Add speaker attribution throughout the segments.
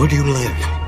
Speaker 1: Where do you live?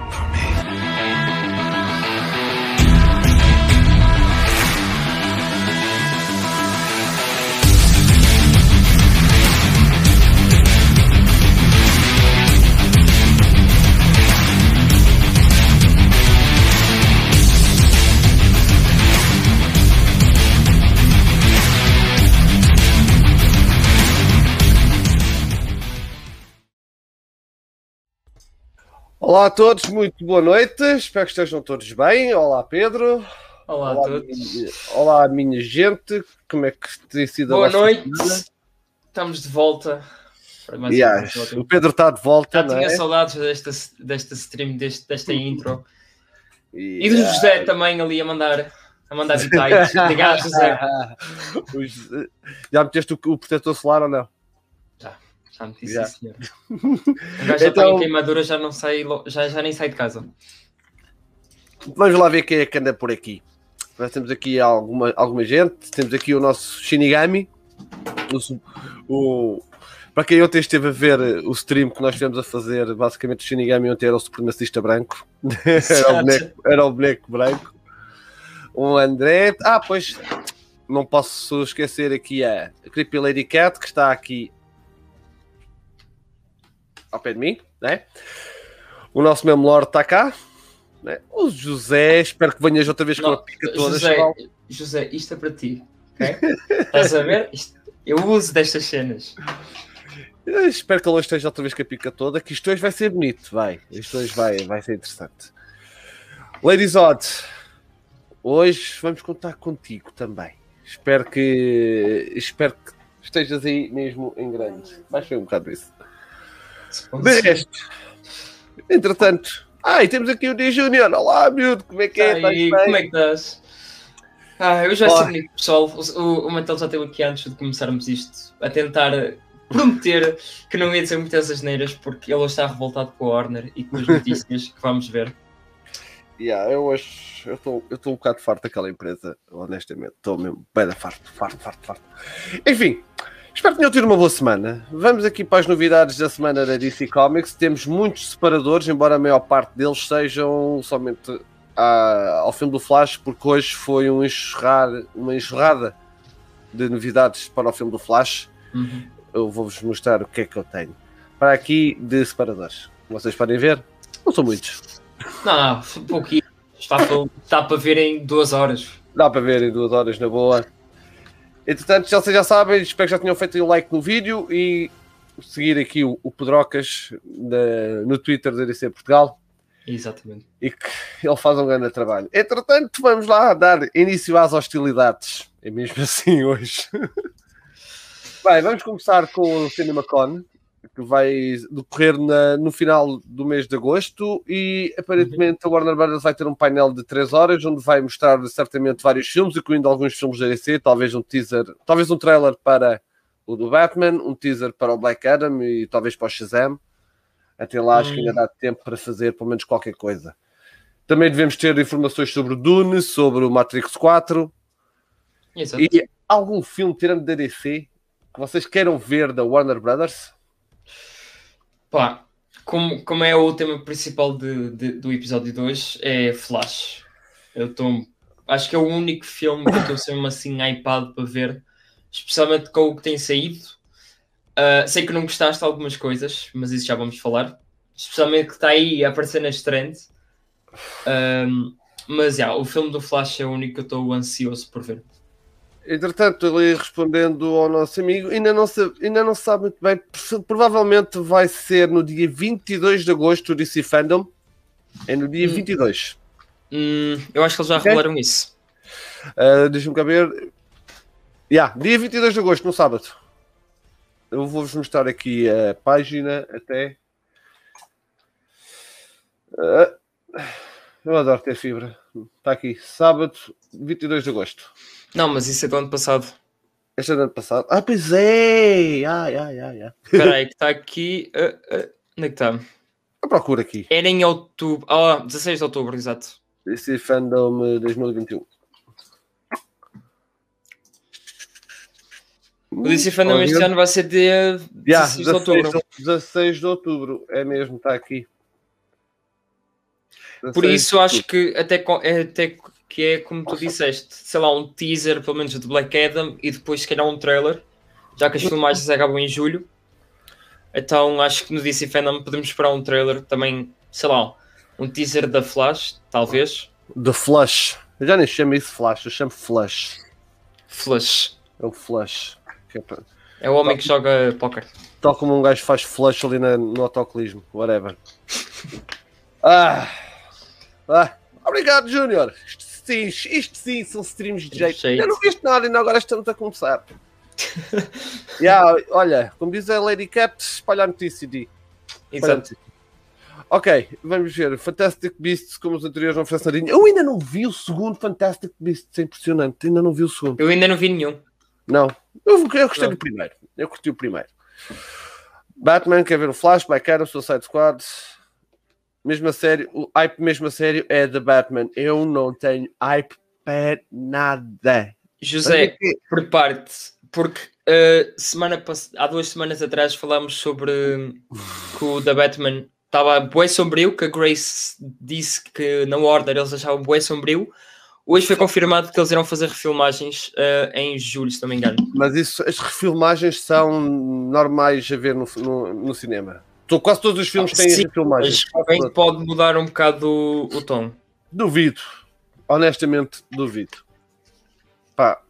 Speaker 2: Olá a todos, muito boa noite. Espero que estejam todos bem. Olá, Pedro.
Speaker 3: Olá a
Speaker 2: Olá,
Speaker 3: todos.
Speaker 2: minha- Olá, minha gente. Como é que tem sido a
Speaker 3: Boa noite.
Speaker 2: semana?
Speaker 3: Estamos de volta.
Speaker 2: Yes,
Speaker 3: episódio.
Speaker 2: O Pedro está de volta,
Speaker 3: Já tinha
Speaker 2: é?
Speaker 3: saudades desta, desta stream, deste, desta intro.
Speaker 2: E,
Speaker 3: E do José também ali a mandar, a mandar detalhes. Obrigado, José-
Speaker 2: Já meteste o, o protetor solar ou não?
Speaker 3: Disse,
Speaker 2: Já.
Speaker 3: sim. Um gajo já
Speaker 2: Então-
Speaker 3: está em queimadura, já, não sai, já, já nem sai de casa.
Speaker 2: Vamos lá ver quem é que anda por aqui. Nós temos aqui alguma, alguma gente. Temos aqui o nosso Shinigami. O, o- para quem ontem esteve a ver o stream que nós estivemos a fazer, basicamente o Shinigami ontem era o supremacista branco. era, o boneco, era o boneco branco. O André. Ah, pois não posso esquecer aqui a Creepy Lady Cat que está aqui ao pé de mim, né? O nosso mesmo Lord está cá. né? O José, espero que venhas outra vez com a
Speaker 3: Não,
Speaker 2: pica toda.
Speaker 3: José,
Speaker 2: chaval.
Speaker 3: José, isto é para ti. ok? Estás a ver? Isto- eu uso destas cenas.
Speaker 2: Eu espero que ele hoje esteja outra vez com a pica toda, que isto hoje vai ser bonito, vai. Isto hoje vai, vai ser interessante. Ladies Odd, hoje vamos contar contigo também. Espero que espero que estejas aí mesmo em grande. Baixa um bocado isso. Resto, entretanto, e temos aqui o D Júnior. Olá, miúdo, como é que é?
Speaker 3: Tá
Speaker 2: bem?
Speaker 3: como é que estás? Ah, eu já sei, pessoal. O, o, já esteve aqui antes de começarmos isto a tentar prometer que não ia dizer muitas asneiras porque ele hoje está revoltado com a Warner e com as notícias que vamos ver.
Speaker 2: Yeah, eu hoje eu estou eu estou um bocado farto daquela empresa, honestamente. Estou mesmo bem farto, farto, farto, farto. Enfim, espero que tenham tido uma boa semana. Vamos aqui para as novidades da semana da DC Comics. Temos muitos separadores, embora a maior parte deles sejam somente à- ao filme do Flash, porque hoje foi um enxurrar, uma enxurrada de novidades para o filme do Flash.
Speaker 3: Uhum.
Speaker 2: Eu vou-vos mostrar o que é que eu tenho. Para aqui de separadores. Como vocês podem ver, não são muitos.
Speaker 3: Não, um pouquinho. Está para, está para ver em duas horas.
Speaker 2: Dá para ver em duas horas na boa. Entretanto, já vocês já sabem, espero que já tenham feito o like no vídeo e seguir aqui o, o Pedrocas na- no Twitter da DC Portugal
Speaker 3: Exatamente.
Speaker 2: e que ele faz um grande trabalho. Entretanto, vamos lá dar início às hostilidades. É mesmo assim hoje. Bem, vamos começar com o CinemaCon, que vai decorrer na- no final do mês de agosto e aparentemente a Warner Bros. vai ter um painel de 3 horas onde vai mostrar certamente vários filmes, incluindo alguns filmes da DC, talvez um teaser, talvez um trailer para o do Batman, um teaser para o Black Adam e talvez para o Shazam. Até lá acho que ainda dá tempo para fazer pelo menos qualquer coisa. Também devemos ter informações sobre o Dune, sobre o Matrix 4
Speaker 3: Exato.
Speaker 2: e algum filme tirando da DC que vocês queiram ver da Warner Brothers.
Speaker 3: Pá, como, como é o tema principal de, de- do episódio de hoje, é Flash. Eu estou. Acho que é o único filme que estou sempre assim hypado para ver, especialmente com o que tem saído. Ah, sei que não gostaste de algumas coisas, mas isso já vamos falar. Especialmente que está aí a aparecer nas trends. Ahm, mas já, o filme do Flash é o único que eu estou ansioso por ver.
Speaker 2: Entretanto, ele respondendo ao nosso amigo, ainda não, se, ainda não se sabe muito bem, Pro- provavelmente vai ser no dia 22 de agosto o DC Fandom. É no dia
Speaker 3: Hum.
Speaker 2: 22.
Speaker 3: Hum, eu acho que eles já
Speaker 2: Ok.
Speaker 3: revelaram isso.
Speaker 2: Uh, Deixa-me cá ver. Yeah, dia 22 de agosto, no sábado. Eu vou-vos mostrar aqui a página até. Uh, eu adoro ter fibra. Está aqui, sábado, 22 de agosto.
Speaker 3: Não, mas isso é do ano passado.
Speaker 2: Este é do ano passado. Ah, pois é! Ai, ai, ai, ai.
Speaker 3: Espera aí, que está aqui. ah, ah, onde é que está?
Speaker 2: Eu procuro aqui.
Speaker 3: Era em outubro. Ah, 16 de outubro, exato.
Speaker 2: DC Fandom 2021.
Speaker 3: O DC Fandom este
Speaker 2: Olha.
Speaker 3: ano vai ser dia 16
Speaker 2: Yeah,
Speaker 3: de outubro.
Speaker 2: 16 de outubro. É mesmo, está aqui.
Speaker 3: Por isso acho que até, é- até que é como tu disseste, sei lá, um teaser pelo menos de Black Adam e depois se calhar um trailer, já que as filmagens acabam em julho. Então acho que no DC Fandom podemos esperar um trailer também, sei lá, um teaser da Flash, talvez.
Speaker 2: The Flush. Eu já nem chamo isso Flash, eu chamo Flush.
Speaker 3: Flash.
Speaker 2: É o Flush. Que é
Speaker 3: É o homem que joga póquer.
Speaker 2: Tal como um gajo faz flush ali na- no autocolismo, whatever. Ah, ah, obrigado, Júnior. Isto sim, isto sim são streams de jeito. Eu não viste nada, ainda agora estamos a começar. yeah, olha, como diz a Lady Cat, espalha a notícia de.
Speaker 3: Exato.
Speaker 2: Ok, vamos ver. Fantastic Beasts, como os anteriores, não oferece nadinha. Eu ainda não vi o segundo Fantastic Beasts, é impressionante. Ainda não vi o segundo.
Speaker 3: Eu ainda não vi nenhum.
Speaker 2: Não, eu, eu gostei
Speaker 3: Não.
Speaker 2: do primeiro. Eu curti o primeiro. Batman, quer ver o Flash, Black Adam, Suicide Squad. Mesmo a sério, o hype mesmo a sério é The Batman. Eu não tenho hype para nada.
Speaker 3: José, prepare-te, porque uh, semana pass- há duas semanas atrás falámos sobre que o da Batman estava bué sombrio, que a Grace disse que na Warner eles achavam bué sombrio. Hoje foi confirmado que eles irão fazer refilmagens uh, em julho, se não me engano.
Speaker 2: Mas isso, as refilmagens são normais a ver no, no, no cinema. Tô- Quase todos os filmes têm
Speaker 3: Sim,
Speaker 2: refilmagens.
Speaker 3: Mas bem pode mudar um bocado o, o tom.
Speaker 2: Duvido. Honestamente, duvido. Pá,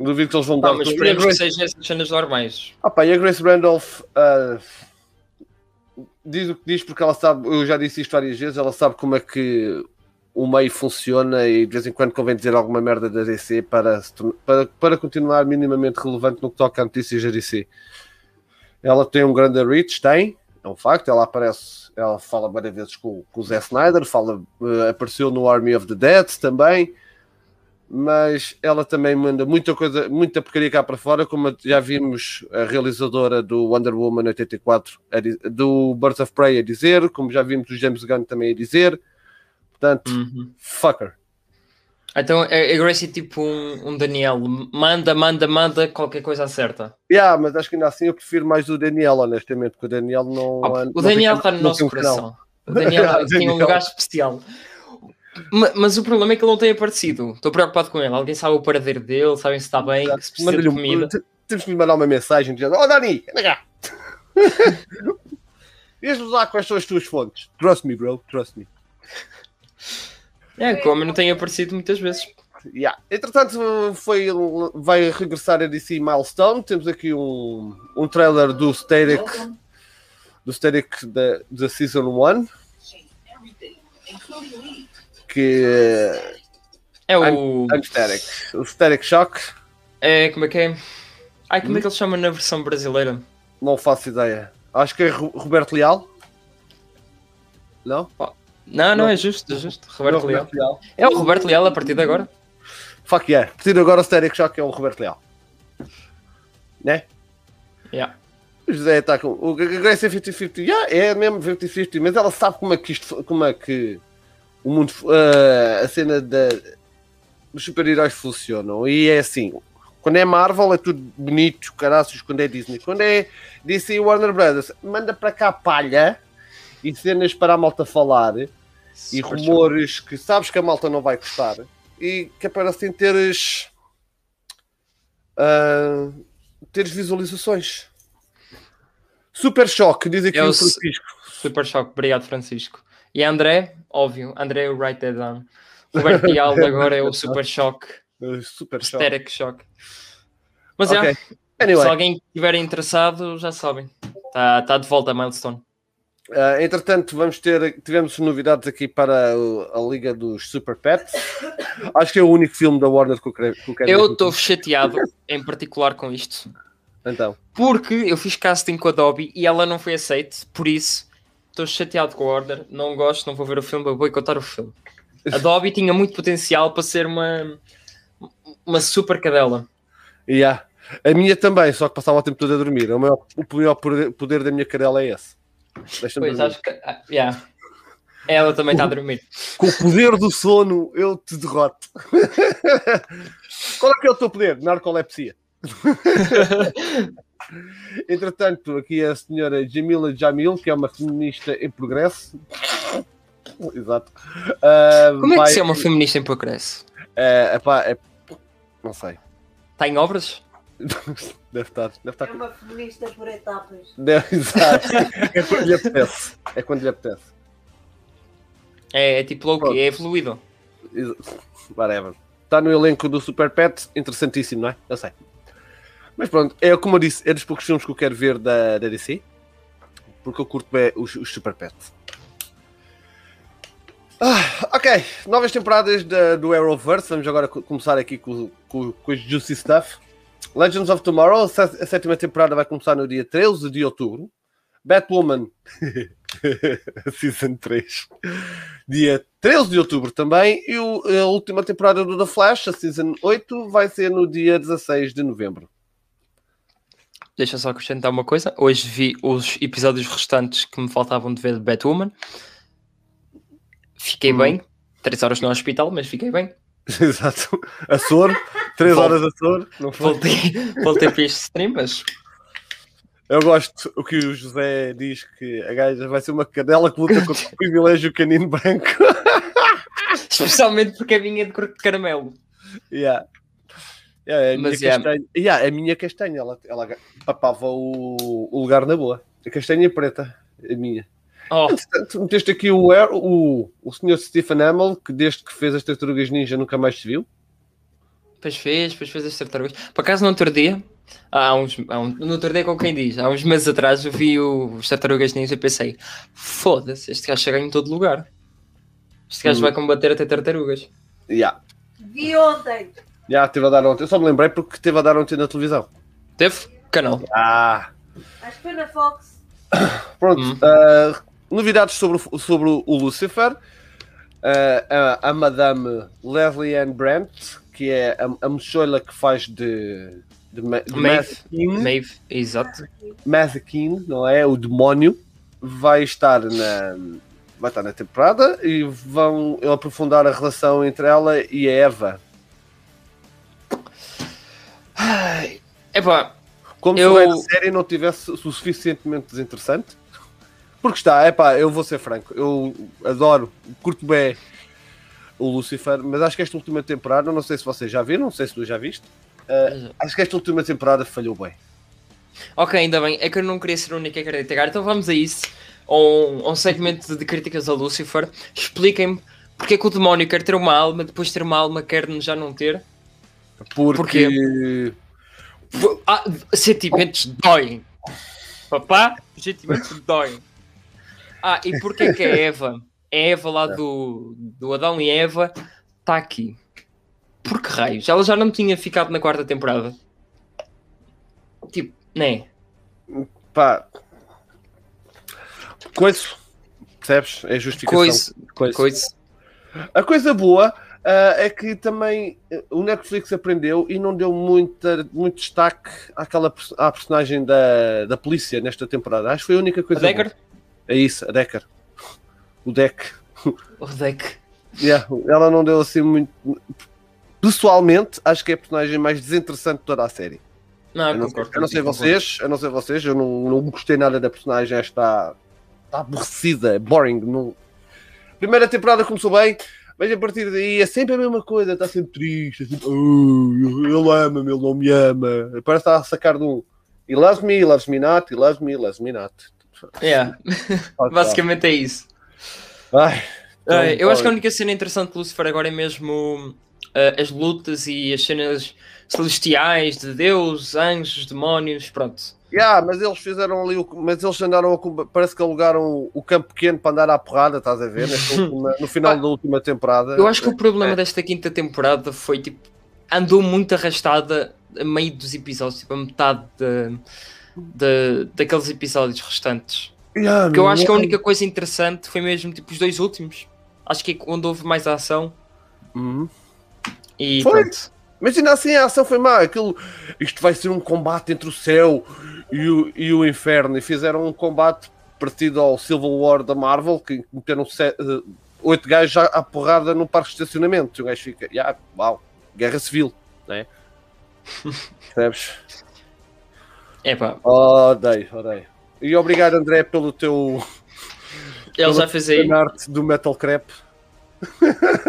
Speaker 2: duvido que eles vão dar.
Speaker 3: Mas esperemos que
Speaker 2: Grace-
Speaker 3: sejam essas cenas normais.
Speaker 2: Ah, pá, e a Grace Randolph ah, diz o que diz porque ela sabe, eu já disse isto várias vezes, ela sabe como é que o meio funciona e de vez em quando convém dizer alguma merda da DC para, para, para continuar minimamente relevante no que toca a notícias da DC. Ela tem um grande reach, tem, é um facto, ela aparece, ela fala várias vezes com, com o Zack Snyder, fala, eh, apareceu no Army of the Dead também, mas ela também manda muita coisa, muita porcaria cá para fora, como já vimos a realizadora do Wonder Woman 84, a di- do Birds of Prey a dizer, como já vimos o James Gunn também a dizer, portanto,
Speaker 3: Uhum.
Speaker 2: fucker.
Speaker 3: Então a a Grace é tipo um, um Daniel, manda, manda, manda, qualquer coisa acerta.
Speaker 2: Yeah, mas acho que ainda assim eu prefiro mais o Daniel, honestamente, porque o Daniel não.
Speaker 3: Ah,
Speaker 2: não
Speaker 3: o Daniel está no
Speaker 2: não
Speaker 3: nosso coração. O Daniel
Speaker 2: Ah,
Speaker 3: tem um
Speaker 2: Daniel.
Speaker 3: lugar especial. Ma- Mas, o problema é que ele não tem aparecido. Estou preocupado com ele. Alguém sabe o paradeiro dele? Sabem se está bem? Se precisa de comida?
Speaker 2: te- Temos que lhe mandar uma mensagem dizendo: Oh Dani, anda cá. Diz-nos lá quais são as tuas fontes. Trust me, bro, trust me.
Speaker 3: É, que o homem não tem aparecido muitas vezes.
Speaker 2: Yeah. Entretanto, foi, vai regressar a DC Milestone. Temos aqui um, um trailer do Static, do Static da, da Season 1. Que
Speaker 3: É o.
Speaker 2: I'm Static. O Static Shock.
Speaker 3: É, como é que é? Ai, como é que ele chama na versão brasileira?
Speaker 2: Não faço ideia. Acho que é Ro- Roberto Leal. Não?
Speaker 3: Não, não, é justo, é justo. Roberto Leal.
Speaker 2: Leal.
Speaker 3: É o Roberto Leal a partir de agora.
Speaker 2: Fuck yeah. A partir de agora o Static Shock é o Roberto Leal. Né?
Speaker 3: Yeah.
Speaker 2: O José está com. O Grace é 50-50. Yeah, é mesmo 50-50, mas ela sabe como é que isto. Como é que o mundo. ah, a cena da, dos super-heróis funcionam. E é assim. Quando é Marvel é tudo bonito, caraças, quando é Disney. Quando é DC e Warner Brothers, manda para cá palha e cenas para a malta falar e
Speaker 3: Super
Speaker 2: rumores que sabes que a malta não vai gostar e que é para assim teres ah, teres visualizações. Super choque, diz aqui
Speaker 3: É
Speaker 2: o Francisco.
Speaker 3: Super choque, obrigado Francisco. E André, óbvio, André o Write That Down. Roberto Leal agora é o Super Choque,
Speaker 2: Uh, Super choque.
Speaker 3: Shock. Mas
Speaker 2: Ok.
Speaker 3: é, se
Speaker 2: Anyway,
Speaker 3: alguém estiver interessado, já sabem. Está tá de volta a Milestone.
Speaker 2: Ah, entretanto, vamos ter, tivemos novidades aqui para a Liga dos Super Pets. Acho que é o único filme da Warner que eu quero. que eu quero
Speaker 3: Eu
Speaker 2: ver.
Speaker 3: estou chateado, em particular, com isto.
Speaker 2: Então,
Speaker 3: Porque eu fiz casting com a Adobe e ela não foi aceite, por isso estou chateado com a Order, não gosto, não vou ver o filme, vou boicotar o filme. A Adobe tinha muito potencial para ser uma, uma super cadela.
Speaker 2: yeah. a minha também, só que passava o tempo todo a dormir. O maior, o maior poder da minha cadela é esse. Deixa-me
Speaker 3: Pois
Speaker 2: dormir.
Speaker 3: acho que. ah, yeah. Ela também está a dormir.
Speaker 2: Com o poder do sono, eu te derroto. Qual é que é o teu poder? Narcolepsia. Entretanto, aqui é a senhora Jamila Jamil, que é uma feminista em progresso. Exato. Ah,
Speaker 3: Como é que
Speaker 2: vai-
Speaker 3: se chama feminista em progresso?
Speaker 2: É, epá, é- Não sei.
Speaker 3: Está em obras?
Speaker 2: Deve estar. Deve estar.
Speaker 4: É uma feminista por etapas.
Speaker 2: Deve, exato. É quando lhe apetece. É quando lhe apetece.
Speaker 3: É, é tipo. Loki, é fluido.
Speaker 2: Whatever. Está no elenco do Super Pet, interessantíssimo, não é? Eu sei. Mas pronto, é como eu disse, é dos poucos filmes que eu quero ver da, da DC, porque eu curto bem os, os Super Pet. Ah, ok, novas temporadas da- do Arrowverse. Vamos agora co- começar aqui com, com, com os Juicy Stuff. Legends of Tomorrow, a sé- a sétima temporada vai começar no dia 13 de outubro. Batwoman, Season 3, dia 13 de outubro também. E o- a última temporada do The Flash, a Season 8, vai ser no dia 16 de novembro.
Speaker 3: Deixa só acrescentar uma coisa. Hoje vi os episódios restantes que me faltavam de ver de Batwoman. Fiquei
Speaker 2: Hum.
Speaker 3: bem. Três horas no hospital, mas fiquei bem.
Speaker 2: Exato. A soro, 3
Speaker 3: Volta.
Speaker 2: horas a soro. Não foi?
Speaker 3: Voltei, voltei para este stream, mas
Speaker 2: Eu gosto o que o José diz que a gaja vai ser uma cadela que luta contra o privilégio canino branco.
Speaker 3: especialmente porque a minha é de cor de caramelo.
Speaker 2: yeah. Yeah, é a minha
Speaker 3: Mas, yeah.
Speaker 2: castanha. Yeah, é a minha castanha, ela, ela papava o, o lugar na boa. A castanha preta, a minha.
Speaker 3: Oh,
Speaker 2: Entretanto, meteste aqui o, o, o senhor Stephen Amell, que desde que fez as tartarugas ninja nunca mais se viu.
Speaker 3: depois fez, depois fez as tartarugas. Por acaso no outro dia, há uns, há um, no outro dia com quem diz, há uns meses atrás eu vi o- os tartarugas ninja e pensei, foda-se, este gajo chega em todo lugar. Este gajo
Speaker 2: Hum.
Speaker 3: vai combater até tartarugas.
Speaker 2: Yeah.
Speaker 4: Vi ontem.
Speaker 2: Yeah, teve a dar ontem. Eu só me lembrei porque teve a dar ontem na televisão.
Speaker 3: Teve? Canal.
Speaker 2: Ah,
Speaker 4: Acho que foi na Fox.
Speaker 2: Pronto,
Speaker 3: Hum.
Speaker 2: ah, novidades sobre, o- sobre o Lucifer. Ah, a, a Madame Leslie Ann Brandt, que é a, a mochola que faz de, de, de
Speaker 3: Maeve. Exato.
Speaker 2: Não é? O demónio, vai estar na, vai estar na temporada e vão aprofundar a relação entre ela e a Eva.
Speaker 3: Epá,
Speaker 2: Como
Speaker 3: Eu-
Speaker 2: se resto da série não tivesse o suficientemente desinteressante. Porque está, é pá, eu vou ser franco, eu adoro, curto bem o Lucifer, mas acho que esta última temporada, não sei se vocês já viram, não sei se tu já viste, eh, acho que esta última temporada falhou bem.
Speaker 3: ok, ainda bem. É que eu não queria ser o único a criticar. Então vamos a isso. A um, um segmento de críticas a Lucifer. Expliquem-me porque é que o demónio quer ter uma alma, depois de ter uma alma quer já não ter.
Speaker 2: Porque
Speaker 3: Ah, sentimentos doem. Papá, sentimentos doem. Ah, e porquê é que a Eva, a Eva lá do, do Adão e Eva, está aqui? Por que raios? Ela já não tinha ficado na quarta temporada. Tipo, né?
Speaker 2: pá, coisa, percebes? É justificação.
Speaker 3: Coisa,
Speaker 2: Coisa.
Speaker 3: coisa.
Speaker 2: A coisa boa ah, é que também eh, o Netflix aprendeu e não deu muita, muito destaque àquela, à personagem da, da polícia nesta temporada. Acho que foi a única
Speaker 3: A
Speaker 2: coisa.
Speaker 3: Decker?
Speaker 2: boa. É isso, a Decker. O Deck.
Speaker 3: O deck.
Speaker 2: Yeah, ela não deu assim muito. Pessoalmente, acho que é a personagem mais desinteressante de toda a série.
Speaker 3: Não,
Speaker 2: eu, não,
Speaker 3: concordo
Speaker 2: eu não sei vocês, eu não sei vocês, eu não, não gostei nada da personagem, está, está aborrecida, boring. Não... Primeira temporada começou bem, mas a partir daí é sempre a mesma coisa, está sempre triste, é sempre, "Oh, ele ama-me, ele não me ama. Parece que está a sacar de um he loves me, he loves me not, he loves me, he loves me not.
Speaker 3: Yeah, basicamente é isso.
Speaker 2: Ai, então,
Speaker 3: Ah, eu acho que a única cena interessante de Lucifer agora é mesmo ah, as lutas e as cenas celestiais de Deus, anjos, demónios, pronto.
Speaker 2: Yeah, mas eles fizeram ali, o, mas eles andaram a, parece que alugaram o campo pequeno para andar à porrada, estás a ver? Última- no final da última temporada.
Speaker 3: Eu acho que o problema
Speaker 2: É.
Speaker 3: desta quinta temporada foi tipo andou muito arrastada a meio dos episódios, tipo a metade de, de- daqueles episódios restantes.
Speaker 2: Yeah,
Speaker 3: Porque eu acho que a única coisa interessante foi mesmo tipo os dois últimos. Acho que é quando houve mais ação
Speaker 2: Uhum.
Speaker 3: e
Speaker 2: Foi.
Speaker 3: pronto.
Speaker 2: Mas ainda assim a ação foi má. Aquilo, isto vai ser um combate entre o céu e o, e o inferno. E fizeram um combate parecido ao Civil War da Marvel, que meteram eh, oito gajos já à porrada no parque de estacionamento. E o gajo fica, yeah, uau, guerra civil, né? Percebes?
Speaker 3: É pá,
Speaker 2: Odeio, odeio. E obrigado, André, pelo teu
Speaker 3: Ele já fez aí.
Speaker 2: Arte do Metal Crap.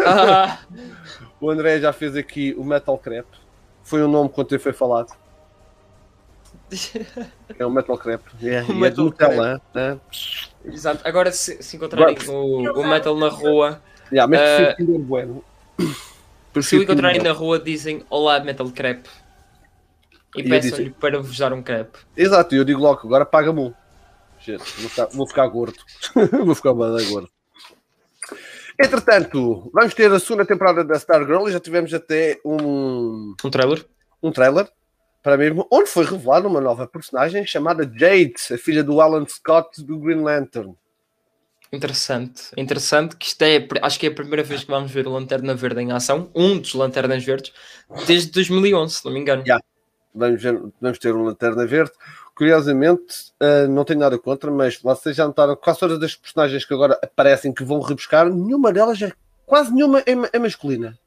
Speaker 3: Ah,
Speaker 2: O André já fez aqui o Metal Crap. Foi o nome quando foi falado. É o Metal Crap. É,
Speaker 3: O
Speaker 2: é
Speaker 3: Metal
Speaker 2: do Nutella, né?
Speaker 3: Exato. Agora, se, se encontrarem o, o metal na rua,
Speaker 2: Yeah, mas Kinder Bueno.
Speaker 3: se o encontrarem na rua, dizem Olá, Metal Crepe. E
Speaker 2: E
Speaker 3: peçam-lhe para vos dar um crepe.
Speaker 2: Exato, e eu digo logo, agora paga-me um. Gente, vou ficar, vou ficar gordo. vou ficar bem gordo. Entretanto, vamos ter a segunda temporada da Stargirl e já tivemos até um,
Speaker 3: Um trailer?
Speaker 2: um trailer para mesmo, onde foi revelada uma nova personagem chamada Jade, a filha do Alan Scott do Green Lantern.
Speaker 3: Interessante. Interessante que isto é, acho que é a primeira vez que vamos ver o Lanterna Verde em ação. Um dos Lanternas Verdes. Desde 2011, se não me engano.
Speaker 2: Yeah. Vamos, vamos ter um Lanterna Verde. Curiosamente, eh, não tenho nada contra, mas vocês já notaram quase todas as personagens que agora aparecem que vão rebuscar, nenhuma delas é quase nenhuma é, é masculina.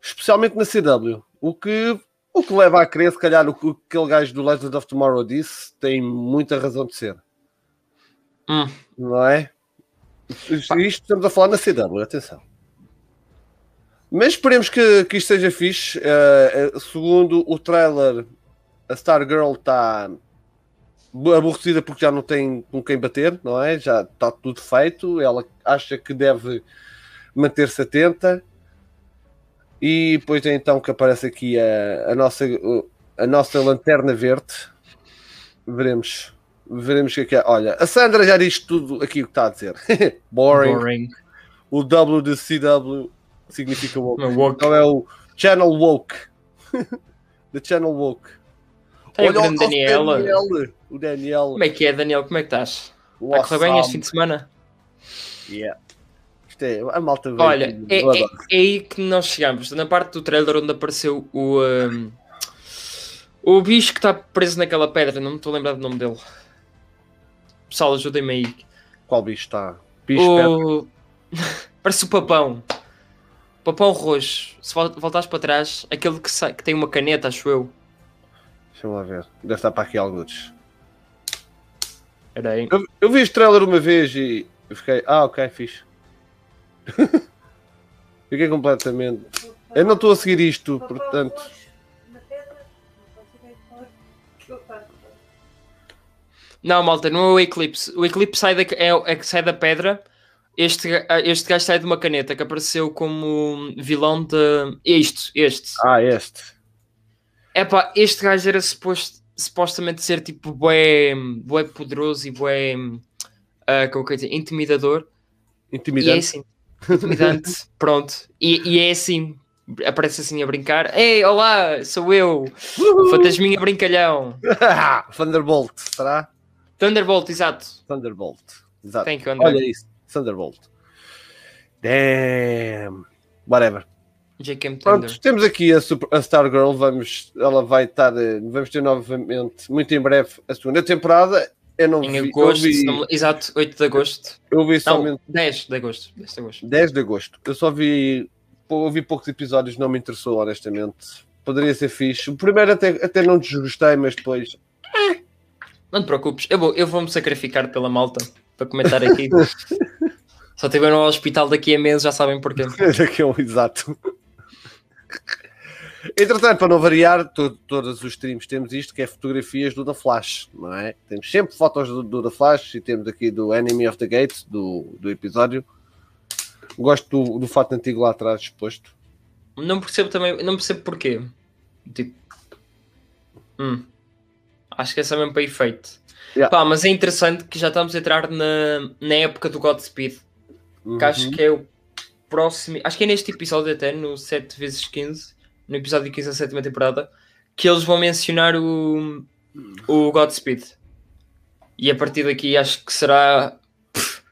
Speaker 2: Especialmente na CW. O que, o que leva a crer, se calhar, o que aquele gajo do Legend of Tomorrow disse, tem muita razão de ser.
Speaker 3: Hum.
Speaker 2: Não é? Isto, isto estamos a falar na CW, atenção. Mas esperemos que, que isto seja fixe. Eh, segundo o trailer, a Stargirl está aborrecida porque já não tem com quem bater, não é? Já está tudo feito. Ela acha que deve manter-se atenta. E depois é então que aparece aqui a, a nossa, a nossa lanterna verde. Veremos. Veremos o que é que é. Olha, a Sandra já diz tudo aqui o que está a dizer. Boring.
Speaker 3: Boring.
Speaker 2: O W de CW significa woke.
Speaker 3: Uma woke.
Speaker 2: Então é o Channel Woke. The Channel Woke.
Speaker 3: Tem o
Speaker 2: Olha
Speaker 3: grande
Speaker 2: nosso
Speaker 3: Daniela.
Speaker 2: Daniel. O Daniel.
Speaker 3: Como é que é, Daniel? Como é que estás? Está a correr bem este fim de semana?
Speaker 2: Yeah. Isto é, a malta
Speaker 3: Olha, é, é- é aí que nós chegamos. Na parte do trailer onde apareceu o. um, o bicho que está preso naquela pedra, não me estou a lembrar do nome dele. Pessoal, ajudem-me aí.
Speaker 2: Qual bicho está? Bicho.
Speaker 3: O... Parece o papão. Papão roxo. Se vol- voltares para trás, aquele que, sai, que tem uma caneta, acho eu.
Speaker 2: Deixa-me lá ver. Deve estar para aqui alguns.
Speaker 3: Era aí.
Speaker 2: Eu, eu vi este trailer uma vez e eu fiquei, ah, ok, fixe. fiquei completamente. Eu não estou a seguir isto, portanto.
Speaker 4: roxo na pedra, não eu
Speaker 3: malta, não é o Eclipse. O Eclipse sai da, é, é que sai da pedra. Este, ga- este gajo sai de uma caneta que apareceu como vilão de. Este, este.
Speaker 2: Ah, este.
Speaker 3: Epá, este gajo era suposto, supostamente ser tipo bué, bué poderoso e bué. ah, como que eu ia dizer, intimidador. E é
Speaker 2: Intimidante.
Speaker 3: assim, intimidante, pronto. E, e é assim, aparece assim a brincar. Ei, olá, sou eu, fantasminha brincalhão.
Speaker 2: Thunderbolt, será?
Speaker 3: Thunderbolt, exato.
Speaker 2: Thunderbolt. Exato.
Speaker 3: Thank you, André.
Speaker 2: Olha isso. Thunderbolt. Damn. Whatever.
Speaker 3: J.K. Thunder.
Speaker 2: Pronto, temos aqui a, Super- a Stargirl. Vamos, ela vai estar. Vamos ter novamente, muito em breve, a segunda temporada. Eu não
Speaker 3: Em
Speaker 2: vi.
Speaker 3: agosto,
Speaker 2: vi,
Speaker 3: não exato, 8 de agosto.
Speaker 2: eu vi
Speaker 3: Não,
Speaker 2: somente
Speaker 3: 10 de agosto. 10 de agosto.
Speaker 2: 10 de agosto. Eu só vi. pô, Eu vi poucos episódios, não me interessou, honestamente. Poderia ser fixe. O primeiro até, até não desgostei, mas depois.
Speaker 3: Não te preocupes, eu vou, eu vou me sacrificar pela malta para comentar aqui. Só estiveram ao hospital daqui a meses, já sabem porquê.
Speaker 2: Daqui é um exato. Entretanto, para não variar, to- todos os streams temos isto, que é fotografias do The Flash, não é? Temos sempre fotos do, do The Flash e temos aqui do Enemy of the Gate, do, do episódio. Gosto do, do fato antigo lá atrás exposto.
Speaker 3: Não percebo também, não percebo porquê. Tipo, hum, acho que é só mesmo para efeito.
Speaker 2: Yeah.
Speaker 3: Pá, mas é interessante que já estamos a entrar na, na época do Godspeed, que acho
Speaker 2: Uhum.
Speaker 3: que é o próximo, acho que é neste episódio até, no 7 vezes 15, no episódio 15 da sétima temporada, que eles vão mencionar o, o Godspeed. E a partir daqui acho que será pff,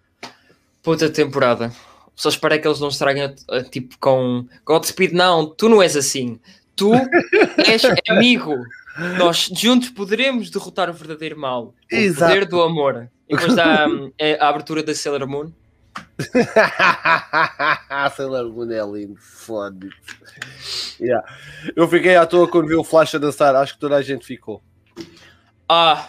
Speaker 3: puta temporada. Só espero que eles não estraguem tipo com Godspeed, não, tu não és assim. Tu és amigo. Nós juntos poderemos derrotar o verdadeiro mal. O
Speaker 2: Exato.
Speaker 3: poder do amor. E depois dá hum, a, a abertura da Sailor Moon.
Speaker 2: Sailor Moon é lindo, foda yeah. Eu fiquei à toa quando vi o Flash a dançar, acho que toda a gente ficou.
Speaker 3: Ah!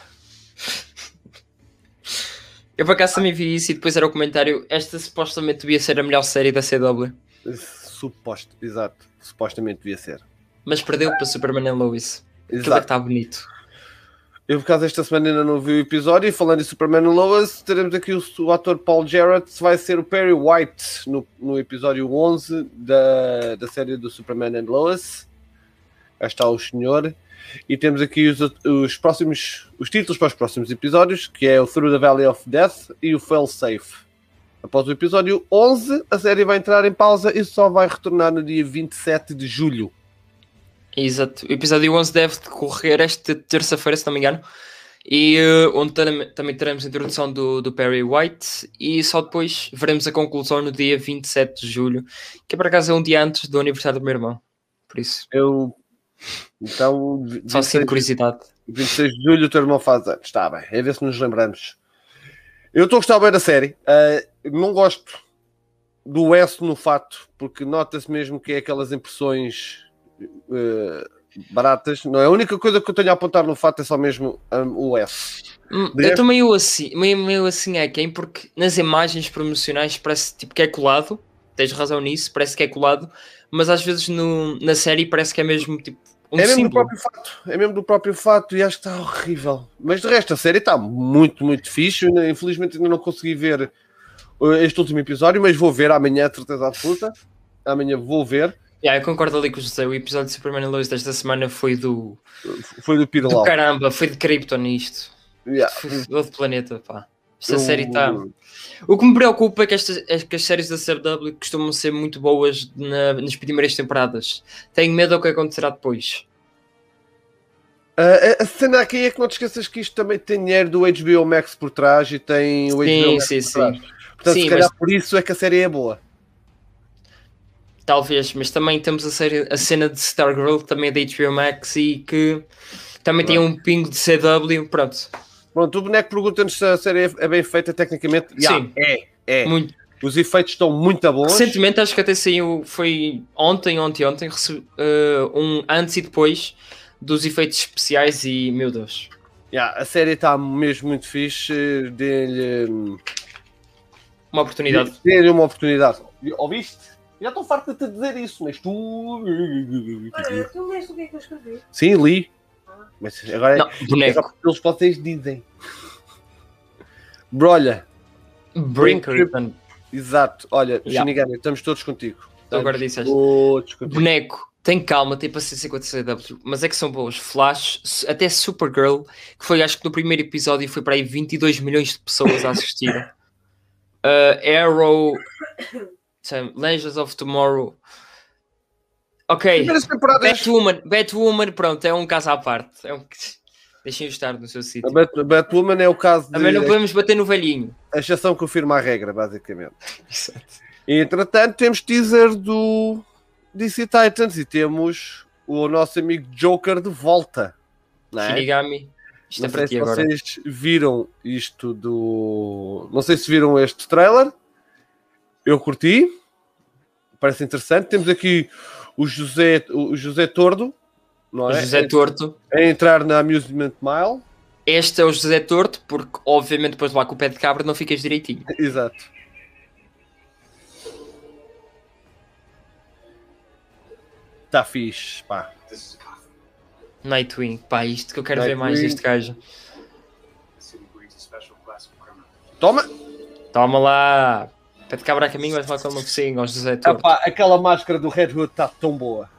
Speaker 3: Eu por acaso também vi isso e depois era o comentário. Esta supostamente devia ser a melhor série da CW,
Speaker 2: Suposto, exato. Supostamente devia ser.
Speaker 3: Mas perdeu para Superman and Lois. Aquilo é que
Speaker 2: Exato.
Speaker 3: está bonito.
Speaker 2: Eu, por causa desta semana, ainda não vi o episódio. E falando em Superman and Lois, teremos aqui o, o ator Paul Jarrett, vai ser o Perry White no, no episódio 11 da, da série do Superman and Lois. Cá está o senhor. E temos aqui os, os próximos os títulos para os próximos episódios, que é o Through the Valley of Death e o Fail Safe. Após o episódio 11, a série vai entrar em pausa e só vai retornar no dia 27 de julho.
Speaker 3: Exato. O episódio 11 deve decorrer esta terça-feira, se não me engano. E eh, onde tam- também teremos a introdução do, do Perry White e só depois veremos a conclusão no dia 27 de julho, que por acaso é um dia antes do aniversário do meu irmão. Por isso,
Speaker 2: Eu. Então,
Speaker 3: só assim
Speaker 2: 26
Speaker 3: de curiosidade.
Speaker 2: 26 de julho o teu irmão faz anos. Está bem, é ver se nos lembramos. Eu estou a gostar bem da série. Ah, não gosto do S no fato, porque nota-se mesmo que é aquelas impressões ah, baratas. Não é a única coisa que eu tenho a apontar no fato é só mesmo ah, o S.
Speaker 3: Hum, Eu estou meio assim, meio, meio assim é quem, porque nas imagens promocionais parece tipo que é colado, tens razão nisso, parece que é colado, mas às vezes no, na série parece que é mesmo tipo um
Speaker 2: é mesmo do
Speaker 3: símbolo.
Speaker 2: próprio fato, é mesmo do próprio fato e acho que está horrível. Mas de resto a série está muito, muito fixe. Infelizmente ainda não consegui ver uh, este último episódio, mas vou ver amanhã, certeza absoluta. Amanhã vou ver.
Speaker 3: Yeah, eu concordo ali com o José, o episódio de Superman and Lois desta semana foi do,
Speaker 2: Foi do
Speaker 3: do
Speaker 2: Pirlau.
Speaker 3: caramba, foi de Krypton isto,
Speaker 2: Yeah.
Speaker 3: foi de outro planeta, pá. Esta
Speaker 2: Eu-
Speaker 3: série está... O que me preocupa é que, estas, é que as séries da CW costumam ser muito boas na- nas primeiras temporadas. Tenho medo do que acontecerá depois.
Speaker 2: Uh, a- cena aqui é que não te esqueças que isto também tem dinheiro do HBO Max por trás e tem o HBO
Speaker 3: Sim,
Speaker 2: Max
Speaker 3: sim,
Speaker 2: por
Speaker 3: sim.
Speaker 2: trás. Portanto,
Speaker 3: Sim,
Speaker 2: se calhar
Speaker 3: mas-
Speaker 2: por isso é que a série é boa.
Speaker 3: Talvez, mas também temos a, série, a cena de Stargirl, também é da HBO Max e que também tem um pingo de CW. Pronto,
Speaker 2: Pronto, o boneco pergunta-nos se a série é- bem feita tecnicamente. Yeah,
Speaker 3: Sim.
Speaker 2: É, é.
Speaker 3: muito.
Speaker 2: Os efeitos estão muito bons.
Speaker 3: Recentemente, acho que até saiu, foi ontem, ontem, ontem, rece- eh, um antes e depois dos efeitos especiais e, meu Deus,
Speaker 2: Yeah, a série está mesmo muito fixe. Dê-lhe hum,
Speaker 3: uma oportunidade.
Speaker 2: dê-lhe uma oportunidade. Ouviste? Já estou farto de te dizer isso, mas tu.
Speaker 4: Olha, tu leste o que é que eu escrevi?
Speaker 2: Sim, li. Mas agora é.
Speaker 3: Não,
Speaker 2: é só
Speaker 3: boneco.
Speaker 2: porque eles vocês dizem. Brolha,
Speaker 3: Brinker.
Speaker 2: exato. Olha,
Speaker 3: Yeah.
Speaker 2: Shinigami, estamos todos contigo.
Speaker 3: Tu agora
Speaker 2: Estamos
Speaker 3: disseste.
Speaker 2: Todos contigo.
Speaker 3: Boneco, tem calma, tem paciência com a CW, mas é que são boas. Flash, até Supergirl, que foi acho que no primeiro episódio foi para aí 22 milhões de pessoas a assistir. Uh, Arrow, Legends of Tomorrow. Ok,
Speaker 2: temporadas.
Speaker 3: Batwoman, Batwoman, pronto, é um caso à parte. É um... Deixem-o estar no seu
Speaker 2: A
Speaker 3: sítio.
Speaker 2: Bat- Batwoman é o caso de.
Speaker 3: Também não podemos bater no velhinho.
Speaker 2: A exceção confirma a regra, basicamente. E, entretanto, temos teaser do DC Titans e temos o nosso amigo Joker de volta. Não é?
Speaker 3: Shinigami, isto
Speaker 2: Não
Speaker 3: é para
Speaker 2: sei
Speaker 3: ti
Speaker 2: se
Speaker 3: agora.
Speaker 2: vocês viram isto do. Não sei se viram este trailer. Eu curti. Parece interessante. Temos aqui o José, o José Tordo, não
Speaker 3: O
Speaker 2: é?
Speaker 3: José Torto.
Speaker 2: A entrar na Amusement Mile.
Speaker 3: Este é o José Torto, porque obviamente depois lá com o pé de cabra não ficas direitinho.
Speaker 2: Exato. Está fixe, pá.
Speaker 1: This is Gotham.
Speaker 3: Nightwing, pá, isto que eu quero ver mais
Speaker 2: Nightwing.
Speaker 3: deste gajo.
Speaker 2: Toma!
Speaker 3: Toma lá! De cabra a caminho, vais lá com uma focinha ao José Torto.
Speaker 2: Epá, aquela máscara do Red Hood está tão boa.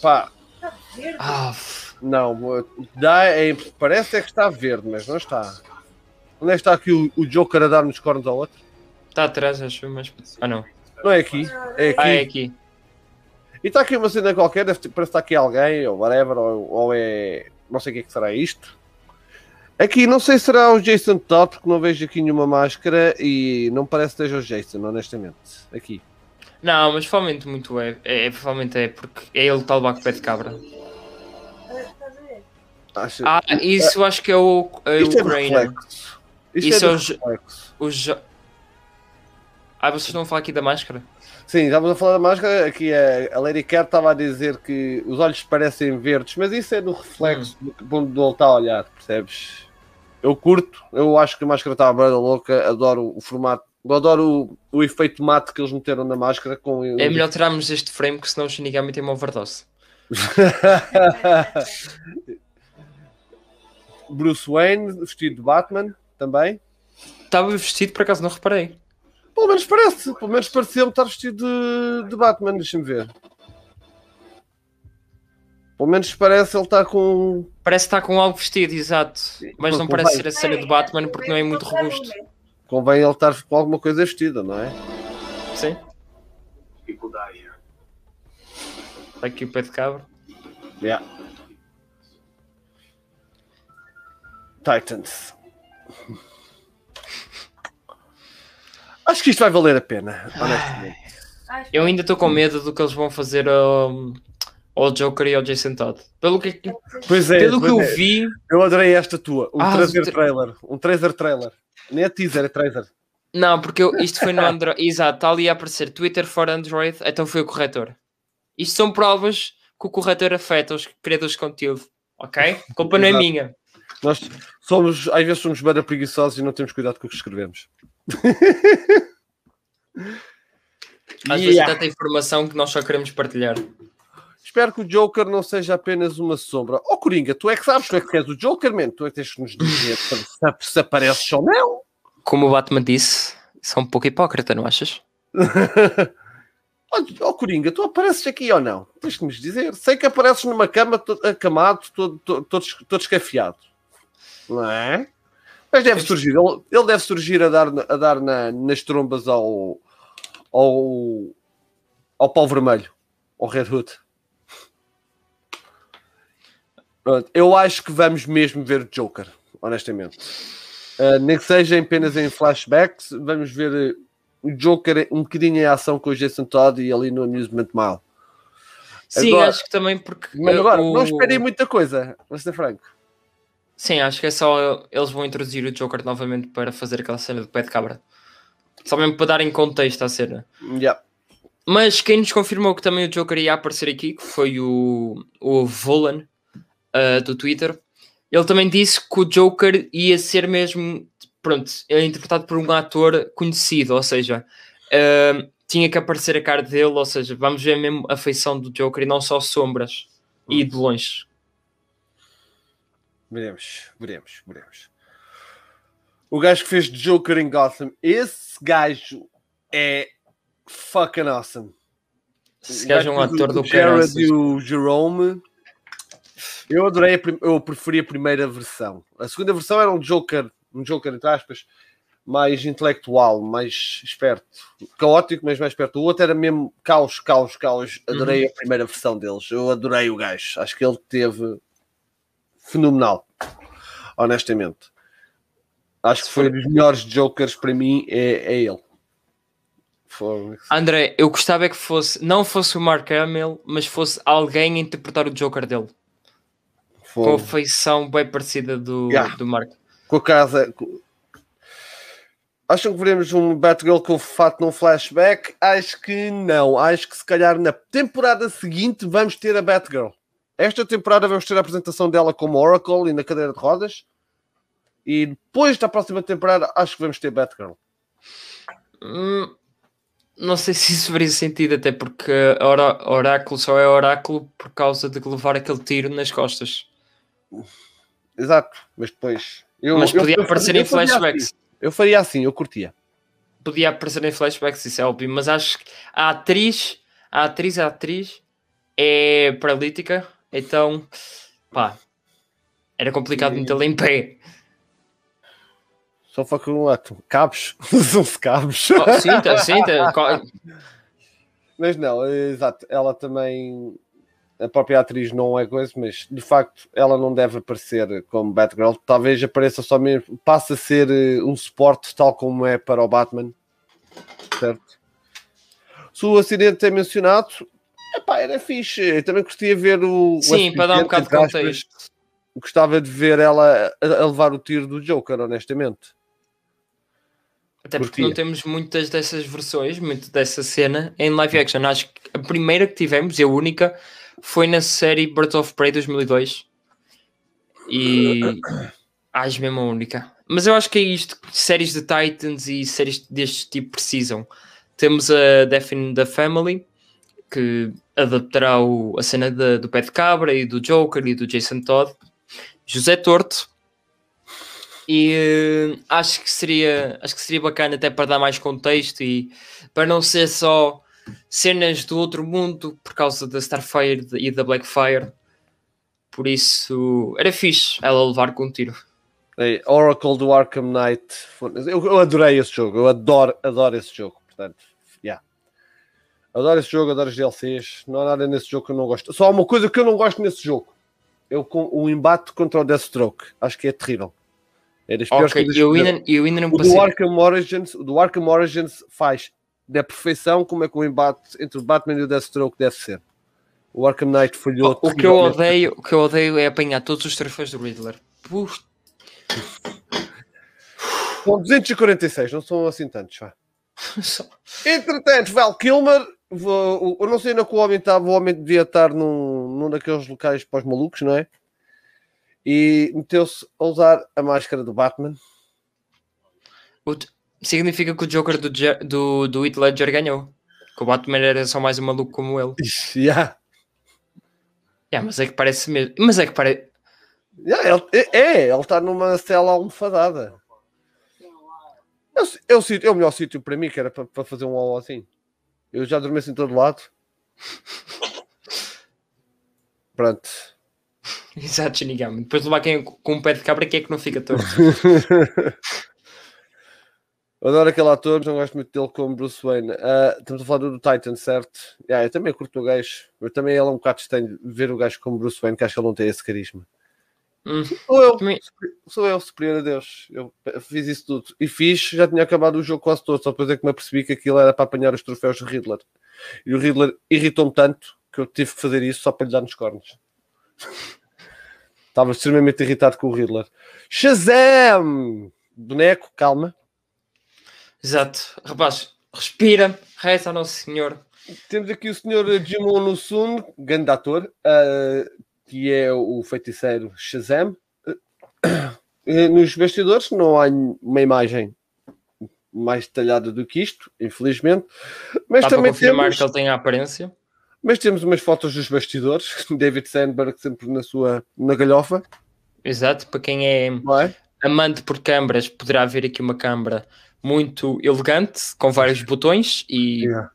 Speaker 2: Pá,
Speaker 4: Está verde.
Speaker 3: Ah,
Speaker 2: não, dá, é, parece é que está verde, mas não está. Onde é que está aqui o, o Joker a dar-nos cornos ao outro?
Speaker 3: está atrás, acho, mas. Ah, não.
Speaker 2: Não é aqui, é aqui.
Speaker 3: Ah, é aqui.
Speaker 2: E está aqui uma cena qualquer, deve parece que está aqui alguém, ou whatever, ou, ou é. Não sei o que é que será isto. Aqui, não sei se será o Jason Todd, porque não vejo aqui nenhuma máscara e não parece que esteja o Jason, honestamente. Aqui.
Speaker 3: Não, mas provavelmente muito é. É, é, provavelmente é, porque é ele que está levar com o pé de cabra.
Speaker 4: Ah?
Speaker 2: Acho...
Speaker 3: Ah, isso acho que é o, é
Speaker 2: isto é
Speaker 3: o Grainer.
Speaker 2: reflexo. Isto
Speaker 3: Isso
Speaker 2: é
Speaker 3: é
Speaker 2: de
Speaker 3: o Jo-
Speaker 2: reflexo.
Speaker 3: O jo... Ah, vocês estão a falar aqui da máscara?
Speaker 2: Sim, estávamos a falar da máscara. Aqui a, a Lady Cat estava a dizer que os olhos parecem verdes, mas isso é do reflexo
Speaker 3: Hum.
Speaker 2: do onde ele está a olhar, percebes? Eu curto, eu acho que a máscara está bem louca, adoro o formato, eu adoro o, o efeito mate que eles meteram na máscara com
Speaker 3: É melhor tirarmos este frame, que senão o Shinigami tem uma overdose.
Speaker 2: Bruce Wayne vestido de Batman também.
Speaker 3: Estava vestido, por acaso não reparei.
Speaker 2: Pelo menos parece, pelo menos pareceu-me estar vestido de, de Batman, deixa-me ver. Pelo menos parece ele estar com.
Speaker 3: Parece que está com algo vestido, exato. Mas não
Speaker 2: Convém.
Speaker 3: parece ser a cena de Batman porque não é muito robusto.
Speaker 2: Convém ele estar com alguma coisa vestida, não é?
Speaker 3: Sim, está aqui o pé de cabra.
Speaker 2: Yeah. Titans. Acho que isto vai valer a pena, honestamente.
Speaker 3: Eu ainda estou com medo do que eles vão fazer ao, ao Joker e ao Jason Todd. Pelo que,
Speaker 2: Pois é,
Speaker 3: pelo que eu
Speaker 2: é.
Speaker 3: vi,
Speaker 2: eu adorei esta tua. Um
Speaker 3: Ah,
Speaker 2: trazer
Speaker 3: tra-
Speaker 2: trailer. Um trazer trailer. Nem é teaser, é trailer.
Speaker 3: Não, porque eu- isto foi no Android. Exato, está ali a aparecer Twitter for Android, então foi o corretor. Isto são provas que o corretor afeta os criadores de conteúdo. Ok? A culpa não é minha.
Speaker 2: Nós somos, às vezes somos bem preguiçosos e não temos cuidado com o que escrevemos.
Speaker 3: Às vezes
Speaker 2: Yeah.
Speaker 3: é tanta informação que nós só queremos partilhar.
Speaker 2: Espero que o Joker não seja apenas uma sombra. Oh, Coringa, tu é que sabes, tu é que és o Joker, man. Tu é que tens que nos dizer se, se apareces ou não.
Speaker 3: Como o Batman disse, são um pouco hipócrita, não achas?
Speaker 2: Oh, oh, Coringa, tu apareces aqui ou não? Tens que nos dizer. Sei que apareces numa cama to- acamado, todo, todo, todo, todo escafiado. Não é? Mas deve surgir. Ele, ele deve surgir a dar, a dar na- nas trombas ao, ao, ao pau vermelho. Ao Red Hood. Pronto, Eu acho que vamos mesmo ver o Joker, honestamente. Uh, nem que seja apenas em flashbacks, vamos ver uh, o Joker um bocadinho em ação com o Jason Todd e ali no Amusement Mile.
Speaker 3: Sim,
Speaker 2: Agora-
Speaker 3: acho que também porque.
Speaker 2: Mas
Speaker 3: eh,
Speaker 2: agora,
Speaker 3: o-
Speaker 2: não esperem muita coisa, vou ser franco.
Speaker 3: Sim, acho que é só eles vão introduzir o Joker novamente para fazer aquela cena do pé de cabra. Só mesmo para darem contexto à cena.
Speaker 2: Yeah.
Speaker 3: Mas quem nos confirmou que também o Joker ia aparecer aqui, que foi o, o Volan uh, do Twitter, ele também disse que o Joker ia ser mesmo, pronto, é interpretado por um ator conhecido, ou seja, uh, tinha que aparecer a cara dele, ou seja, vamos ver mesmo a feição do Joker e não só sombras e de longe.
Speaker 2: Veremos, veremos, veremos. O gajo que fez Joker em Gotham, esse gajo é fucking awesome.
Speaker 3: Esse gajo é um ator do
Speaker 2: o Jared e o Jerome. Eu adorei, prim- eu preferi a primeira versão. A segunda versão era um Joker, um Joker entre aspas, mais intelectual, mais esperto, caótico, mas mais esperto. O outro era mesmo caos, caos, caos. Adorei a primeira versão deles. Eu adorei o gajo. Acho que ele teve fenomenal, honestamente. Acho que foi dos melhores Jokers para mim. É, é ele. Foi-
Speaker 3: André, eu gostava é que fosse, não fosse o Mark Hamill, mas fosse alguém a interpretar o Joker dele.
Speaker 2: Foi-
Speaker 3: Com a feição bem parecida do,
Speaker 2: Yeah.
Speaker 3: do Mark.
Speaker 2: com a casa. com- Acham que veremos um Batgirl com o fato num flashback? Acho que não. Acho que se calhar na temporada seguinte vamos ter a Batgirl. Esta temporada vamos ter a apresentação dela como Oracle e na cadeira de rodas. E depois da próxima temporada acho que vamos ter Batgirl.
Speaker 3: Hum, não sei se isso faria sentido, até porque a Ora- Oráculo só é Oráculo por causa de levar aquele tiro nas costas.
Speaker 2: Exato. Mas depois. Eu,
Speaker 3: Mas podia
Speaker 2: eu-
Speaker 3: aparecer
Speaker 2: eu
Speaker 3: em flashbacks.
Speaker 2: assim. Eu faria assim, eu curtia.
Speaker 3: Podia aparecer em flashbacks, isso é óbvio, mas acho que a atriz, a atriz, a atriz é paralítica, então pá, era complicado
Speaker 2: Sim.
Speaker 3: metê-la em pé.
Speaker 2: Só foi com um ato. Cabos. São-se cabos.
Speaker 3: Oh, sim, tá, sim, tá,
Speaker 2: Mas não, exato, ela também. A própria atriz não é coisa, mas de facto ela não deve aparecer como Batgirl. Talvez apareça só mesmo. Passe a ser eh, um suporte, tal como é para o Batman. Certo? Se o acidente é mencionado, epá, era fixe. Eu também gostaria de ver o. o
Speaker 3: sim, para dar um bocado de contexto.
Speaker 2: Gostava de ver ela a, levar o tiro do Joker, honestamente.
Speaker 3: Até porque não temos muitas dessas versões, muito dessa cena em live action. Acho que a primeira que tivemos, e a única, foi na série Birds of Prey 2002. E Acho mesmo a única. Mas eu acho que é isto que séries de Titans e séries deste tipo precisam. Temos a Death in the Family, que adaptará o- a cena de- do Pé de Cabra e do Joker e do Jason Todd. José Torto. E eh, acho que seria acho que seria bacana até para dar mais contexto e para não ser só cenas do outro mundo por causa da Starfire e da Blackfire. Por isso era fixe ela levar com um tiro.
Speaker 2: Oracle do Arkham Knight. Eu, eu adorei esse jogo. Eu adoro, adoro esse jogo. Portanto, yeah. Adoro esse jogo, adoro os DLCs. Não há nada nesse jogo que eu não gosto. Só há uma coisa que eu não gosto nesse jogo. Eu com o embate contra o Deathstroke. Acho que é terrível. É das piores
Speaker 3: Ok,
Speaker 2: coisas
Speaker 3: eu ainda, eu ainda não
Speaker 2: O do Arkham Origins, o do Arkham Origins faz da perfeição como é que o embate entre o Batman e o Deathstroke deve ser. O Arkham Knight falhou.
Speaker 3: O que eu odeio, o que eu odeio é apanhar todos os troféus do Riddler. Puxa,
Speaker 2: São 246, não são assim tantos. Vá. Entretanto, Val Kilmer, vou- eu não sei ainda que o homem estava, o homem devia estar num, num daqueles locais para os malucos, não é? E meteu-se a usar a máscara do Batman.
Speaker 3: Significa que o Joker do, do, do Heath Ledger ganhou. Que o Batman era só mais um maluco como ele.
Speaker 2: Yeah.
Speaker 3: Yeah, mas é que parece mesmo. Mas é que parece.
Speaker 2: Yeah, ele, é, é, ele está numa cela almofadada. É, o é, o, sítio- é o melhor sítio para mim, que era para, para fazer um alô assim. Eu já adormeço em todo lado. Pronto.
Speaker 3: Exato, Shinigami. Depois de levar quem com um pé de cabra, quem é que não fica torto?
Speaker 2: Eu adoro aquele ator, mas não gosto muito dele como Bruce Wayne. Ah, estamos a falar do, do Titan, certo? Yeah, eu também curto o gajo. Eu também ele é um bocado estranho ver o gajo como Bruce Wayne, que acho que ele não tem esse carisma.
Speaker 3: Hum,
Speaker 2: Sou eu,
Speaker 3: também-
Speaker 2: sou eu, superior a Deus. Eu fiz isso tudo. E fiz, já tinha acabado o jogo quase todo, só depois é que me apercebi que aquilo era para apanhar os troféus do Riddler. E o Riddler irritou-me tanto que eu tive que fazer isso só para lhe dar nos cornos. Estava extremamente irritado com o Riddler. Shazam! Boneco, calma.
Speaker 3: Exato. Rapaz, respira, reza ao Nosso Senhor.
Speaker 2: Temos aqui o senhor Jimon Nusun, grande ator, ah, que é o feiticeiro Shazam. Eh, Nos bastidores não há uma imagem mais detalhada do que isto, infelizmente. Mas
Speaker 3: Dá
Speaker 2: também, temos,
Speaker 3: que ele tem a aparência.
Speaker 2: mas temos umas fotos dos bastidores. David Sandberg sempre na sua na galhofa,
Speaker 3: Exato. Para quem é
Speaker 2: é?
Speaker 3: amante por câmaras, poderá ver aqui uma câmara muito elegante, com vários botões e
Speaker 2: Yeah.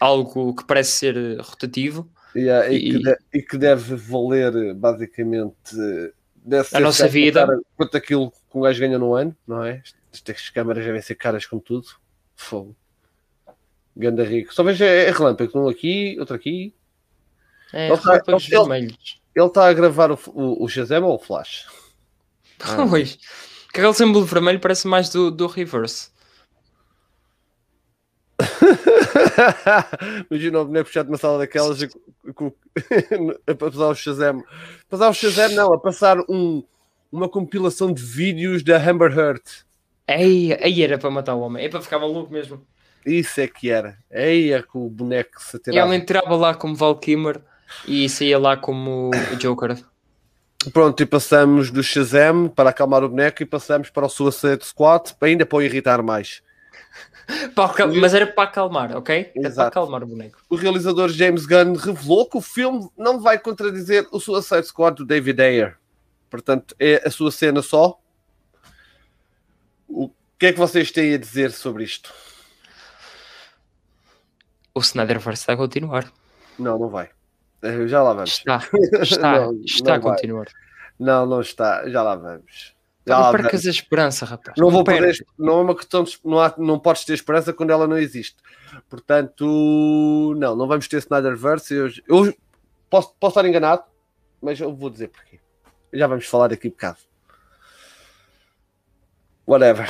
Speaker 3: algo que parece ser rotativo.
Speaker 2: Yeah, e,
Speaker 3: E-
Speaker 2: que de- e que deve valer basicamente ser
Speaker 3: nossa vida.
Speaker 2: quanto aquilo que um gajo ganha no ano, não é? Estas câmaras devem ser caras como tudo. Fogo. Ganda rico. Só vejo é, é relâmpago, um aqui, outro aqui.
Speaker 3: É,
Speaker 2: Ele tá- está a gravar o, o, o Shazam ou o Flash? Ah.
Speaker 3: Pois. Que aquele símbolo vermelho parece mais do, do reverse.
Speaker 2: Imagina o boneco puxado na sala daquelas e a passar o Shazam. Passar o Shazam, não, a passar um, uma compilação de vídeos da Amber Heard.
Speaker 3: Ei, aí era para matar o homem. É para ficar maluco mesmo.
Speaker 2: Isso é que era. Eia com o boneco se
Speaker 3: E
Speaker 2: atirava.
Speaker 3: ela entrava lá como Val Kilmer e saía lá como o Joker.
Speaker 2: Pronto, e passamos do Shazam para acalmar o boneco e passamos para o Suicide Squad, ainda para o irritar mais.
Speaker 3: Mas era para acalmar, ok? Era para acalmar o boneco.
Speaker 2: O realizador James Gunn revelou que o filme não vai contradizer o Suicide Squad do David Ayer. Portanto, é a sua cena só. O que é que vocês têm a dizer sobre isto?
Speaker 3: O Snyderverse a continuar.
Speaker 2: Não, não vai. Eh, Já lá vamos.
Speaker 3: Está, está,
Speaker 2: Não,
Speaker 3: está a
Speaker 2: não vai.
Speaker 3: continuar.
Speaker 2: Não, não está. Já lá vamos. Já
Speaker 3: Não percas a esperança, rapaz.
Speaker 2: Não vou perder, não é uma questão de, não, há, não podes ter esperança quando ela não existe. Portanto, não, não vamos ter Snyderverse. Eu, eu posso, posso estar enganado, mas eu vou dizer porquê. Já vamos falar daqui um bocado. Whatever.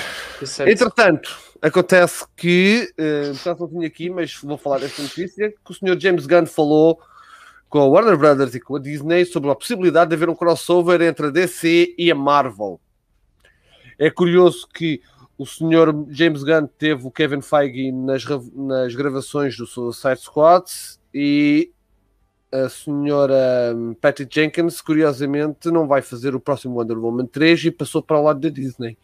Speaker 3: É-
Speaker 2: Entretanto, acontece que, portanto, não tinha aqui, mas vou falar desta notícia, que o Sr. James Gunn falou com a Warner Brothers e com a Disney sobre a possibilidade de haver um crossover entre a DC e a Marvel. É curioso que o Sr. James Gunn teve o Kevin Feige nas, nas gravações do Suicide Squad e a senhora hum, Patty Jenkins, curiosamente, não vai fazer o próximo Wonder Woman 3 e passou para o lado da Disney.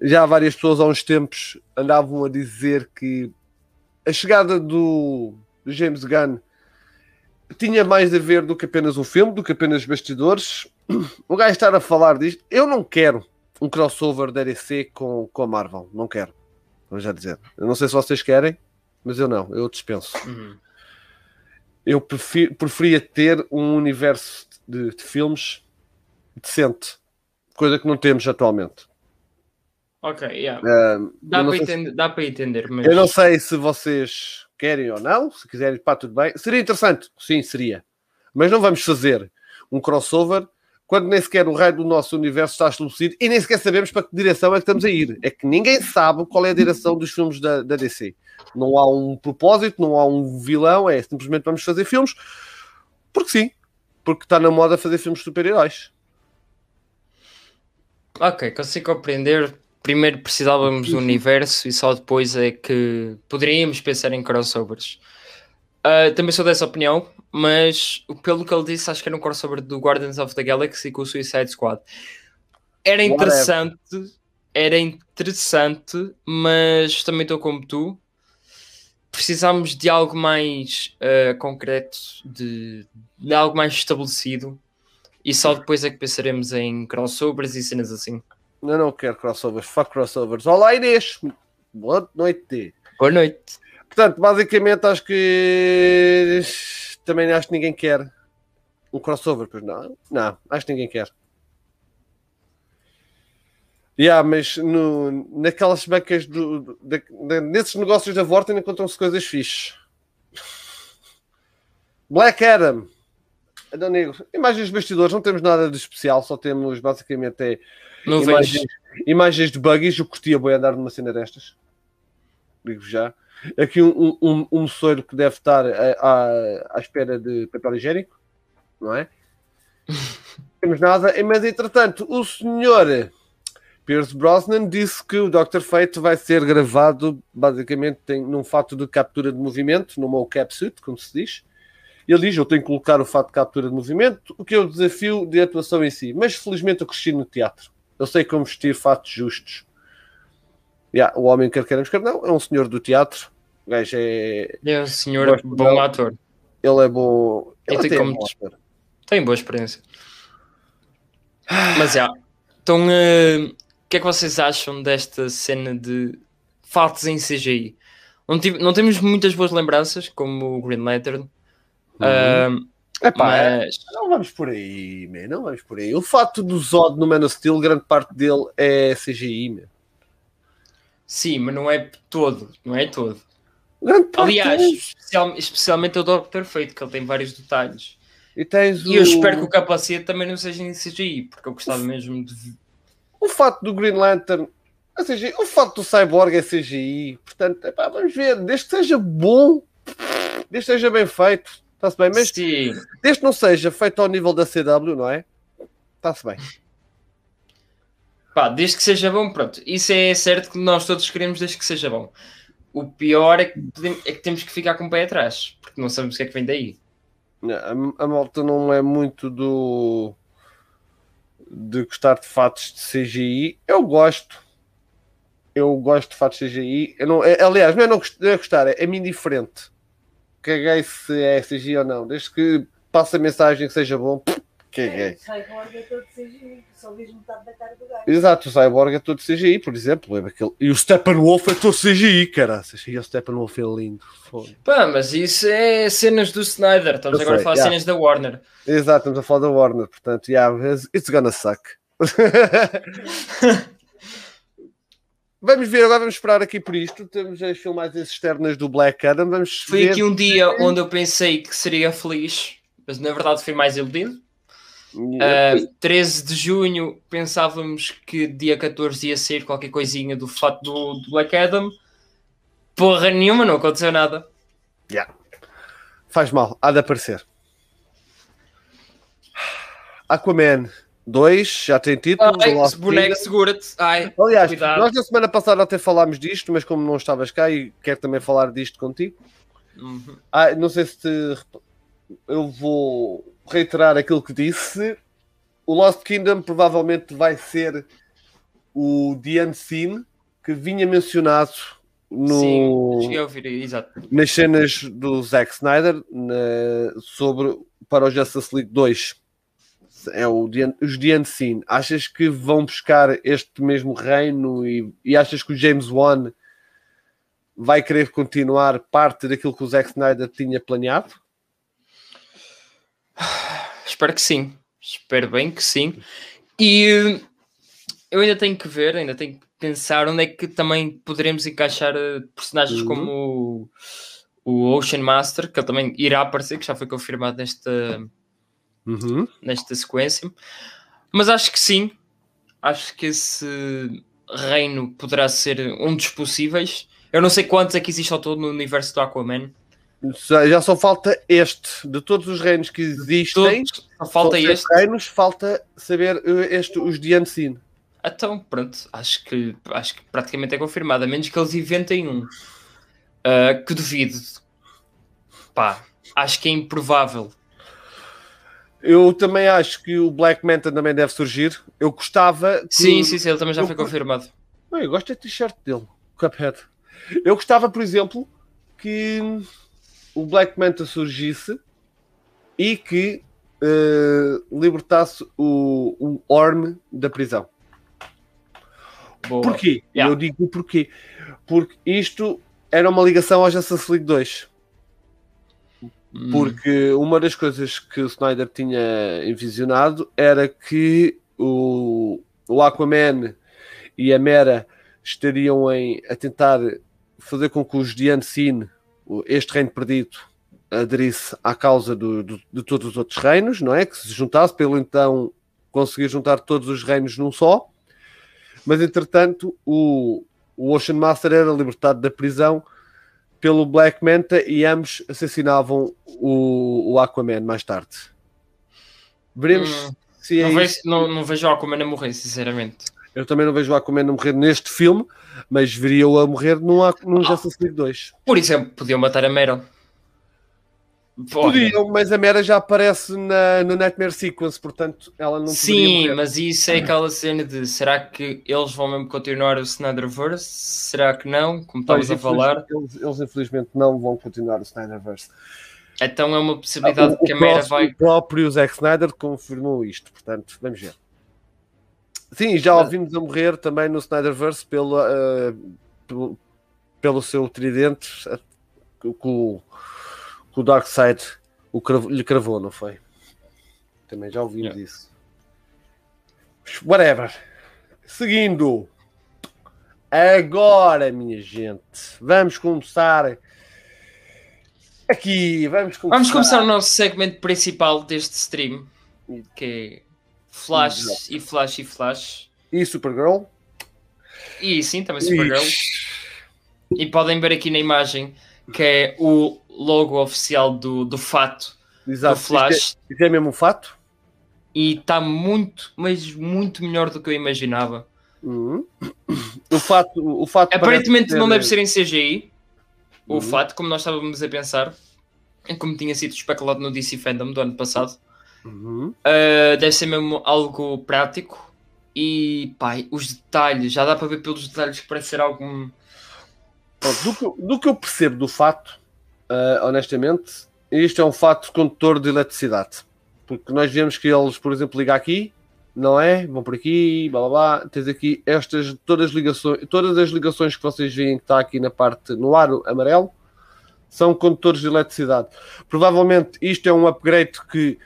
Speaker 2: Já várias pessoas há uns tempos andavam a dizer que a chegada do James Gunn tinha mais a ver do que apenas um filme, do que apenas bastidores. O gajo estar a falar disto, eu não quero um crossover da DC com, com a Marvel, não quero. Vou já dizer. Eu não sei se vocês querem, mas eu não, eu dispenso.
Speaker 3: Uhum.
Speaker 2: Eu prefiro, preferia ter um universo de, de filmes decente, coisa que não temos atualmente.
Speaker 3: Ok, yeah.
Speaker 2: Ah,
Speaker 3: Dá, para
Speaker 2: sei se-
Speaker 3: entender, dá para entender, mas
Speaker 2: Eu não sei se vocês querem ou não, se quiserem, pá, tudo bem. Seria interessante, sim, seria. Mas não vamos fazer um crossover quando nem sequer o raio do nosso universo está estabelecido e nem sequer sabemos para que direção é que estamos a ir. É que ninguém sabe qual é a direção dos filmes da, da DC. Não há um propósito, não há um vilão, é simplesmente vamos fazer filmes porque sim, porque está na moda fazer filmes de super-heróis.
Speaker 3: Ok, consigo compreender. Primeiro precisávamos do universo e só depois é que poderíamos pensar em crossovers. Ah, também sou dessa opinião, mas pelo que ele disse, acho que era um crossover do Guardians of the Galaxy com o Suicide Squad. Era
Speaker 2: Whatever.
Speaker 3: interessante, era interessante, mas também estou como tu. Precisámos de algo mais ah, concreto, de, de algo mais estabelecido, e só depois é que pensaremos em crossovers e cenas assim.
Speaker 2: Eu não quero crossovers, fuck crossovers. Olá Inês, boa noite.
Speaker 3: Boa noite.
Speaker 2: Portanto, basicamente acho que também acho que ninguém quer um crossover, pois não? Não, acho que ninguém quer. Yeah, mas no, naquelas becas do, do- da- nesses negócios da Vorten encontram-se coisas fixes. Black Adam. Adão Negro. Imagens de bastidores, não temos nada de especial, só temos basicamente é, imagens, imagens de buggies. Eu curtia bem andar numa cena destas. Digo já. Aqui um, um, um, um moçoiro que deve estar à, à, à espera de papel higiênico, não é? Não temos nada, mas entretanto, o senhor Pierce Brosnan disse que o Dr. Fate vai ser gravado basicamente tem, num fato de captura de movimento, numa mocap suit, como se diz. Ele diz: Eu tenho que colocar o fato de captura de movimento, o que é o desafio de atuação em si. Mas felizmente eu cresci no teatro. Eu sei como vestir fatos justos. Yeah, o homem quer queiramos quer não, é um senhor do teatro. O gajo é.
Speaker 3: É um senhor bom
Speaker 2: dele.
Speaker 3: ator.
Speaker 2: Ele é bom. Ele
Speaker 3: tenho
Speaker 2: até é
Speaker 3: como-
Speaker 2: bom.
Speaker 3: Tem boa experiência. Mas já. Então, eh, o que é que vocês acham desta cena de fatos em CGI? Não, tive- não temos muitas boas lembranças, como o Green Lantern. ah,
Speaker 2: Epá, é-
Speaker 3: mas
Speaker 2: não vamos por aí, man, não vamos por aí. O fato do Zod no Man of Steel, grande parte dele é CGI, man.
Speaker 3: Sim, mas não é todo. Não é todo. Aliás, especial- especialmente o Doctor Fate, que ele tem vários detalhes.
Speaker 2: E tens
Speaker 3: E eu
Speaker 2: o,
Speaker 3: espero que o capacete também não seja em CGI, porque eu gostava mesmo de.
Speaker 2: o fato do Green Lantern é CGI. O fato do Cyborg é CGI. Portanto, epá, vamos ver. Desde que seja bom, desde que seja bem feito, está-se bem. Mas
Speaker 3: Sim,
Speaker 2: desde que não seja feito ao nível da CW, não é? Está-se bem.
Speaker 3: Pá, desde que seja bom, pronto. Isso é certo que nós todos queremos desde que seja bom. O pior é que, podem- é que temos que ficar com o pé atrás, porque não sabemos o que é que vem daí.
Speaker 2: A, a malta não é muito do de gostar de fatos de CGI. Eu gosto. Eu gosto de fatos de CGI. Eu não, é- aliás, não é não é gostar, é, é-me indiferente. Caguei se é CGI ou não. Desde que passe a mensagem que seja bom, caguei.
Speaker 4: É todo CGI, só vês metade da cara do gajo.
Speaker 2: Exato, o Cyborg é todo CGI, por exemplo. lembra aquele- E o Steppenwolf é todo CGI, caraças. E o Steppenwolf é lindo. Foda.
Speaker 3: Pá, mas isso é cenas do Snyder. Estamos
Speaker 2: Eu
Speaker 3: agora
Speaker 2: sei,
Speaker 3: a falar
Speaker 2: yeah.
Speaker 3: cenas da Warner.
Speaker 2: Exato, estamos a falar da Warner, portanto, yeah, it's gonna suck. vamos ver, agora vamos esperar aqui por isto. Temos as filmagens externas do Black Adam. Vamos
Speaker 3: Foi
Speaker 2: ver.
Speaker 3: aqui um dia onde eu pensei que seria feliz, mas na verdade fui mais iludido. Uh, 13 de junho pensávamos que dia 14 ia ser qualquer coisinha do fato do, do Black Adam. Porra nenhuma, não aconteceu nada.
Speaker 2: Faz mal, há de aparecer. Aquaman 2, já tem título.
Speaker 3: Ai, boneco, segura-te.
Speaker 2: Aliás,
Speaker 3: cuidado.
Speaker 2: nós na semana passada até falámos disto, mas como não estavas cá e quero também falar disto contigo.
Speaker 3: Uhum.
Speaker 2: Ah, não sei se te. eu vou reiterar aquilo que disse. O Lost Kingdom provavelmente vai ser o The Unseen que vinha mencionado no,
Speaker 3: Sim, ouvir,
Speaker 2: nas cenas do Zack Snyder na- sobre para o Justice League 2. É o os The Unseen. Achas que vão buscar este mesmo reino e, e achas que o James Wan vai querer continuar parte daquilo que o Zack Snyder tinha planeado?
Speaker 3: Espero que sim. Espero bem que sim. E eu ainda tenho que ver, ainda tenho que pensar onde é que também poderemos encaixar eh, personagens
Speaker 2: Uhum.
Speaker 3: como o, o Ocean Master, que ele também irá aparecer, que já foi confirmado nesta,
Speaker 2: Uhum.
Speaker 3: nesta sequência. Mas acho que sim. Acho que esse reino poderá ser um dos possíveis. Eu não sei quantos é que existe ao todo no universo do Aquaman.
Speaker 2: Já só falta este. De todos os reinos que existem,
Speaker 3: Todos, só falta
Speaker 2: sete
Speaker 3: este.
Speaker 2: reinos, falta saber eh, este, os The Unseen.
Speaker 3: Então, pronto, acho que, acho que praticamente é confirmado, a menos que eles inventem um. Ah, que duvido. Pá, acho que é improvável.
Speaker 2: Eu também acho que o Black Manta também deve surgir. Eu gostava. que-
Speaker 3: Sim, sim, sim, ele também já
Speaker 2: eu
Speaker 3: foi confirmado.
Speaker 2: Eu gosto da t-shirt dele, o Cuphead. Eu gostava, por exemplo, que o Black Manta surgisse e que eh, libertasse o, o Orm da prisão.
Speaker 3: Boa.
Speaker 2: Porquê?
Speaker 3: Yeah.
Speaker 2: Eu digo porquê. Porque isto era uma ligação ao Justice League 2.
Speaker 3: Hum,
Speaker 2: Porque uma das coisas que o Snyder tinha envisionado era que o, o Aquaman e a Mera estariam em, a tentar fazer com que os The Unseen, este reino perdido, aderisse à causa do- do- de todos os outros reinos, não é? Que se juntasse, pelo então conseguir juntar todos os reinos num só. Mas entretanto, o, o Ocean Master era libertado da prisão pelo Black Manta e ambos assassinavam o, o Aquaman mais tarde. Veremos
Speaker 3: Hum,
Speaker 2: se é
Speaker 3: não,
Speaker 2: isso.
Speaker 3: vejo, não, não vejo o Aquaman a morrer, sinceramente.
Speaker 2: Eu também não vejo o Aquaman a morrer neste filme, mas veria-o a morrer num, num Justice League 2.
Speaker 3: Por exemplo, podiam matar a Meryl.
Speaker 2: Podiam, mas a Mera já aparece na, no Nightmare Sequence, portanto ela não
Speaker 3: Sim, mas isso é aquela cena de será que eles vão mesmo continuar o Snyderverse? Será que não? Como estamos a falar.
Speaker 2: Eles, eles, infelizmente não vão continuar o Snyderverse.
Speaker 3: Então é uma possibilidade
Speaker 2: o,
Speaker 3: que a Mera vai.
Speaker 2: o próprio Zack Snyder confirmou isto, portanto, vamos ver. Sim, já ouvimos a morrer também no Snyderverse pelo, eh, pelo, pelo seu tridente eh, que o, que o Darkseid o cravo- lhe cravou, não foi? Também já ouvimos
Speaker 3: Yeah.
Speaker 2: isso. Whatever. Seguindo. Agora, minha gente, vamos começar aqui. Vamos começar.
Speaker 3: Vamos começar o nosso segmento principal deste stream, que é Flash
Speaker 2: Exato.
Speaker 3: e Flash e Flash.
Speaker 2: E Supergirl.
Speaker 3: E sim, também Supergirl.
Speaker 2: Ixi.
Speaker 3: E podem ver aqui na imagem que é o logo oficial do, do fato
Speaker 2: Exato.
Speaker 3: do Flash.
Speaker 2: Isto é, isto é mesmo um fato?
Speaker 3: E está muito, mas muito melhor do que eu imaginava.
Speaker 2: Uhum. O fato, o fato
Speaker 3: Aparentemente não deve
Speaker 2: ser-
Speaker 3: em CGI, o
Speaker 2: Uhum.
Speaker 3: fato, como nós estávamos a pensar, como tinha sido especulado no DC Fandom do ano passado.
Speaker 2: Uhum.
Speaker 3: Uh, deve ser mesmo algo prático. E pai, os detalhes, já dá para ver pelos detalhes que parece ser.
Speaker 2: Pronto, do, que, eu- do que eu percebo do fato, ah, honestamente, isto é um fato condutor de eletricidade. Porque nós vemos que eles, por exemplo, ligam aqui, não é? Vão por aqui, blá blá blá. Tens aqui estas, todas as ligações, todas as ligações que vocês veem que está aqui na parte, no aro amarelo, são condutores de eletricidade. Provavelmente isto é um upgrade que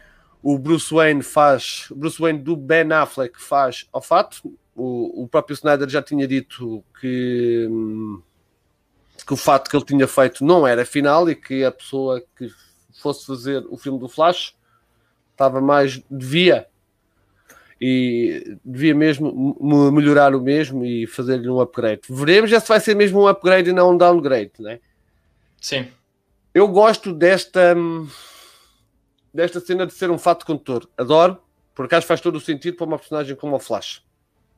Speaker 2: o Bruce Wayne faz, Bruce Wayne do Ben Affleck faz ao fato. O, o próprio Snyder já tinha dito que, que o fato que ele tinha feito não era final e que a pessoa que fosse fazer o filme do Flash estava mais, devia e devia mesmo melhorar o mesmo e fazer-lhe um upgrade. Veremos já se vai ser mesmo um upgrade e não um downgrade, né?
Speaker 3: Sim.
Speaker 2: Eu gosto desta hum, desta cena de ser um fato condutor. Adoro, por acaso faz todo o sentido para uma personagem como o Flash.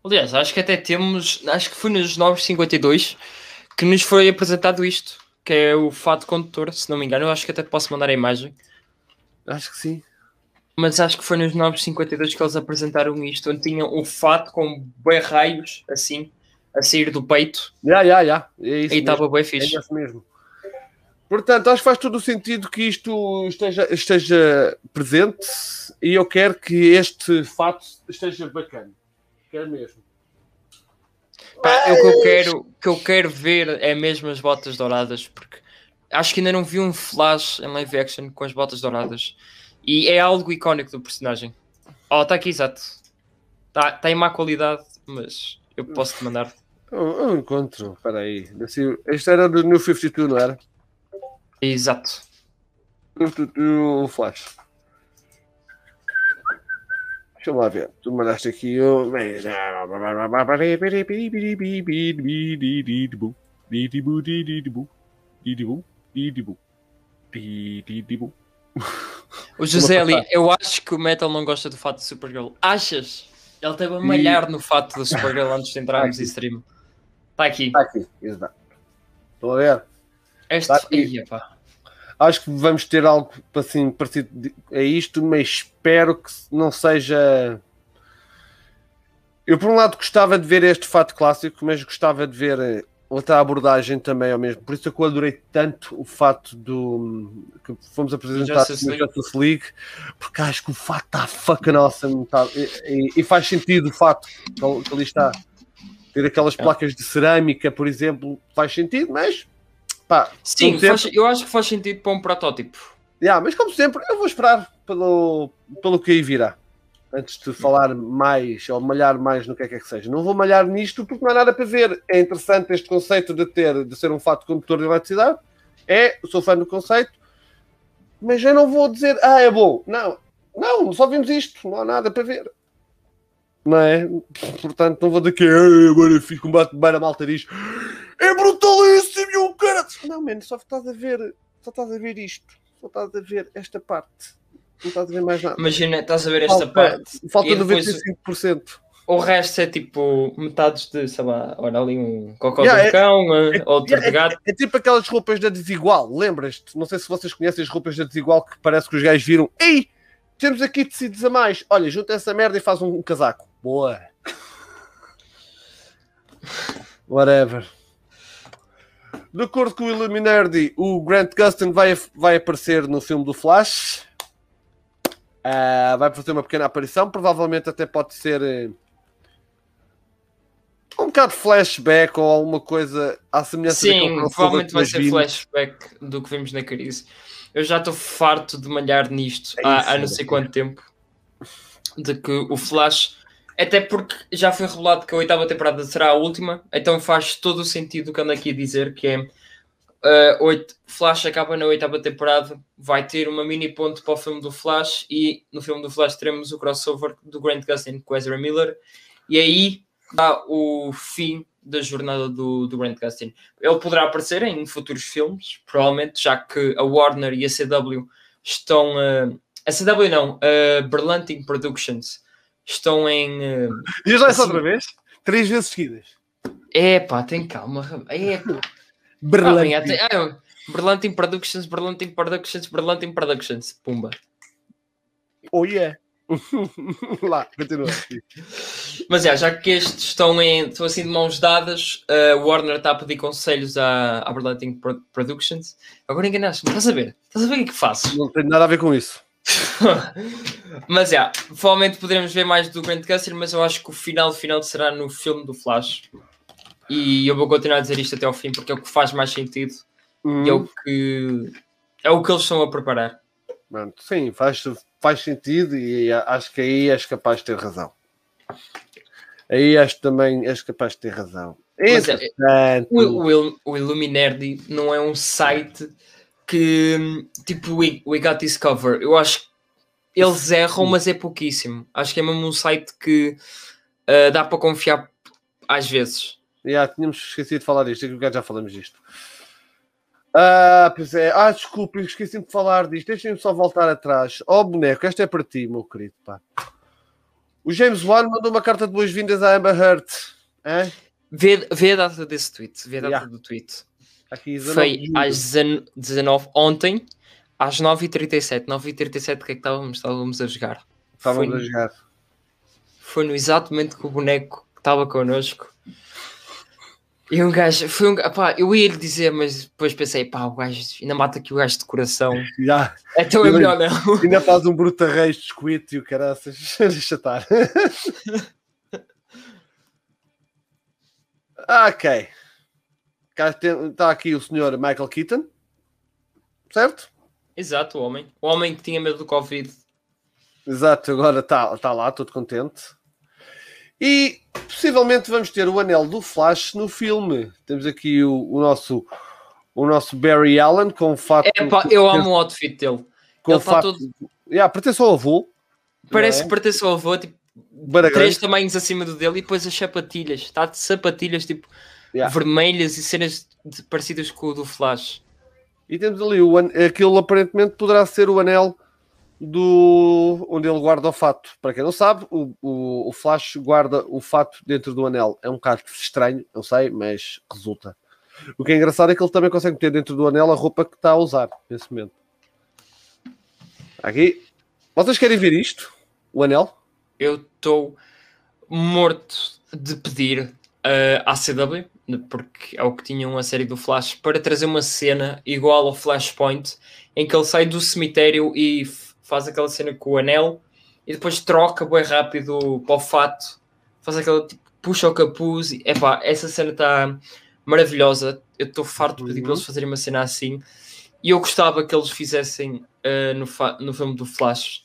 Speaker 3: Aliás, acho que até temos. Acho que foi nos 952 que nos foi apresentado isto, que é o fato condutor, se não me engano. Eu acho que até posso mandar a imagem.
Speaker 2: Acho que sim.
Speaker 3: Mas acho que foi nos 952 que eles apresentaram isto, onde tinham o fato com bem raios, assim, a sair do peito,
Speaker 2: Já, já, já. É
Speaker 3: e estava bem
Speaker 2: É
Speaker 3: fixe.
Speaker 2: isso mesmo. Portanto, acho que faz todo o sentido que isto esteja, esteja presente e eu quero que este fato esteja bacana. Quero mesmo.
Speaker 3: Pá, é o que eu quero, que eu quero ver é mesmo as botas douradas, porque acho que ainda não vi um flash em live action com as botas douradas. E é algo icónico do personagem. Oh, está aqui, exato. Está tá em má qualidade, mas eu posso te mandar.
Speaker 2: Eu, eu encontro. Espera aí. Assim, Este era do New 52, não era?
Speaker 3: Exato.
Speaker 2: 52 Flash. Deixa eu lá ver. Tu mandaste aqui o.
Speaker 3: O José ali, eu acho que o Metal não gosta do fato de Supergirl. Achas? Ele teve a malhar no fato da Supergirl antes de entrarmos
Speaker 2: Aqui.
Speaker 3: em stream. Está aqui.
Speaker 2: Está aqui, exato. Estou a ver.
Speaker 3: Este...
Speaker 2: aqui.
Speaker 3: Ih, epá.
Speaker 2: Acho que vamos ter algo assim parecido a isto, mas espero que não seja. Eu, por um lado, gostava de ver este fato clássico, mas gostava de ver eh, outra abordagem também ao mesmo. Por isso é que eu adorei tanto o fato do que fomos
Speaker 3: Justice
Speaker 2: no
Speaker 3: League.
Speaker 2: Justice League, porque acho que o fato está fucking awesome tá? e, e- faz sentido o fato que, ali- que ali está. Ter aquelas
Speaker 3: É.
Speaker 2: placas de cerâmica, por exemplo, faz sentido, mas pá,
Speaker 3: Sim, faz- eu acho que faz sentido para um protótipo.
Speaker 2: Yeah, mas como sempre, eu vou esperar pelo, pelo que aí virá. Antes de falar mais ou malhar mais no que é que, é que seja. Não vou malhar nisto porque não há nada para ver. É interessante este conceito de ter de ser um fato condutor de eletricidade. É, sou fã do conceito, mas eu não vou dizer, ah, é bom. Não, não, só vimos isto, não há nada para ver. Não é? Portanto, não vou dizer que "Ei, agora fico com bate bem a malta diz é brutalíssimo e o cara. Não, mano, só estás a ver, só estás a ver isto, só estás a ver esta parte, não estás a ver mais nada.
Speaker 3: Imagina, estás a ver esta
Speaker 2: Falta-
Speaker 3: parte.
Speaker 2: Falta
Speaker 3: E depois-
Speaker 2: 95%.
Speaker 3: O resto é tipo metades de, sei lá, olha ali um cocó
Speaker 2: Yeah,
Speaker 3: de um
Speaker 2: é-
Speaker 3: cão,
Speaker 2: é-
Speaker 3: outro
Speaker 2: é-
Speaker 3: de gato.
Speaker 2: É tipo aquelas roupas da Desigual, lembras-te? Não sei se vocês conhecem as roupas da Desigual que parece que os gajos viram. Ei, temos aqui tecidos a mais. Olha, junta essa merda e faz um, casaco. Boa. Whatever. De acordo com o Illuminati, o Grant Gustin vai, vai aparecer no filme do Flash. Ah, vai fazer uma pequena aparição. Provavelmente até pode ser eh, um bocado de flashback ou alguma coisa à semelhança
Speaker 3: Sim, provavelmente vai ser flashback do que vimos na carice. Eu já estou farto de malhar nisto
Speaker 2: É
Speaker 3: há,
Speaker 2: isso,
Speaker 3: há não sei
Speaker 2: é.
Speaker 3: quanto tempo. De que o Flash, até porque já foi revelado que a oitava temporada será a última, então faz todo o sentido o que ando aqui a dizer, que é uh, oito, Flash acaba na oitava temporada, vai ter uma mini ponte para o filme do Flash e no filme do Flash teremos o crossover do Grant Gustin com Ezra Miller e aí dá o fim da jornada do, do Grant Gustin. Ele poderá aparecer em futuros filmes, provavelmente, já que a Warner e a CW estão. uh, a CW não, a Berlanting Productions estão em. uh,
Speaker 2: já essa
Speaker 3: Assim-
Speaker 2: outra vez? Três vezes seguidas.
Speaker 3: Epá, tem calma. rapaz. Epá. Ah,
Speaker 2: Berlante.
Speaker 3: bem, até- ah, Productions, Berlanting Productions, Berlanting Productions. Pumba.
Speaker 2: Oh yeah. Lá, continua.
Speaker 3: Mas é, já que estes estão, em, estão assim de mãos dadas, a Warner está a pedir conselhos à, à Berlanting Pro- Productions. Agora enganaste-me, estás a ver? Estás a ver o que é que faço?
Speaker 2: Não tem nada a ver com isso.
Speaker 3: mas é, provavelmente poderemos ver mais do Grant Gustin, mas eu acho que o final final será no filme do Flash. E eu vou continuar a dizer isto até ao fim porque é o que faz mais sentido e é o que é o que eles estão a preparar.
Speaker 2: Mano, sim, faz, faz sentido e acho que aí és capaz de ter razão. Aí acho que também és capaz de ter razão.
Speaker 3: Mas é- O, o, o Illuminati não é um site que tipo we, we got this cover. Eu acho que eles erram, mas é pouquíssimo. Acho que é mesmo um site que ah, dá para confiar às vezes.
Speaker 2: já tínhamos esquecido de falar disto, já falamos disto. Ah, pois é. Ah, desculpa, eu esqueci de falar disto. Deixem-me só voltar atrás. Ó boneco, esta é para ti, meu querido. Pá. O James Wan mandou uma carta de boas-vindas à Amber Heard.
Speaker 3: Vê, vê a data desse tweet. Vê a data
Speaker 2: Yeah.
Speaker 3: do tweet.
Speaker 2: Aqui, 19
Speaker 3: Foi às 19 19 ontem, às 9h37. 9h37 o que é que estávamos? Estávamos a jogar.
Speaker 2: Estávamos
Speaker 3: Foi-
Speaker 2: a jogar.
Speaker 3: Foi no exato momento que o boneco estava connosco. E um gajo, foi um pá, eu ia lhe dizer, mas depois pensei, pá, o gajo ainda mata aqui o gajo de coração.
Speaker 2: Já.
Speaker 3: Então é melhor não.
Speaker 2: Ainda faz um bruto arreio de squid e o caraças. Deixa estar. ok. Cá Está aqui o senhor Michael Keaton. Certo?
Speaker 3: Exato, o homem. O homem que tinha medo do Covid.
Speaker 2: Exato, agora está tá lá, todo contente. E possivelmente vamos ter o anel do Flash no filme. Temos aqui o, o nosso o nosso Barry Allen com o fato.
Speaker 3: É eu amo o outfit dele.
Speaker 2: com
Speaker 3: ele
Speaker 2: o
Speaker 3: tá
Speaker 2: fato.
Speaker 3: todo-
Speaker 2: Yeah, pertence ao avô.
Speaker 3: Parece
Speaker 2: não
Speaker 3: que pertence ao avô, tipo, três tamanhos acima do dele e depois as sapatilhas. Está de sapatilhas tipo
Speaker 2: Yeah.
Speaker 3: vermelhas e cenas parecidas com o do Flash.
Speaker 2: E temos ali o an... aquilo aparentemente poderá ser o anel do onde ele guarda o fato. Para quem não sabe, o, o, o Flash guarda o fato dentro do anel. É um bocado estranho, não sei, mas resulta. O que é engraçado é que ele também consegue meter dentro do anel a roupa que está a usar nesse momento. Aqui. Vocês querem ver isto? O anel?
Speaker 3: Eu estou morto de pedir uh, à CW, porque é o que tinham a série do Flash, para trazer uma cena igual ao Flashpoint, em que ele sai do cemitério e faz aquela cena com o anel e depois troca bem rápido para o fato, faz aquela tipo, puxa o capuz. E, epá, essa cena está maravilhosa. Eu estou farto de pedir para
Speaker 2: Uhum.
Speaker 3: eles fazerem uma cena assim. E eu gostava que eles fizessem uh, no, no filme do Flash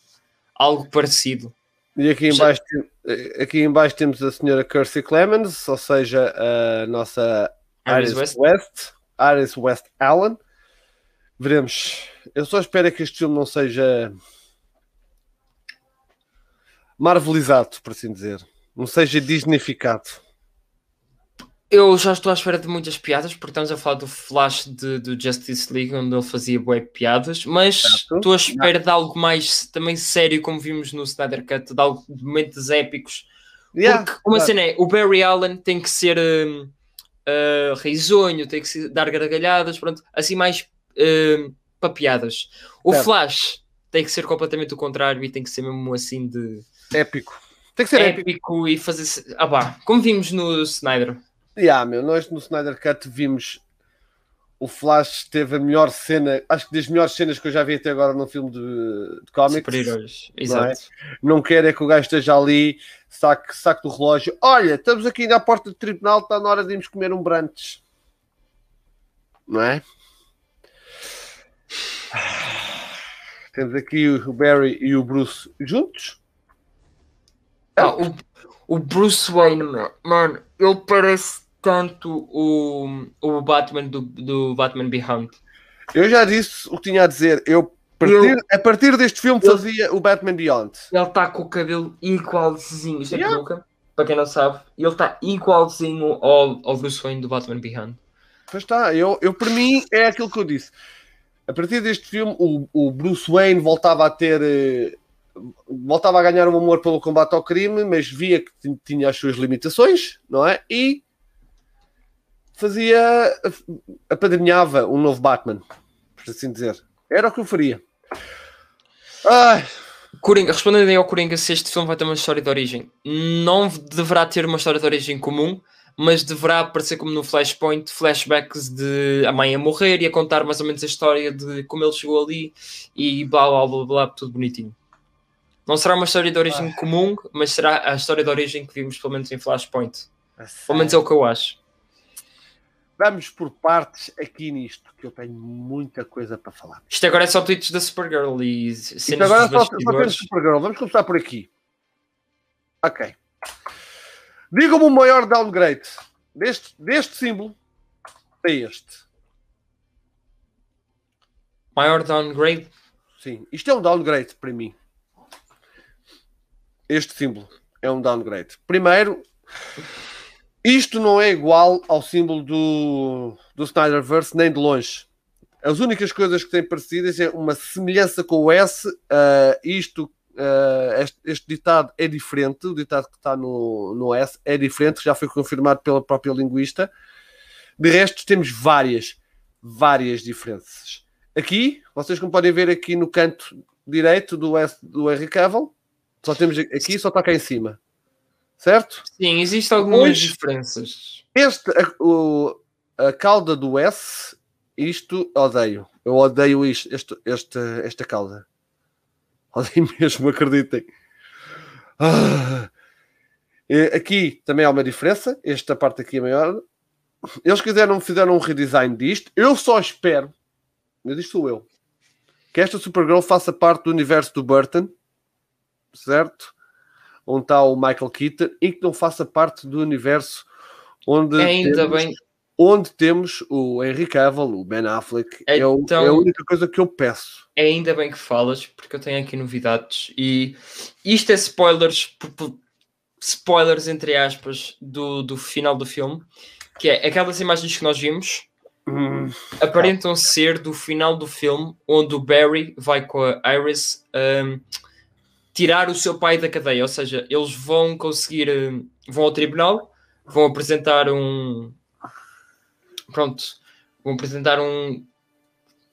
Speaker 3: algo parecido.
Speaker 2: E aqui em, baixo, aqui em baixo temos a senhora Kirsty Clemens, ou seja, a nossa
Speaker 3: Iris West.
Speaker 2: West. Iris West Allen. Veremos. Eu só espero é que este filme não seja marvelizado, por assim dizer. Não seja disneyficado.
Speaker 3: Eu já estou à espera de muitas piadas, porque estamos a falar do Flash de, do Justice League, onde ele fazia bué piadas, mas
Speaker 2: Certo.
Speaker 3: estou à espera de algo mais também sério, como vimos no Snyder Cut, de algo de momentos épicos.
Speaker 2: Yeah,
Speaker 3: porque uma
Speaker 2: claro.
Speaker 3: cena é, o Barry Allen tem que ser hum, ah, risonho, tem que se- dar gargalhadas, pronto, assim mais hum, para piadas. O
Speaker 2: Certo.
Speaker 3: Flash tem que ser completamente o contrário e tem que ser mesmo assim de
Speaker 2: Épico. Tem que ser épico.
Speaker 3: épico e fazer. Ah, pá, como vimos no Snyder.
Speaker 2: Yeah, meu, nós no Snyder Cut vimos o Flash teve a melhor cena, acho que das melhores cenas que eu já vi até agora num filme de, de cómics.
Speaker 3: Super-heróis,
Speaker 2: não é?
Speaker 3: exato.
Speaker 2: não quer é que o gajo esteja ali, saque, saque do relógio. Olha, estamos aqui na porta do tribunal, está na hora de irmos comer um brunch. Não é? Temos aqui o Barry e o Bruce juntos.
Speaker 3: Ah, o, o Bruce Wayne, mano, ele parece tanto o, o Batman do, do Batman Beyond.
Speaker 2: Eu já disse o que tinha a dizer. Eu, a partir, a partir deste filme,
Speaker 3: Eu-
Speaker 2: fazia o Batman Beyond.
Speaker 3: Ele está com o cabelo igualzinho, isto é
Speaker 2: Yeah.
Speaker 3: peruca, para quem não sabe, ele está igualzinho ao, ao Bruce Wayne do Batman Beyond.
Speaker 2: Pois está, eu, eu para mim é aquilo que eu disse. A partir deste filme, o, o Bruce Wayne voltava a ter. eh, voltava a ganhar um amor pelo combate ao crime, mas via que tin- tinha as suas limitações, não é? E fazia. apadrinhava um novo Batman, por assim dizer. Era o que eu faria. Ai,
Speaker 3: Coringa, respondendo aí ao Coringa se este filme vai ter uma história de origem, não deverá ter uma história de origem comum, mas deverá aparecer como no Flashpoint, flashbacks de a mãe a morrer e a contar mais ou menos a história de como ele chegou ali e blá blá blá blá, tudo bonitinho. Não será uma história de origem comum, mas será a história de origem que vimos pelo menos em Flashpoint. Pelo menos é o que eu acho.
Speaker 2: Vamos por partes aqui nisto, que eu tenho muita coisa para falar.
Speaker 3: Isto agora é só tweets da Supergirl e
Speaker 2: Isto
Speaker 3: cenas
Speaker 2: agora
Speaker 3: dos
Speaker 2: só, só temos. Supergirl. Vamos começar por aqui. Ok. Diga-me o maior downgrade deste, deste símbolo a este.
Speaker 3: Maior downgrade.
Speaker 2: Sim, isto é um downgrade para mim. Este símbolo é um downgrade. Primeiro, isto não é igual ao símbolo do, do Snyderverse, nem de longe. As únicas coisas que têm parecidas é uma semelhança com o S. ah, isto, ah, este, este ditado é diferente. O ditado que está no, no S é diferente, já foi confirmado pela própria linguista. De resto, temos várias, várias diferenças. aqui, vocês como podem ver aqui no canto direito do, S, do Henry Cavill, só temos aqui, só está cá em cima. Certo?
Speaker 3: Sim, existem algumas
Speaker 2: Pois.
Speaker 3: diferenças.
Speaker 2: Este, a, o- a cauda do S, isto odeio. Eu odeio isto, este, este, esta cauda. Odeio mesmo, acreditem. Ah. Aqui também há uma diferença. Esta parte aqui é maior. Eles quiseram, fizeram um redesign disto. Eu só espero, mas isto sou eu, que esta Supergirl faça parte do universo do Burton, certo? Onde está o Michael Keaton e que não faça parte do universo onde
Speaker 3: Ainda
Speaker 2: temos,
Speaker 3: bem,
Speaker 2: onde temos o Henry Cavill, o Ben Affleck. É, o-
Speaker 3: Então-
Speaker 2: é a única coisa que eu peço.
Speaker 3: ainda bem que falas, porque eu tenho aqui novidades e isto é spoilers, spoilers entre aspas, do, do final do filme, que é aquelas imagens que nós vimos
Speaker 2: Hum,
Speaker 3: aparentam ser do final do filme, onde o Barry vai com a Iris hum, tirar o seu pai da cadeia, ou seja, eles vão conseguir, hum, vão ao tribunal, vão apresentar um pronto, vão apresentar um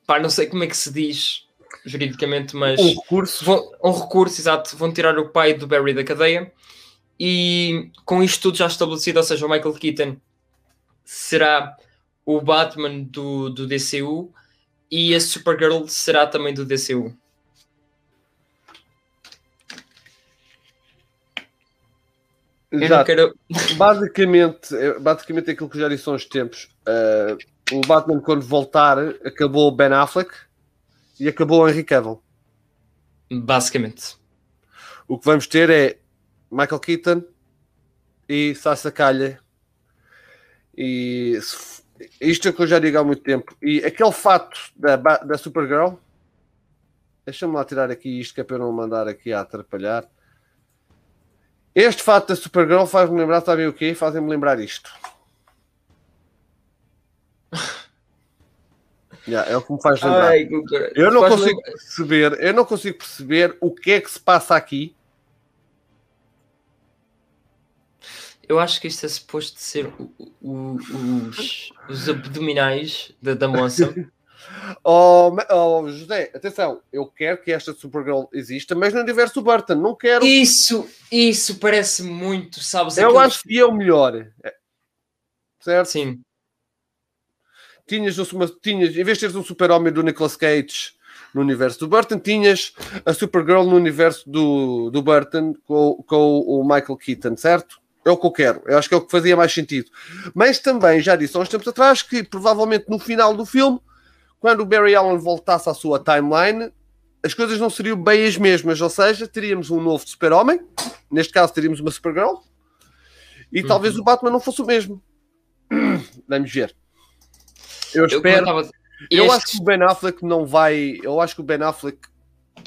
Speaker 3: pá, não sei como é que se diz juridicamente, mas
Speaker 2: um recurso.
Speaker 3: vão, um recurso, exato, vão tirar o pai do Barry da cadeia e com isto tudo já estabelecido, ou seja, o Michael Keaton será o Batman do, do DCU e a Supergirl será também do DCU.
Speaker 2: Exato.
Speaker 3: quero.
Speaker 2: Basicamente, é- basicamente aquilo que já disse há uns tempos. eh, o Batman, quando voltar, acabou o Ben Affleck e acabou o Henry Cavill.
Speaker 3: Basicamente.
Speaker 2: O que vamos ter é Michael Keaton e Sasha Calha. E se- isto é o que eu já digo há muito tempo. E aquele fato da, da Supergirl, deixa-me lá tirar aqui isto que é para eu não mandar aqui a atrapalhar. Este fato da Supergirl faz-me lembrar, sabem o quê? Fazem-me lembrar isto. Yeah, é o que me faz lembrar.
Speaker 3: Ai,
Speaker 2: Eu não consigo
Speaker 3: lembrar-
Speaker 2: perceber, eu não consigo perceber o que é que se passa aqui.
Speaker 3: Eu acho que isto é suposto ser o- o- os, os abdominais da, da moça.
Speaker 2: Oh, oh, José, atenção, eu quero que esta Supergirl exista, mas no universo do Burton, não quero.
Speaker 3: Isso, isso parece muito, sabes?
Speaker 2: eu acho que é o melhor. É. Certo?
Speaker 3: Sim,
Speaker 2: Tinhas, uma, tinhas, em vez de teres um super-homem do Nicolas Cage no universo do Burton, tinhas a Supergirl no universo do, do Burton com, com o Michael Keaton, certo? É o que eu quero. Eu acho que é o que fazia mais sentido. Mas também já disse há uns tempos atrás que provavelmente no final do filme, quando o Barry Allen voltasse à sua timeline, as coisas não seriam bem as mesmas. Ou seja, teríamos um novo super-homem, neste caso teríamos uma Supergirl, e
Speaker 3: Uhum.
Speaker 2: talvez o Batman não fosse o mesmo. Vamos ver. Eu
Speaker 3: eu
Speaker 2: espero. Eu
Speaker 3: este-
Speaker 2: acho que o Ben Affleck não vai. Eu acho que o Ben Affleck.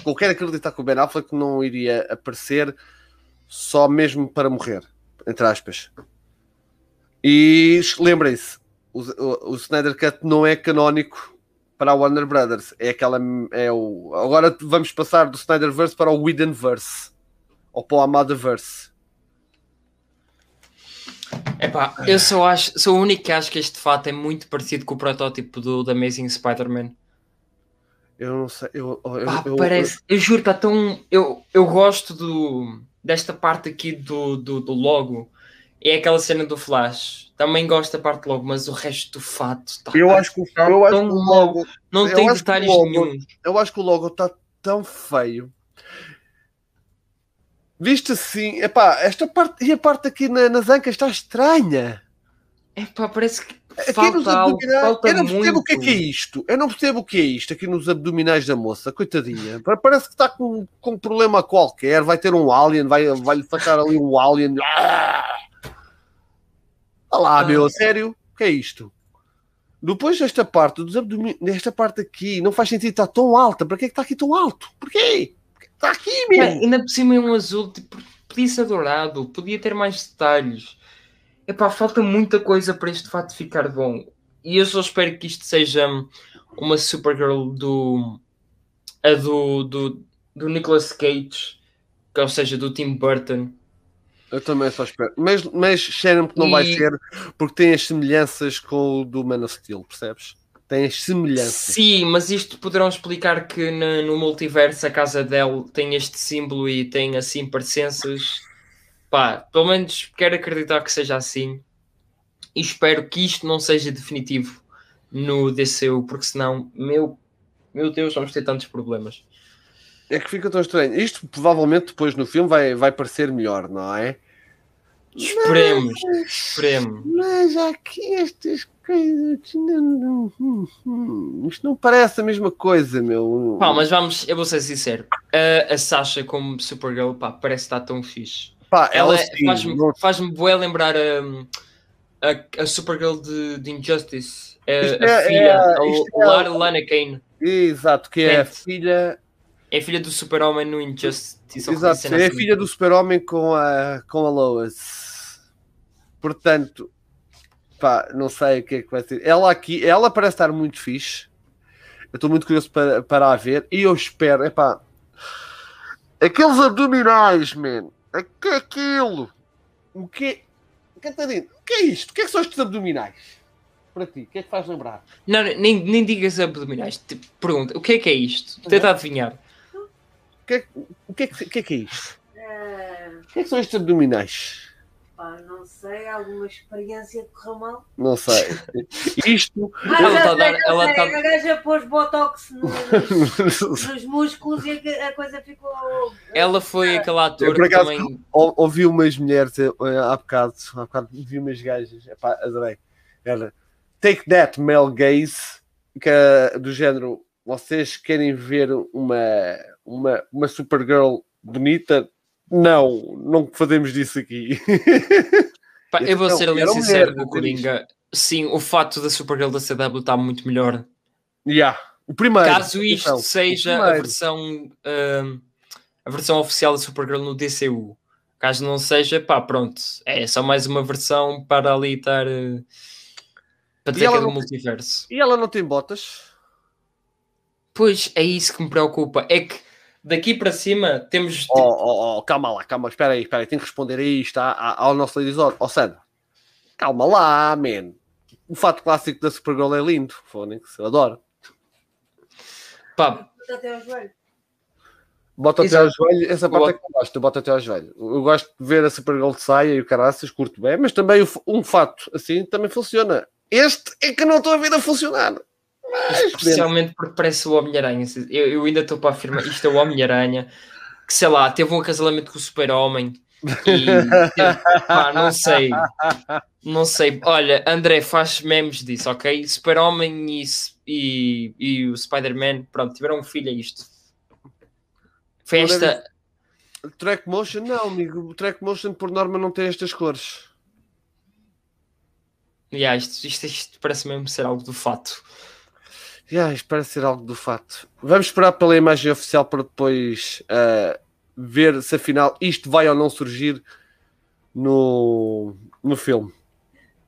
Speaker 2: Eu quero acreditar que o Ben Affleck não iria aparecer só mesmo para morrer, entre aspas. E lembrem-se, o, o, o Snyder Cut não é canónico para a Warner Brothers. É aquela. É o, agora vamos passar do Snyderverse para o Whedonverse. Ou para o Amadaverse.
Speaker 3: Epá, eu só acho, sou o único que acho que este fato é muito parecido com o protótipo do, do Amazing Spider-Man.
Speaker 2: Eu não sei. Eu, eu,
Speaker 3: Pá,
Speaker 2: eu-
Speaker 3: parece, eu juro, está tão. Eu, eu gosto do, desta parte aqui do, do, do logo. É aquela cena do Flash. Também gosto da parte logo, mas o resto do fato está.
Speaker 2: eu, acho que, o-
Speaker 3: Tá
Speaker 2: eu acho que o logo.
Speaker 3: não
Speaker 2: eu
Speaker 3: tem detalhes
Speaker 2: logo-
Speaker 3: nenhum.
Speaker 2: eu acho que o logo está tão feio. Visto assim, epá, esta parte e a parte aqui na- nas ancas está estranha.
Speaker 3: Epá, parece que
Speaker 2: Aqui nos
Speaker 3: falta algo.
Speaker 2: abdominais,
Speaker 3: Falta
Speaker 2: eu não percebo
Speaker 3: muito.
Speaker 2: o que é que é isto. Eu não percebo o que é isto aqui nos abdominais da moça, coitadinha. Pa- Parece que está com, com um problema qualquer. Vai ter um alien, vai, vai lhe sacar ali um alien. Ah! Olha lá,
Speaker 3: Ah.
Speaker 2: meu, sério? O que é isto? Depois esta parte dos abdominais, esta parte aqui, não faz sentido, está tão alta. Para que é que está aqui tão alto? Porquê? Está aqui
Speaker 3: Pá,
Speaker 2: mesmo.
Speaker 3: ainda por cima é um azul, tipo, podia ser dourado, podia ter mais detalhes. Epá, falta muita coisa para este fato ficar bom. E eu só espero que isto seja uma Supergirl do. a do, do, do Nicolas Cage, que, ou seja, do Tim Burton.
Speaker 2: Eu também só espero. Mas, mas cheira-me que não vai
Speaker 3: E-
Speaker 2: ser, porque tem as semelhanças com o do Man of Steel, percebes? Tem as semelhanças.
Speaker 3: Sim, mas isto poderão explicar que na- no multiverso a casa dela tem este símbolo e tem assim parecenças. Pá, pelo menos quero acreditar que seja assim. E espero que isto não seja definitivo no DCU, porque senão, meu, meu Deus, vamos ter tantos problemas.
Speaker 2: É que fica tão estranho. Isto provavelmente depois no filme vai, vai parecer melhor, não é?
Speaker 3: Esperemos, esperemos.
Speaker 2: Mas há aqui estas coisas não, não- hum, hum, Isto não parece a mesma coisa, meu.
Speaker 3: Pá, mas vamos, eu vou ser sincero. A, a Sasha como Supergirl, pá, parece estar tão fixe.
Speaker 2: Pá,
Speaker 3: Ela
Speaker 2: ela
Speaker 3: é- faz-me faz bué lembrar um, a, a Supergirl de, de Injustice. A,
Speaker 2: Isto
Speaker 3: a
Speaker 2: é-
Speaker 3: filha,
Speaker 2: é-
Speaker 3: a
Speaker 2: é-
Speaker 3: Lara Lana Kane.
Speaker 2: Exato, que é a filha.
Speaker 3: É filha do Super-Homem no Injustice.
Speaker 2: Exato,
Speaker 3: cena
Speaker 2: é
Speaker 3: assim.
Speaker 2: filha do super-homem com a, com a Lois. Portanto, pá, não sei o que é que vai ser. Ela aqui, ela parece estar muito fixe. Eu estou muito curioso para, para a ver. E eu espero, epá, aqueles abdominais, man. O que é aquilo? O que é. Catarina, o que é isto? O que é que são estes abdominais? Para ti, o que é que faz lembrar?
Speaker 3: Não, nem, nem digas abdominais. Tipo, pergunta, o que é que é isto? Tenta adivinhar.
Speaker 2: O que é, o que, é, que, o que é que é isto?
Speaker 4: Ah,
Speaker 2: O que é que são estes abdominais?
Speaker 4: pá, não sei, alguma experiência que correu mal.
Speaker 2: Não sei. Isto.
Speaker 4: Ah,
Speaker 3: Ela
Speaker 4: já
Speaker 3: tá a dar- ela
Speaker 4: sei,
Speaker 3: tá-
Speaker 4: A gaja pôs botox no- nos, nos músculos e a, a coisa ficou.
Speaker 3: Ela foi aquele
Speaker 2: Eu,
Speaker 3: ator
Speaker 2: por
Speaker 3: que
Speaker 2: acaso,
Speaker 3: também.
Speaker 2: Ou- ouvi umas mulheres eh, há bocado, há bocado vi umas gajas, epá, adorei. Era Take That Male Gaze, que é do género, vocês querem ver uma, uma, uma Supergirl bonita? Não, não fazemos disso aqui.
Speaker 3: Pá, eu vou
Speaker 2: Então,
Speaker 3: ser ali sincero
Speaker 2: dizer isto.
Speaker 3: Coringa. Sim, o fato da Supergirl da CW está muito melhor.
Speaker 2: yeah. O primeiro.
Speaker 3: Caso isto
Speaker 2: atenção, o
Speaker 3: seja a versão, hum, a versão oficial da Supergirl no DCU. Caso não seja, pá, pronto. É só mais uma versão para ali estar. eh, para
Speaker 2: E
Speaker 3: que
Speaker 2: ela
Speaker 3: é multiverso.
Speaker 2: E ela não tem botas?
Speaker 3: Pois é isso que me preocupa. É que daqui para cima temos.
Speaker 2: Oh, oh, oh, calma lá, calma, espera aí, espera aí, tenho que responder a isto à- à- ao nosso Ladies Ó, Sandra, calma lá, man. O fato clássico da Supergirl é lindo, Fónix, eu adoro.
Speaker 3: Pá,
Speaker 4: Até ao joelho.
Speaker 2: Bota até ao joelho, essa parte é que eu gosto, bota até ao joelho. Eu gosto de ver a Supergirl de saia e o caraças, curto bem, mas também um fato assim também funciona. Este é que não estou a ver a funcionar.
Speaker 3: Especialmente porque parece o Homem-Aranha. Eu, eu ainda estou para afirmar isto é o Homem-Aranha que sei lá, teve um acasalamento com o Super-Homem e pá, não sei, não sei. Olha, André faz memes disso, ok? Super-Homem e, e, e o Spider-Man, pronto, tiveram um filho a isto. Foi esta.
Speaker 2: Track motion, não, amigo. O track motion por norma não tem estas cores.
Speaker 3: Yeah, isto, isto, isto parece mesmo ser algo do fato.
Speaker 2: Yeah, parece ser algo do fato. Vamos esperar pela imagem oficial para depois ah, ver se afinal isto vai ou não surgir no, no filme.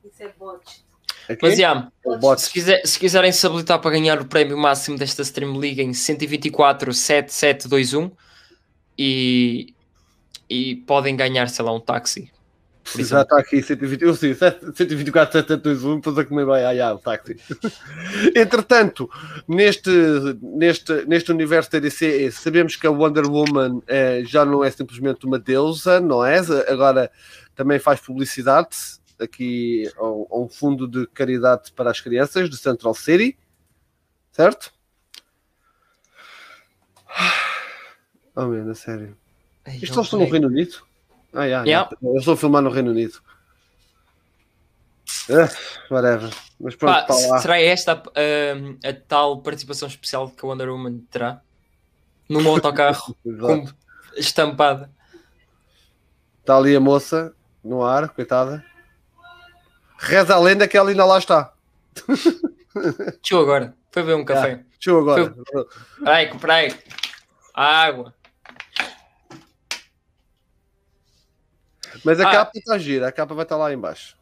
Speaker 4: Isso é bots.
Speaker 2: Ok?
Speaker 3: Mas yeah, se, quiser, se quiserem se habilitar para ganhar o prémio máximo desta stream, liguem 124 7721 e, e podem ganhar, sei lá, um táxi. Por
Speaker 2: Já está aqui 120, eu sim, 124, 721, depois a comer bem, ai, ai, o táxi. Entretanto, neste, neste, neste universo da DC, sabemos que a Wonder Woman eh, já não é simplesmente uma deusa, não é? Agora também faz publicidade aqui a um- a um fundo de caridade para as crianças de Central City, certo? Oh, meu, a sério.
Speaker 3: Ai,
Speaker 2: Isto só estão no. Reino Unido? Ah, yeah,
Speaker 3: Yeah.
Speaker 2: yeah. Eu estou a filmar no Reino Unido. Ah, whatever. Mas pronto,
Speaker 3: Pá,
Speaker 2: está lá.
Speaker 3: será esta a, a tal participação especial que a Wonder Woman terá? Num autocarro com estampada.
Speaker 2: Está ali a moça no ar, coitada. Reza a lenda que ela ainda lá está.
Speaker 3: Deixa agora. Foi ver um café.
Speaker 2: Deixa eu agora.
Speaker 3: Peraí, comprei. Água.
Speaker 2: Mas a
Speaker 3: Ah.
Speaker 2: capa está gira, a capa vai estar lá em baixo.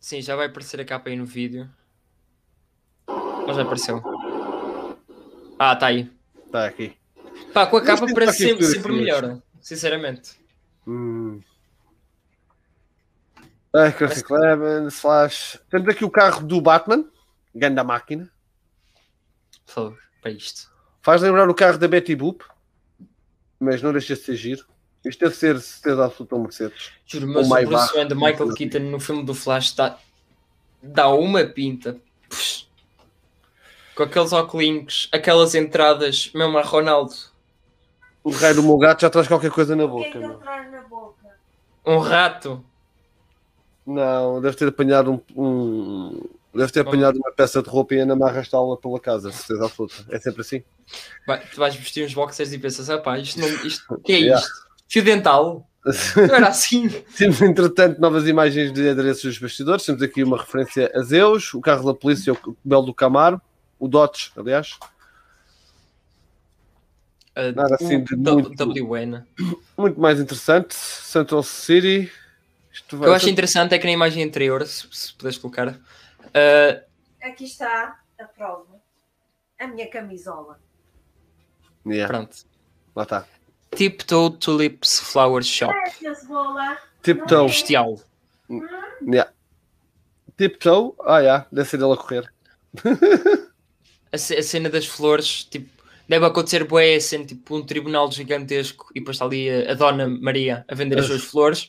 Speaker 3: Sim, já vai aparecer a capa aí no vídeo. Mas já apareceu. Ah, tá aí.
Speaker 2: Está aqui.
Speaker 3: Pá, com a
Speaker 2: Mas
Speaker 3: capa
Speaker 2: tem
Speaker 3: parece sempre, sempre melhor. Sinceramente.
Speaker 2: Hum. Ah, Chrissy Clemens, Flash. Temos aqui o carro do Batman, Ganda máquina.
Speaker 3: Fogo, para isto.
Speaker 2: Faz lembrar o carro da Betty Boop, mas não deixa de ser giro. Isto deve ser certeza absoluta um Mercedes.
Speaker 3: Juro,
Speaker 2: O
Speaker 3: mas o. Bruce Wayne de Michael Keaton no filme do Flash dá, dá uma pinta. Puxa. Com aqueles óculos, aquelas entradas, mesmo a Ronaldo.
Speaker 2: O rei do meu gato já traz qualquer coisa na
Speaker 4: O que é
Speaker 2: boca.
Speaker 4: que ele traz na boca?
Speaker 3: Um rato.
Speaker 2: Não, deve ter apanhado um. um- Deve ter apanhado uma peça de roupa e ainda me arrastá-la pela casa, certeza absoluta. É sempre assim.
Speaker 3: Vai- tu vais vestir uns boxers e pensas, ah pá, isto não. Isto, que é isto? Fio dental? Não era assim.
Speaker 2: Temos, entretanto, novas imagens de adereços dos bastidores. Temos aqui uma referência a Zeus, o carro da polícia, o Belo do Camaro, o Dodge, aliás.
Speaker 3: Uh,
Speaker 2: Nada assim de muito-
Speaker 3: WN.
Speaker 2: Muito mais interessante. Central City. Isto
Speaker 3: O que eu acho interessante é que na imagem anterior, se, se puderes colocar, uh,
Speaker 4: Aqui está a prova. A minha camisola.
Speaker 2: Yeah,
Speaker 3: pronto.
Speaker 2: lá está.
Speaker 3: Tiptoe Tulips Flower Shop.
Speaker 4: Cebola.
Speaker 2: Tiptoe.
Speaker 3: Bestial.
Speaker 2: Yeah. Tiptoe. Ah, yeah. deve ser ele a correr.
Speaker 3: A, a cena das flores, tipo, deve acontecer bué, a cena, tipo, um tribunal gigantesco e depois está ali a, a Dona Maria a vender as suas flores.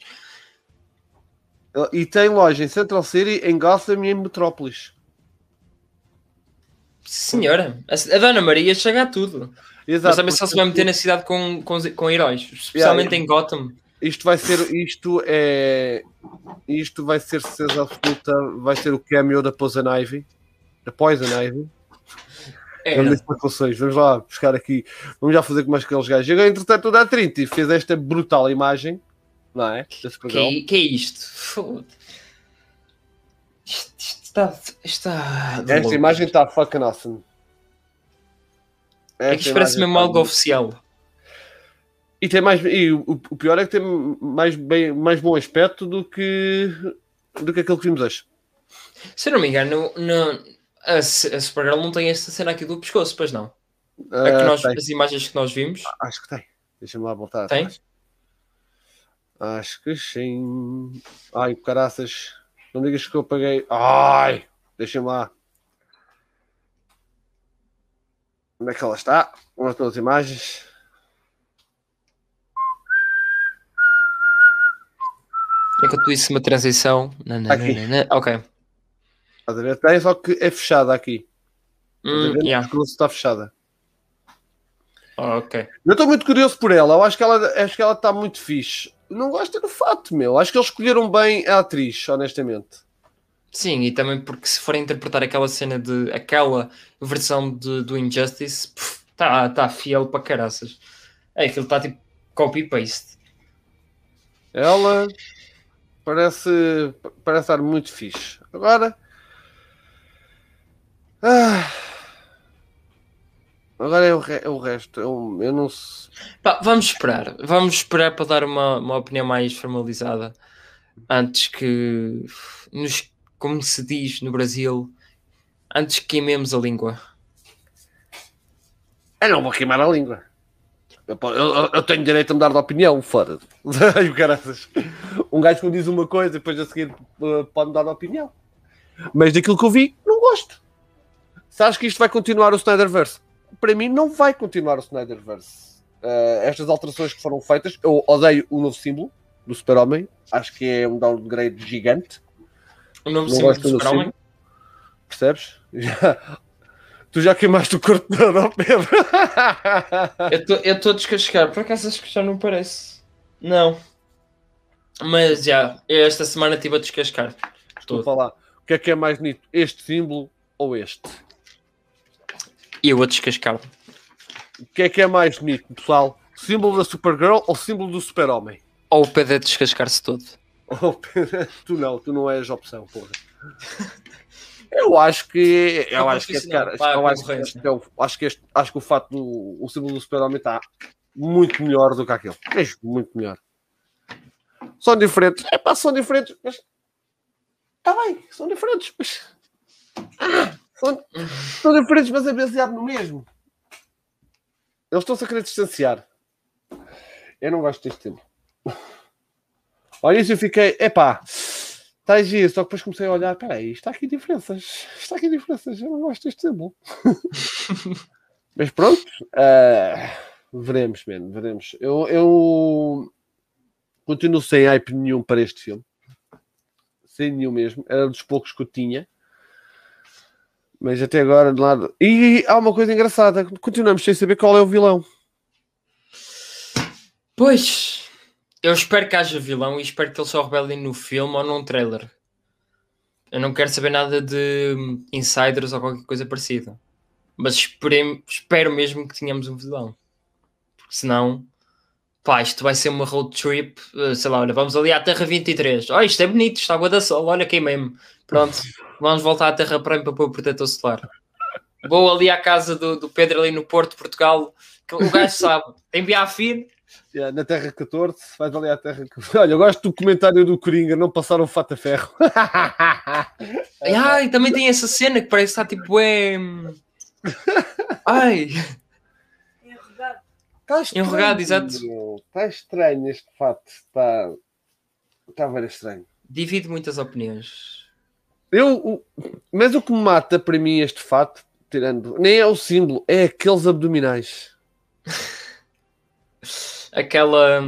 Speaker 2: E tem loja em Central City, em Gotham e em Metrópolis.
Speaker 3: Senhora, a, a Dona Maria chega a tudo.
Speaker 2: Exato.
Speaker 3: Mas também só se vai meter na cidade com, com, com heróis, especialmente em Gotham.
Speaker 2: Isto vai ser, isto é, isto vai ser certeza absoluta, vai ser o cameo da Poison Ivy, da Poison Ivy.
Speaker 3: É,
Speaker 2: Vamos lá buscar aqui, vamos já fazer com mais aqueles gajos. Agora, entretanto, o da Trinity fez esta brutal imagem, não é?
Speaker 3: Que, é- que é isto? Foda. Isto, isto está. está
Speaker 2: Esta imagem está fucking awesome.
Speaker 3: É que isto parece mesmo algo oficial.
Speaker 2: E tem mais, e o, o pior é que tem mais, bem, mais bom aspecto do que do que aquele que vimos hoje.
Speaker 3: Se eu não me engano, no, a, Se- a Supergirl não tem esta cena aqui do pescoço, pois não? É que
Speaker 2: Ah,
Speaker 3: nós, as imagens que nós vimos.
Speaker 2: Acho que tem. Deixa-me lá voltar.
Speaker 3: Tem?
Speaker 2: atrás. Acho que sim. Ai, caraças. Não digas que eu paguei. Ai, deixa-me lá. Onde é que ela está? Onde estão as imagens?
Speaker 3: Enquanto isso, uma transição. Não, não,
Speaker 2: Aqui.
Speaker 3: não, não, não. Ok.
Speaker 2: Estás a ver? Tem, só que é fechada aqui. A
Speaker 3: Hum,
Speaker 2: ver?
Speaker 3: yeah.
Speaker 2: Está fechada.
Speaker 3: Ok.
Speaker 2: Eu estou muito curioso por ela. Eu acho que ela acho que ela está muito fixe. Não gosto do fato, meu. Acho que eles escolheram bem a atriz, honestamente.
Speaker 3: Sim, e também porque se for interpretar aquela cena de aquela versão de, do Injustice, está tá fiel para caraças. É, aquilo está tipo copy-paste.
Speaker 2: Ela parece, parece estar muito fixe. Agora. ah, agora é o, re- é o resto. Eu, eu não sei.
Speaker 3: Pá, vamos esperar. Vamos esperar para dar uma, uma opinião mais formalizada antes que nos, como se diz no Brasil, antes que queimemos a língua.
Speaker 2: Eu não vou queimar a língua. Eu, eu- eu tenho direito a mudar de opinião, fora. Um gajo que me diz uma coisa e depois a seguir uh, pode mudar de opinião. Mas daquilo que eu vi, não gosto. Achas que isto vai continuar o Snyderverse? Para mim, não vai continuar o Snyderverse. Uh, estas alterações que foram feitas, eu odeio o novo símbolo do Super-Homem. Acho que é um downgrade gigante.
Speaker 3: O novo
Speaker 2: Não
Speaker 3: símbolo
Speaker 2: gosto
Speaker 3: do Super-Homem.
Speaker 2: Percebes? Já- Tu já queimaste o corpo todo ao Pedro.
Speaker 3: Eu estou a descascar, por acaso acho que já não parece. Não. Mas já, esta semana estive a descascar.
Speaker 2: Estou a falar. O que é que é mais bonito? Este símbolo ou este?
Speaker 3: E eu a descascar.
Speaker 2: O que é que é mais bonito, pessoal? Símbolo da Supergirl ou símbolo do Super-Homem?
Speaker 3: Ou o Pedro a descascar-se todo.
Speaker 2: Oh, tu não, tu não és opção, porra. Eu acho que eu acho que este cara,
Speaker 3: pá,
Speaker 2: eu acho que, este é o- acho que este, acho que o fato do o símbolo do Super-Homem está muito melhor do que aquele. Mesmo muito melhor. São diferentes. É pá, são diferentes, mas está bem, são diferentes, mas Ah, são, são diferentes, mas é baseado no mesmo. Eles estão-se a querer distanciar. Eu não gosto deste símbolo. Olha isso, eu fiquei, epá, Está giro, só que depois comecei a olhar, peraí, está aqui diferenças. Está aqui diferenças, eu não gosto deste símbolo. Mas pronto, ah, veremos, mano, veremos. Eu, eu continuo sem hype nenhum para este filme. Sem nenhum mesmo. Era dos poucos que eu tinha. Mas até agora, de lado. E há uma coisa engraçada: continuamos sem saber qual é o vilão.
Speaker 3: Pois, eu espero que haja vilão e espero que eles só rebelem no filme ou num trailer. Eu não quero saber nada de hum, insiders ou qualquer coisa parecida. Mas esperem- espero mesmo que tenhamos um vilão. Porque senão, pá, isto vai ser uma road trip. eh, Sei lá, olha, vamos ali à Terra 23. Oh, isto é bonito, está boa da sol, olha queimei-me. Pronto, vamos voltar à Terra Prime para pôr o protetor solar. Vou ali à casa do, do Pedro ali no Porto, Portugal. Que o gajo sabe, tem.
Speaker 2: Yeah, Na Terra 14, vais ali à Terra 14. Olha, eu gosto do comentário do Coringa, não passaram fato a ferro.
Speaker 3: Ai, também tem essa cena que parece que está tipo é. Ai,
Speaker 4: Enrugado.
Speaker 2: Está estranho,
Speaker 3: Enrugado, exato.
Speaker 2: Está estranho este fato. Está, está bem estranho.
Speaker 3: divide muitas opiniões.
Speaker 2: Eu, o- mas o que me mata para mim este fato, tirando, nem é o símbolo, é aqueles abdominais.
Speaker 3: Aquela.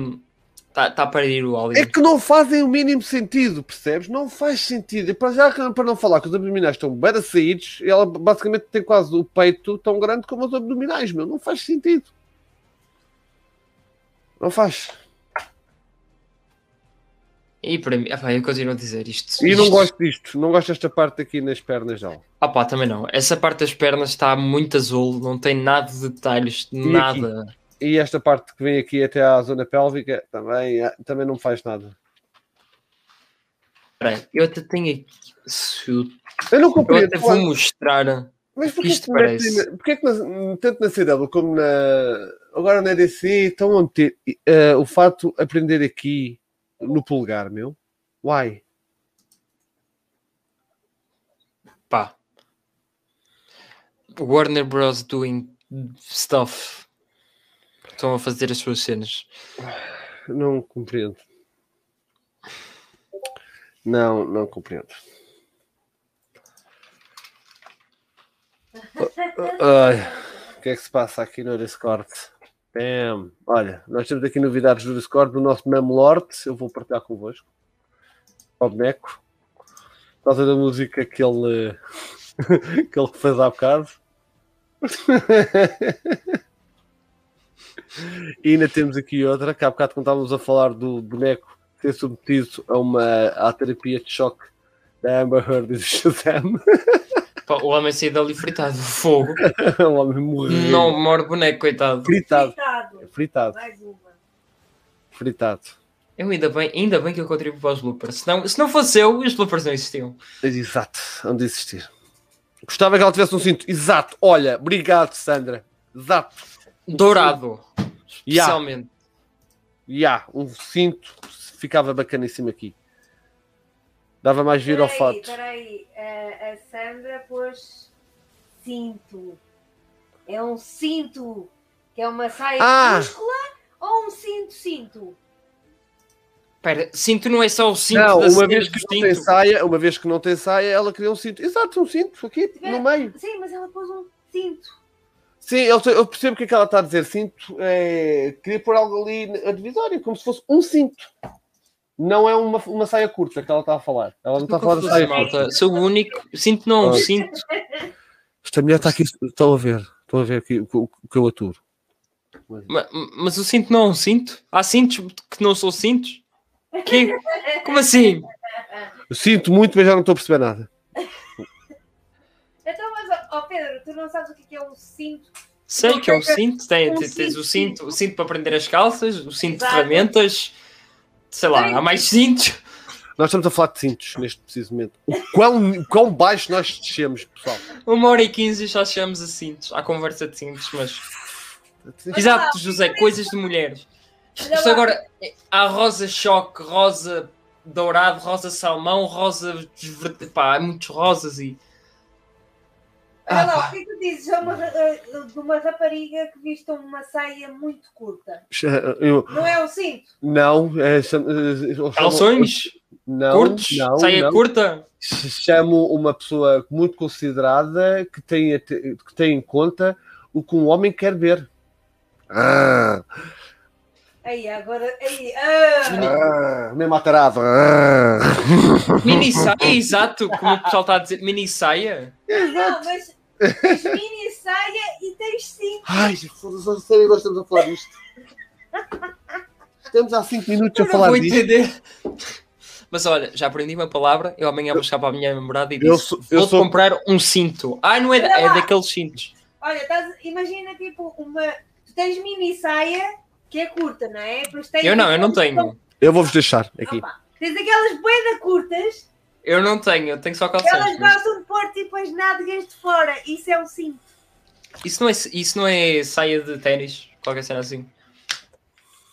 Speaker 3: Está tá a parir o
Speaker 2: É
Speaker 3: Oliver.
Speaker 2: que não fazem o mínimo sentido, percebes? Não faz sentido. E para já, para não falar que os abdominais estão bem saídos, ela basicamente tem quase o peito tão grande como os abdominais, meu. Não faz sentido. Não faz.
Speaker 3: E para mim, ah, eu continuo a dizer isto.
Speaker 2: E não
Speaker 3: isto-
Speaker 2: gosto disto. Não gosto desta parte aqui nas pernas dela.
Speaker 3: Ah, pá, também não. Essa parte das pernas está muito azul, não tem nada de detalhes, nada.
Speaker 2: E esta parte que vem aqui até à zona pélvica também, ah, também não faz nada.
Speaker 3: Eu até tenho aqui. eu-
Speaker 2: Eu não
Speaker 3: Eu
Speaker 2: compreendo.
Speaker 3: até vou mostrar.
Speaker 2: Mas porquê
Speaker 3: Isto
Speaker 2: que,
Speaker 3: parece.
Speaker 2: na- porquê que na- tanto na CW como na, agora na DC estão a meter eh, o fato de aprender aqui no polegar, meu? Why?
Speaker 3: Pá. Warner Bros. doing stuff. Estão a fazer as suas cenas.
Speaker 2: Não compreendo. Não, não compreendo. Ai, o que é que se passa aqui no Discord? Bam. Olha, nós temos aqui novidades do Discord do nosso Memo Lord. Eu vou partilhar convosco. Ao boneco. Por causa da música que ele, que ele fez há bocado. E ainda temos aqui outra, que há bocado quando estávamos a falar do boneco ser submetido a uma à terapia de choque da Amber Heard e do Shazam.
Speaker 3: Pá, o homem saiu dali fritado. Fogo.
Speaker 2: o homem morreu.
Speaker 3: Não morre boneco, coitado.
Speaker 2: Fritado.
Speaker 4: Fritado.
Speaker 2: Fritado.
Speaker 4: Mais uma.
Speaker 2: Fritado.
Speaker 3: Eu ainda bem, ainda bem que eu contribuo para os bloopers. Se não, se não fosse eu, os bloopers não existiam.
Speaker 2: Exato. Onde existir. Gostava que ela tivesse um cinto. Exato. Olha, obrigado, Sandra. Exato.
Speaker 3: Dourado.
Speaker 2: Ya.
Speaker 3: Especialmente.
Speaker 2: Ya, um cinto ficava bacaníssimo aqui. Dava mais vir ao fato.
Speaker 4: peraí. A, a Sandra pôs cinto. É um cinto. Que é uma saia
Speaker 2: Ah!
Speaker 4: minúscula ou um cinto-cinto?
Speaker 3: Espera, cinto não é só o cinto
Speaker 2: Não,
Speaker 3: da
Speaker 2: uma vez que não tem
Speaker 3: cinto.
Speaker 2: saia, uma vez que não tem saia, ela queria um cinto. Exato, um cinto aqui no meio.
Speaker 4: Sim, mas ela pôs um cinto.
Speaker 2: Sim, eu, eu percebo o que é que ela está a dizer. Cinto é. Queria pôr algo ali na divisória, como se fosse um cinto. Não é uma, uma saia curta que ela está a falar. Ela não está a falar de saia curta.
Speaker 3: malta. Sou o único. Cinto não
Speaker 2: Ah.
Speaker 3: cinto.
Speaker 2: Esta mulher está aqui. Estão a ver. Estão a ver aqui o que- o que eu aturo.
Speaker 3: Ma- Mas, o cinto não é um cinto? Há cintos que não são cintos? Que? Como assim?
Speaker 2: Eu sinto muito, mas já não estou a perceber nada.
Speaker 4: Ó, Pedro, tu não sabes o que é é um cinto?
Speaker 3: Sei que é um cinto. Tem,
Speaker 4: Um
Speaker 3: tens tens o
Speaker 4: cinto,
Speaker 3: cinto, o cinto para prender as calças, o cinto de
Speaker 4: Exato.
Speaker 3: ferramentas. Sei lá, há mais cintos.
Speaker 2: Nós estamos a falar de cintos neste preciso momento. O quão, o quão baixo nós descemos, pessoal.
Speaker 3: Uma hora e quinze já chegamos a cintos. Há conversa de cintos, mas. Exato, José, coisas de mulheres. Isto agora é- há rosa choque, rosa dourado, rosa salmão, rosa. desverde- Pá, há muitos rosas e.
Speaker 4: Olha
Speaker 3: Ah,
Speaker 4: lá,
Speaker 3: pá.
Speaker 4: o que é que tu dizes a uma, a- de uma rapariga que viste uma saia muito curta?
Speaker 2: Eu-
Speaker 4: Não é um cinto?
Speaker 2: não, é, eh,
Speaker 3: Calções?
Speaker 2: Não,
Speaker 3: Curtos?
Speaker 2: não,
Speaker 3: Saia
Speaker 2: não.
Speaker 3: curta?
Speaker 2: Chamo uma pessoa muito considerada que tem, que tem em conta o que um homem quer ver. Ah,
Speaker 4: Aí, agora. Aí, ah,
Speaker 2: ah, mesmo. Ah.
Speaker 3: Mini saia, exato, como o pessoal está a dizer, mini saia.
Speaker 4: não, mas tens mini saia e tens cinto.
Speaker 2: Ai, foda-se, a sério, nós estamos a falar disto. Estamos há 5 minutos a
Speaker 3: Eu não
Speaker 2: falar
Speaker 3: vou
Speaker 2: disto.
Speaker 3: entender. Mas olha, já aprendi uma palavra. Eu amanhã vou chegar para a minha namorada e
Speaker 2: Eu
Speaker 3: disse:
Speaker 2: sou- eu
Speaker 3: Vou-te
Speaker 2: sou-
Speaker 3: comprar um cinto. Ah, não é, da- é daqueles cintos.
Speaker 4: Olha, estás, imagina tipo uma. Tu tens mini saia que é curta, não é?
Speaker 3: Eu não, eu não tenho.
Speaker 2: Eu vou-vos deixar aqui.
Speaker 4: Opa, tens aquelas boedas curtas
Speaker 3: Eu não tenho, eu tenho só
Speaker 4: que elas
Speaker 3: calções. mas
Speaker 4: gostam de pôr tipo as nádegas de fora. Isso é um cinto.
Speaker 3: Isso não, é, isso não é saia de ténis? Qualquer cena assim.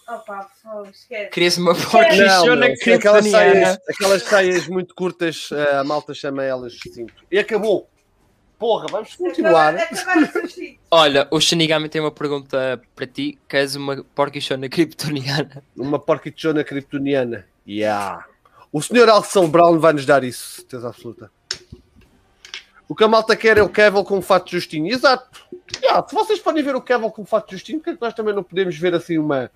Speaker 4: Opa, fogo, esquece.
Speaker 3: Queria-se uma
Speaker 2: Não,
Speaker 3: porquichona
Speaker 2: meu, aquelas, saias, aquelas saias muito curtas, eh, a malta chama elas cinto. E acabou. Porra, vamos continuar.
Speaker 4: Acabar, acabar.
Speaker 3: Olha, o Shinigami tem uma pergunta para ti. Queres uma porquichona kryptoniana?
Speaker 2: Uma porquichona kryptoniana. Yeah. O senhor Axel Brown vai nos dar isso, certeza absoluta. O que a malta quer é o Kevin com o fato justinho. Exato. Yeah, se vocês podem ver o Kevin com o fato justinho, por que é que nós também não podemos ver assim uma,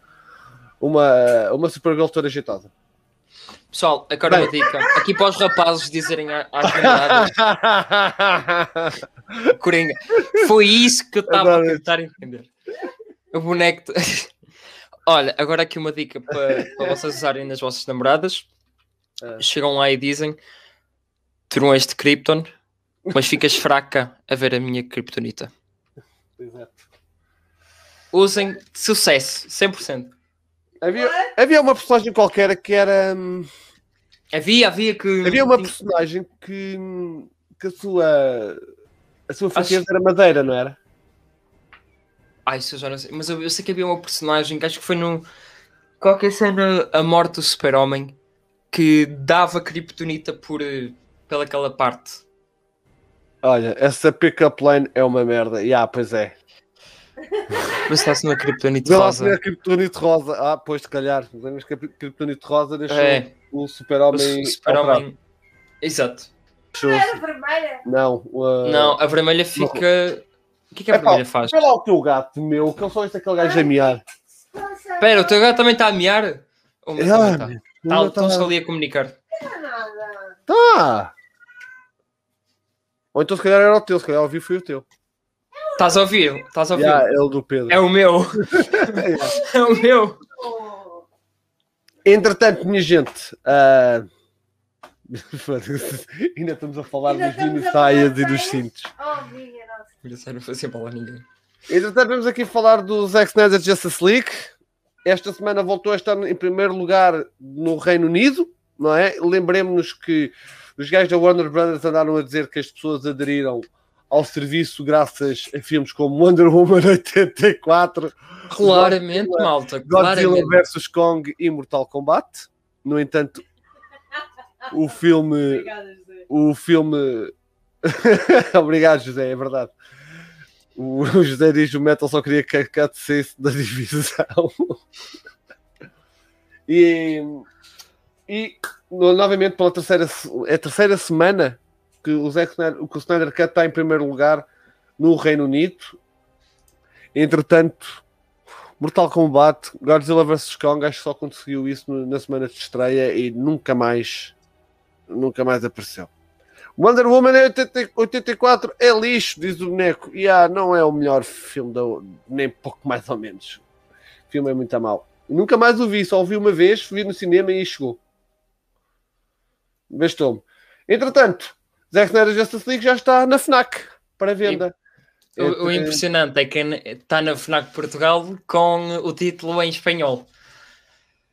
Speaker 2: uma, uma Supergirl toda ajeitosa?
Speaker 3: Pessoal, agora uma dica. Aqui para os rapazes dizerem à- às namoradas, Coringa, foi isso que eu estava a tentar entender. O boneco. Olha, agora aqui uma dica para, para vocês usarem nas vossas namoradas.
Speaker 2: Ah.
Speaker 3: Chegam lá e dizem: és de Krypton, mas ficas fraca a ver a minha Kryptonita.
Speaker 2: Exato.
Speaker 3: Usem sucesso, 100%.
Speaker 2: Havia, havia uma personagem qualquer que era. hum,
Speaker 3: Havia, havia que.
Speaker 2: Havia uma personagem que, que a sua. A sua fraqueza era madeira, não era?
Speaker 3: Ai, isso eu já não sei. Mas eu, eu sei que havia uma personagem que acho que foi no. Qualquer cena A Morte do Super-Homem que dava Kryptonita por. eh, pelaquela parte.
Speaker 2: Olha, essa pick-up line é uma merda. E ah, pois é.
Speaker 3: Mas está-se numa Kryptonita
Speaker 2: Vê lá
Speaker 3: rosa.
Speaker 2: se é rosa. Ah, pois, se calhar. Lembras que a Kryptonite rosa deixou
Speaker 3: É, o
Speaker 2: super-homem.
Speaker 3: su- Super-Homem. Exato.
Speaker 2: alterado.
Speaker 4: Era vermelha.
Speaker 2: Não. uh,
Speaker 3: Não, a vermelha fica. O que é que a
Speaker 2: Epá,
Speaker 3: vermelha faz?
Speaker 2: Vê lá o teu gato, meu, que ele só este aquele gajo a miar.
Speaker 3: Espera, o teu gato também está a miar? O meu também
Speaker 2: Ah,
Speaker 3: está.
Speaker 2: meu,
Speaker 3: Tá,
Speaker 2: não
Speaker 3: Estão-se
Speaker 2: tá-
Speaker 3: ali a comunicar.
Speaker 4: Não é nada.
Speaker 2: Tá. Ou então se calhar era o teu, se calhar ouvi foi o teu.
Speaker 3: Estás a ouvir? Estás a ouvir?
Speaker 2: Yeah, é o do Pedro.
Speaker 3: É o meu. é o meu.
Speaker 2: Entretanto, minha gente, foda-se, ainda estamos a falar
Speaker 4: Ainda estamos
Speaker 2: mini saias e dos cintos.
Speaker 4: oh, minha nossa.
Speaker 3: Não fazia mal a ninguém.
Speaker 2: Entretanto, vamos aqui falar do Zack Snyder Justice League. Esta semana voltou a estar em primeiro lugar no Reino Unido, não é? Lembremos-nos que os gajos da Warner Brothers andaram a dizer que as pessoas aderiram ao serviço graças a filmes como Wonder Woman 84,
Speaker 3: Claramente, malta.
Speaker 2: Godzilla
Speaker 3: Claramente.
Speaker 2: vs Kong e Mortal Kombat. No entanto, o filme
Speaker 4: Obrigada, José.
Speaker 2: o filme. Obrigado, José, é verdade. O José diz o Metal só queria que a Cat saísse da divisão. e, e no- novamente, pela terceira, é a terceira semana que o, Zack Snyder, que o Snyder Cut está em primeiro lugar no Reino Unido. Entretanto, Mortal Kombat, Godzilla vs Kong, acho que só conseguiu isso na semana de estreia e nunca mais, nunca mais apareceu. Wonder Woman é 80 84 é lixo, diz o boneco. E ah, não é o melhor filme, da, nem pouco mais ou menos. O filme é muito a mal. Nunca mais o vi, só o vi uma vez, vi no cinema e chegou. Bastou-me. Entretanto, Zack Snyder Justice League já está na FNAC para venda.
Speaker 3: O, o
Speaker 2: Entre-
Speaker 3: impressionante é que está na FNAC Portugal com o título em espanhol.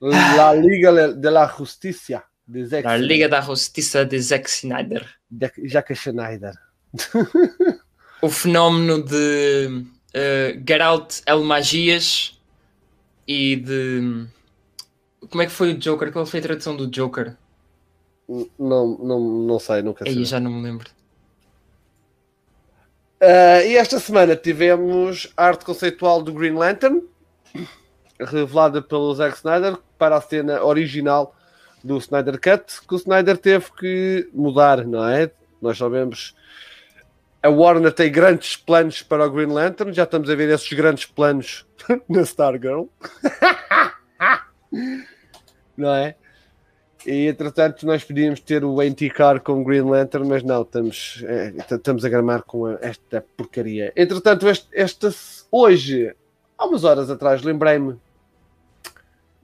Speaker 2: La Liga de la Justicia de Zack.
Speaker 3: Liga da Justiça de Zack Snyder.
Speaker 2: de Jack Schneider.
Speaker 3: O fenómeno de uh, Geralt El Magias e de. Como é que foi o Joker? Qual foi a tradução do Joker?
Speaker 2: Não, não, não sei, nunca sei.
Speaker 3: Aí já não me lembro.
Speaker 2: Uh, e esta semana tivemos a arte conceitual do Green Lantern, revelada pelo Zack Snyder, para a cena original do Snyder Cut, que o Snyder teve que mudar, não é? Nós sabemos. A Warner tem grandes planos para o Green Lantern, já estamos a ver esses grandes planos na Stargirl. não é? E entretanto, nós podíamos ter o Anticar com o Green Lantern, mas não, estamos, é, estamos a gramar com esta porcaria. Entretanto, este, hoje, há umas horas atrás, lembrei-me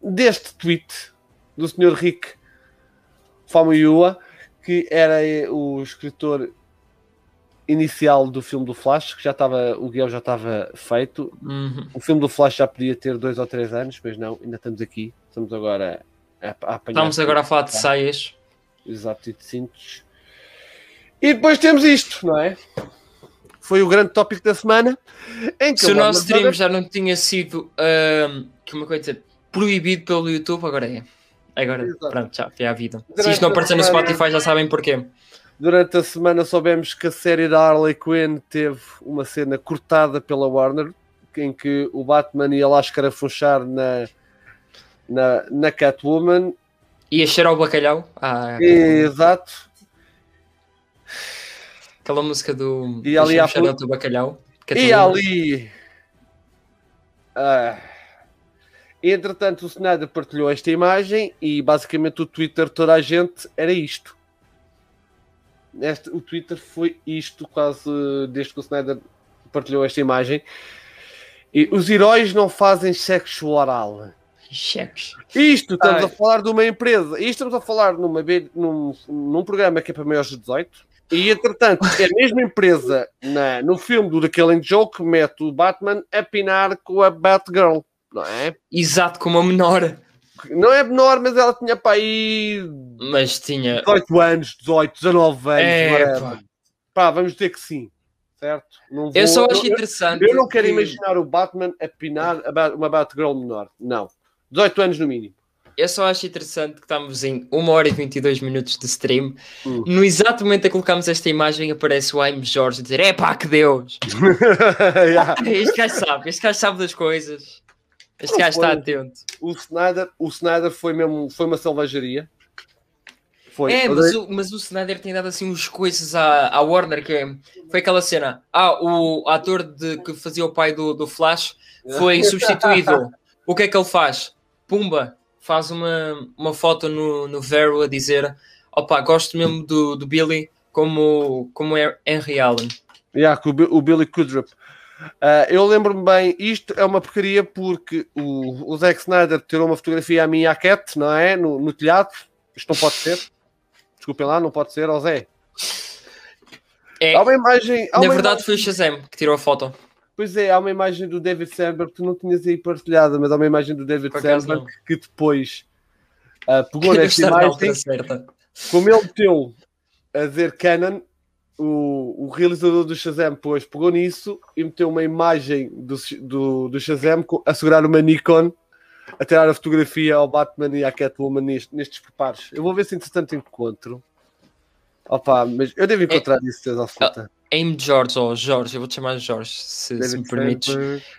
Speaker 2: deste tweet do Sr. Rick Famuyiwa, que era eh, o escritor inicial do filme do Flash, que já estava, o guião já estava feito.
Speaker 3: Uhum.
Speaker 2: O filme do Flash já podia ter dois ou três anos, mas não, ainda estamos aqui. Estamos agora a, a apanhar.
Speaker 3: Estamos agora a falar de saias.
Speaker 2: Exato, e de cintos. E depois temos isto, não é? Foi o grande tópico da semana.
Speaker 3: Se o nosso stream já não tinha sido ahm, que uma coisa proibido pelo YouTube, agora é. Agora,
Speaker 2: Exato.
Speaker 3: pronto, já foi à vida. Se
Speaker 2: Durante
Speaker 3: isto não
Speaker 2: a
Speaker 3: aparecer no Spotify, já sabem porquê.
Speaker 2: Durante a semana soubemos que a série da Harley Quinn teve uma cena cortada pela Warner, em que o Batman ia lá escarafunchar na, na, na Catwoman.
Speaker 3: Ia cheirar o bacalhau. Ah,
Speaker 2: Exato.
Speaker 3: aquela música do.
Speaker 2: E ali
Speaker 3: Deixa-me
Speaker 2: há
Speaker 3: cheirar
Speaker 2: pu-
Speaker 3: o teu bacalhau.
Speaker 2: E ali. Ah. Entretanto, o Snyder partilhou esta imagem e basicamente o Twitter, toda a gente, era isto. Este, o Twitter foi isto quase desde que o Snyder partilhou esta imagem. E os heróis não fazem sexo oral.
Speaker 3: Cheques.
Speaker 2: Isto, estamos
Speaker 3: Ai.
Speaker 2: a falar de uma empresa. Isto estamos a falar numa, num, num programa que é para maiores de 18. E, entretanto, é a mesma empresa na, no filme do The Killing Joke que mete o Batman a pinar com a Batgirl. Não é?
Speaker 3: Exato, como a menor.
Speaker 2: Não é menor, mas ela tinha para aí
Speaker 3: Mas tinha.
Speaker 2: 18 anos, 18, 19 anos.
Speaker 3: É,
Speaker 2: whatever.
Speaker 3: pá.
Speaker 2: Pá, vamos dizer que sim. Certo? Não
Speaker 3: Eu só
Speaker 2: vou-
Speaker 3: acho
Speaker 2: eu-
Speaker 3: interessante.
Speaker 2: Eu não quero
Speaker 3: que-
Speaker 2: imaginar o Batman a pinar uma Batgirl menor. Não. 18 anos no mínimo.
Speaker 3: Eu só acho interessante que estamos em 1 hora e 22 minutos de stream.
Speaker 2: Hum.
Speaker 3: No exato momento em que colocamos esta imagem, aparece o Aime Jorge a dizer: É pá, que Deus!
Speaker 2: Yeah.
Speaker 3: Este gajo sabe, este gajo sabe das coisas. Este gajo está atento.
Speaker 2: o Snyder, o Snyder foi mesmo foi uma selvageria. Foi.
Speaker 3: É, mas o, mas o Snyder tem dado assim uns coisas à, à Warner que é- foi aquela cena. Ah, o ator de, que fazia o pai do, do Flash foi substituído. o que é que ele faz? Pumba, faz uma, uma foto no, no Vero a dizer: opa, gosto mesmo do, do Billy como, como é Henry Allen.
Speaker 2: Yeah, o, o Billy Kudrup. Ah, eu lembro-me bem, isto é uma porcaria porque o, o Zack Snyder tirou uma fotografia a mim e à Cat, não é? No, no telhado. Isto não pode ser. Desculpem lá, não pode ser, ó Zé.
Speaker 3: É,
Speaker 2: Há uma imagem. Há
Speaker 3: na
Speaker 2: uma
Speaker 3: verdade,
Speaker 2: imagem-
Speaker 3: foi o Shazam que tirou a foto.
Speaker 2: Pois é, há uma imagem do David Sandberg que tu não tinhas aí partilhada, mas há uma imagem do David Sandberg que depois ah, pegou nesta imagem. como ele meteu a dizer Canon, o, o realizador do Shazam depois pegou nisso e meteu uma imagem do, do, do Shazam a segurar uma Nikon a tirar a fotografia ao Batman e à Catwoman neste, nestes preparos. Eu vou ver se entretanto encontro. Opa, mas eu devo encontrar isso, certeza absoluta.
Speaker 3: Aime Jorge, ou Jorge, eu vou-te chamar Jorge, se, se me permites.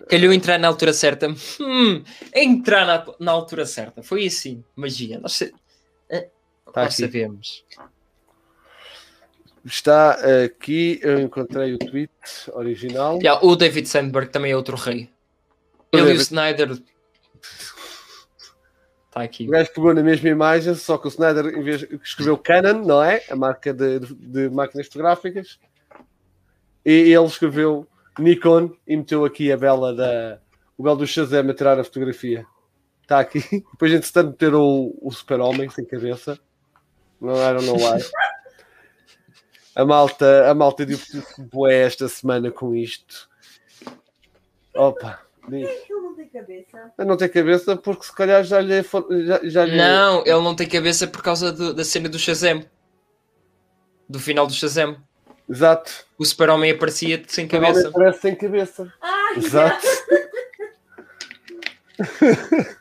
Speaker 3: Calhou entrar na altura certa. Hum, entrar na, na altura certa. Foi assim, magia. Nós, eh,
Speaker 2: Tá
Speaker 3: nós sabemos.
Speaker 2: Está aqui, eu encontrei o tweet original.
Speaker 3: Já, o David Sandberg também é outro rei.
Speaker 2: O
Speaker 3: Ele e o
Speaker 2: David-
Speaker 3: Snyder. Está aqui.
Speaker 2: O gajo pegou na mesma imagem, só que o Snyder em vez, escreveu Canon, não é? A marca de, de- máquinas fotográficas. E ele escreveu Nikon e meteu aqui a bela da. O belo do Shazam a tirar a fotografia. Está aqui. Depois, entretanto, meteram o, o Super-Homem sem cabeça. Não era no why. A malta, a malta deu boé esta semana com isto. Opa, diz.
Speaker 4: Aquilo não tem cabeça.
Speaker 2: Eu não tenho cabeça porque se calhar já lhe. Já, já lhe...
Speaker 3: Não, ele não tem cabeça por causa do- da cena do Shazam. Do final do Shazam.
Speaker 2: Exato.
Speaker 3: O Super-Homem aparecia sem
Speaker 2: Cabeça.
Speaker 3: cabeça.
Speaker 2: Parece sem cabeça.
Speaker 4: Ai,
Speaker 2: Exato.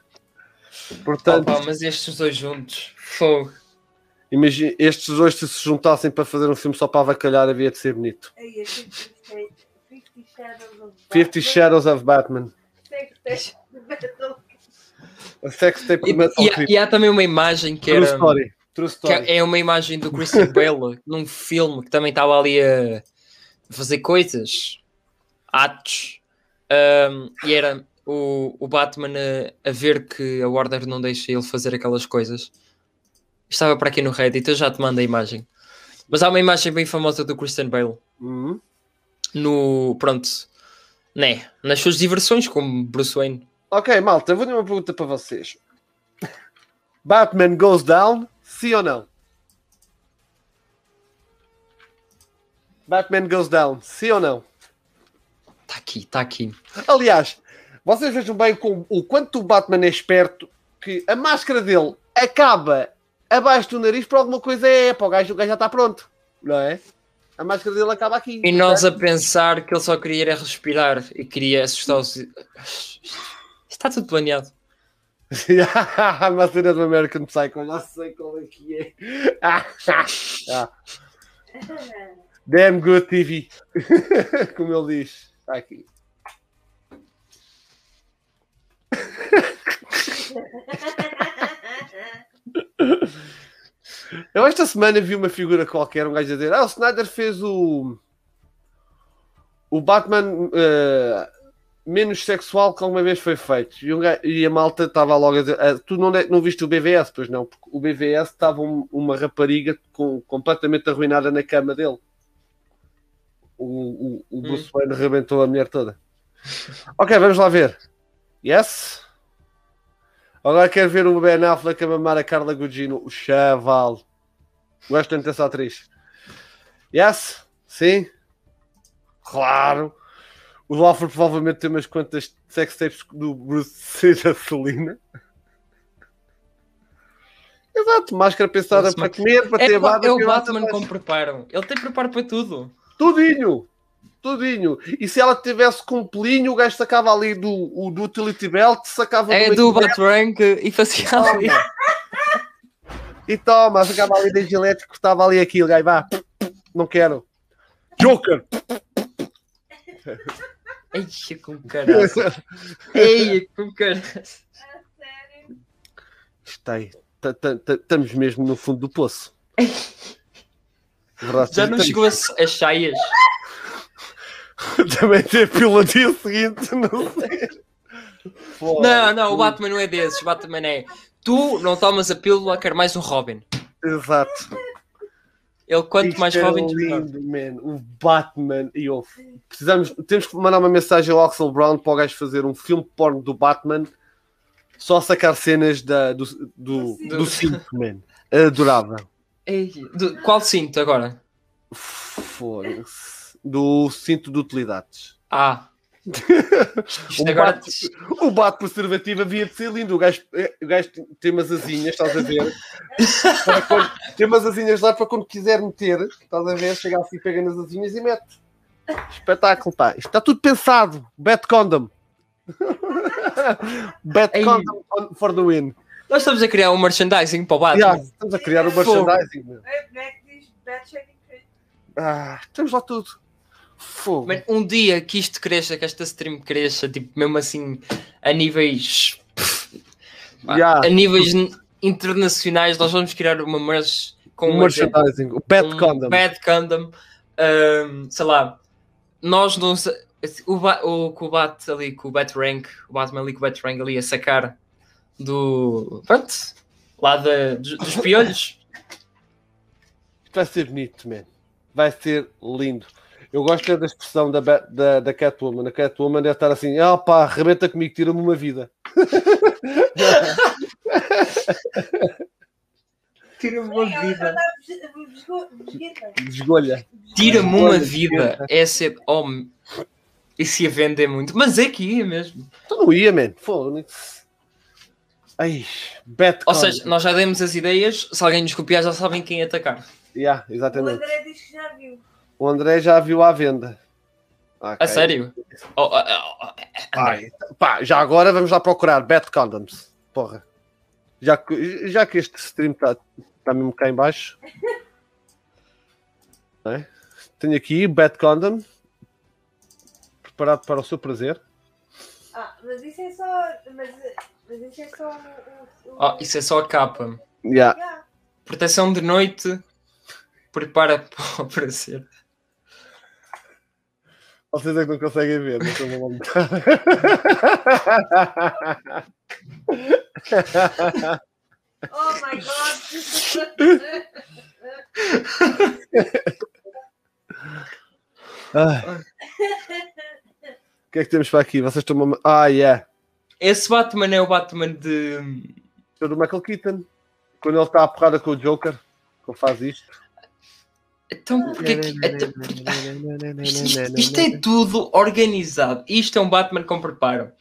Speaker 2: Portanto,
Speaker 3: Opa, mas estes dois juntos. Fogo.
Speaker 2: Imagina, estes dois se se juntassem para fazer um filme só para avacalhar havia de ser bonito.
Speaker 4: É Fifty Shadows of
Speaker 2: Batman. A sex tape
Speaker 3: E,
Speaker 2: de Metal
Speaker 3: e-
Speaker 2: Creep.
Speaker 3: e há também uma imagem que
Speaker 2: True
Speaker 3: era.
Speaker 2: story. True
Speaker 3: que é uma imagem do Christian Bale num filme que também estava ali a fazer coisas, atos, um, e era o, o Batman a, a ver que a Warner não deixa ele fazer aquelas coisas. Estava para aqui no Reddit, eu já te mando a imagem. Mas há uma imagem bem famosa do Christian Bale
Speaker 2: Uhum.
Speaker 3: no, pronto, né, nas suas diversões como Bruce Wayne.
Speaker 2: Ok, malta, vou dar uma pergunta para vocês. Batman goes down, sim ou não? Batman goes down, sim ou não?
Speaker 3: Está aqui, está aqui.
Speaker 2: Aliás, vocês vejam bem com o quanto o Batman é esperto que a máscara dele acaba abaixo do nariz por alguma coisa é, para o gajo, o gajo já está pronto, não é? A máscara dele acaba aqui.
Speaker 3: E nós a pensar que ele só queria era respirar e queria assustar os. Está tudo planeado.
Speaker 2: a máscara do American Psycho, já sei qual é que é. Ah. Damn good TV. Como ele diz. Está aqui. Eu esta semana vi uma figura qualquer, um gajo a dizer: Ah, o Snyder fez o. O Batman eh, menos sexual que alguma vez foi feito. E, um ga- e a malta estava logo a dizer: "Ah, Tu não, não viste o BVS? Pois não, porque o BVS estava um- uma rapariga com, completamente arruinada na cama dele. O, o, o Bruce Wayne arrebentou a mulher toda. Ok, vamos lá ver. Yes? Agora quero ver o Ben Affleck a mamar a Carla Gugino, o chaval. Gosto tanto dessa atriz. Yes? Sim? Claro. O Alfred provavelmente tem umas quantas sex tapes do Bruce e da Celina. Exato, máscara pensada para comer, para
Speaker 3: É,
Speaker 2: ter
Speaker 3: o Ba-
Speaker 2: barba,
Speaker 3: é o
Speaker 2: ter barba,
Speaker 3: Batman
Speaker 2: mas-
Speaker 3: com preparo. Ele tem preparo para tudo.
Speaker 2: Tudinho! Tudinho! E se ela tivesse com um pelinho, o gajo sacava ali do, o, do utility belt, sacava
Speaker 3: É do
Speaker 2: belt
Speaker 3: Batrank e fazia ali.
Speaker 2: e toma, sacava ali da gilete, cortava ali aquilo, gajo, vá, não quero. Joker!
Speaker 3: Eia, com caralho. Eia, com?
Speaker 2: Está aí. Ta- ta- ta- Estamos mesmo no fundo do poço.
Speaker 3: Já não chegou a- as chaias.
Speaker 2: Também tem pílula dia seguinte, não sei. Pô,
Speaker 3: Não, não, o Batman não é desses. O Batman é. Tu não tomas a pílula, quer mais um Robin.
Speaker 2: Exato.
Speaker 3: Ele, quanto
Speaker 2: Isto
Speaker 3: mais
Speaker 2: era
Speaker 3: Robin,
Speaker 2: lindo, man. O Batman e eu precisamos, temos que mandar uma mensagem ao Axel Brown para o gajo fazer um filme porno do Batman só sacar cenas da, do, do,
Speaker 3: Do-
Speaker 2: do cinto, man. Adorava.
Speaker 3: Eia, do- qual cinto agora?
Speaker 2: Foda-se. Do cinto de utilidades.
Speaker 3: Ah.
Speaker 2: O
Speaker 3: agora.
Speaker 2: Batman, o bate preservativo havia de ser lindo. O gajo, o gajo tem umas asinhas, estás a ver? Quando- tem umas asinhas lá para quando quiser meter, estás a ver? Chega assim, pega nas asinhas e mete. Espetáculo, pá. Isto está tudo pensado. Bet condom. Bet
Speaker 3: Ei.
Speaker 2: condom on- for the win.
Speaker 3: Nós estamos a criar um merchandising para o Batman.
Speaker 2: Yeah, estamos a criar o
Speaker 3: Fogo.
Speaker 2: merchandising. Ah, temos lá tudo. Fogo.
Speaker 3: Um dia que isto cresça, que esta stream cresça, tipo, mesmo assim, a níveis.
Speaker 2: Yeah.
Speaker 3: A níveis internacionais, nós vamos criar uma merch com
Speaker 2: O
Speaker 3: um
Speaker 2: merchandising. O bet
Speaker 3: um
Speaker 2: condom.
Speaker 3: Bad Condom. Ahm, sei lá, nós não. O, o, o Bat ali, com o Bat Rank, o Batman ali com o Bat Rank ali a sacar do. Pronto, lá da, dos, dos piolhos.
Speaker 2: Vai ser bonito, man. Vai ser lindo. Eu gosto da expressão da, da, da Catwoman. A Catwoman deve estar assim: ah pá, arrebenta comigo, tira-me uma vida.
Speaker 3: Tira-me
Speaker 4: Sim, ela está a vesgueta.
Speaker 2: Desgolha.
Speaker 3: Tira-me uma vida. Essa é. Oh, isso ia vender muito. Mas é que ia mesmo.
Speaker 2: Tu não ia, man. Foda-se. Ai, bet
Speaker 3: Ou seja, nós já demos as ideias. Se alguém nos copiar, já sabem quem atacar.
Speaker 2: Yeah,
Speaker 4: O
Speaker 2: exatamente.
Speaker 4: André diz que já viu.
Speaker 2: O André já viu à venda. Ok.
Speaker 3: A sério? Oh, oh, oh, oh,
Speaker 2: Ai, pá, já agora vamos lá procurar Bet Condoms. Porra. Já que, já que este stream está tá mesmo cá em baixo. É? Tenho aqui Bet Condom. Preparado para o seu prazer.
Speaker 4: Ah, mas isso é só. Mas Mas isso é só o. o, o...
Speaker 3: Oh, isso é só a capa.
Speaker 2: Yeah.
Speaker 4: Yeah.
Speaker 3: Proteção de noite. Prepara para ser.
Speaker 2: Vocês é que não conseguem ver, mas eu vou montar.
Speaker 4: Oh my god!
Speaker 2: O que é que temos para aqui? Vocês estão. a- Ah, yeah.
Speaker 3: Esse Batman é o Batman de.
Speaker 2: É do Michael Keaton. Quando ele está à porrada com o Joker, que ele faz isto.
Speaker 3: Então, porque é que- então, isto, isto- é tudo organizado. Isto é um Batman com preparo.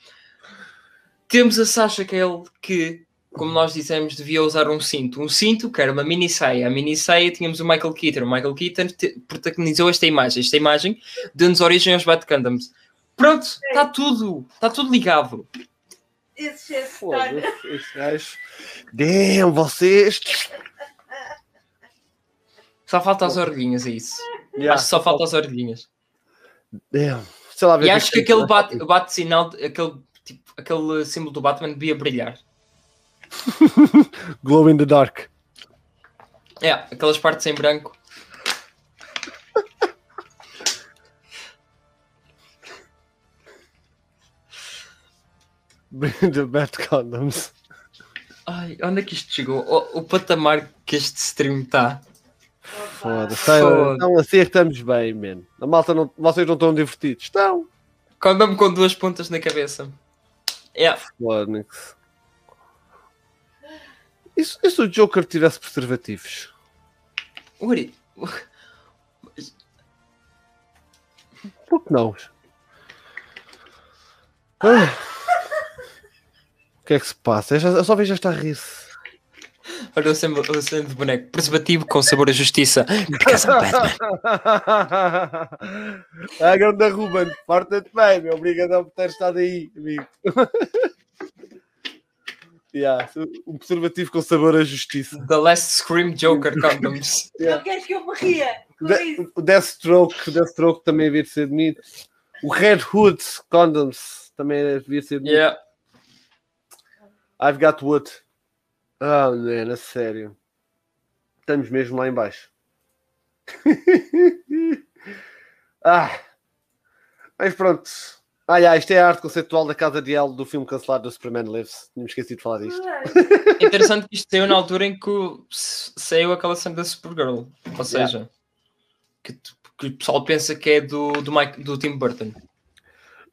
Speaker 3: Temos a Sasha Cale que, como nós dissemos, devia usar um cinto. Um cinto que era uma mini saia. A mini saia tínhamos o Michael Keaton. O Michael Keaton protagonizou esta imagem. Esta imagem deu-nos origem aos Batcandams. Pronto, está tudo. Está tudo ligado.
Speaker 4: Esse.
Speaker 2: Foda-se, estes gajos. Damn, vocês.
Speaker 3: Só falta as orelhinhas, é isso.
Speaker 2: Yeah.
Speaker 3: Acho que só falta as orelhinhas.
Speaker 2: Damn. Sei lá
Speaker 3: E acho que aquele
Speaker 2: é.
Speaker 3: bate, sinal, aquele, tipo, aquele símbolo do Batman devia brilhar.
Speaker 2: Glow in the dark.
Speaker 3: É, aquelas partes em branco.
Speaker 2: Bring the bad condoms.
Speaker 3: Ai, onde é que isto chegou? O, o patamar que este stream está.
Speaker 2: Foda-se.
Speaker 3: Foda.
Speaker 2: Então assim é que estamos bem, man. A malta não, vocês não estão divertidos. Estão.
Speaker 3: Condom com duas pontas na cabeça. É,
Speaker 2: Foda-se. E se e se o Joker tivesse preservativos?
Speaker 3: Uri,
Speaker 2: Por que não? Ah. O que é que se passa? Eu, já- eu só vejo esta rir-se.
Speaker 3: olha o símbolo de boneco. Preservativo com sabor à justiça. És um Batman.
Speaker 2: a grande Ruben, porta-te bem, meu. Obrigadão por ter estado aí, amigo. yeah, um preservativo com sabor à justiça.
Speaker 3: The Last Scream Joker Condoms.
Speaker 4: Não queres que eu me ria?
Speaker 2: O Deathstroke, o Deathstroke também havia de ser bonito. O Red Hood Condoms também havia de ser bonito.
Speaker 3: Yeah.
Speaker 2: I've got wood. Ah, man, a sério. Estamos mesmo lá em baixo. ah. Mas pronto. Ah, yeah, isto é a arte conceitual da casa de El do filme cancelado do Superman Lives. Tinha esquecido de falar disto.
Speaker 3: Interessante que isto saiu na altura em que saiu aquela cena da Supergirl. Ou seja, que, tu- que o pessoal pensa que é do, do, Mike, do Tim Burton.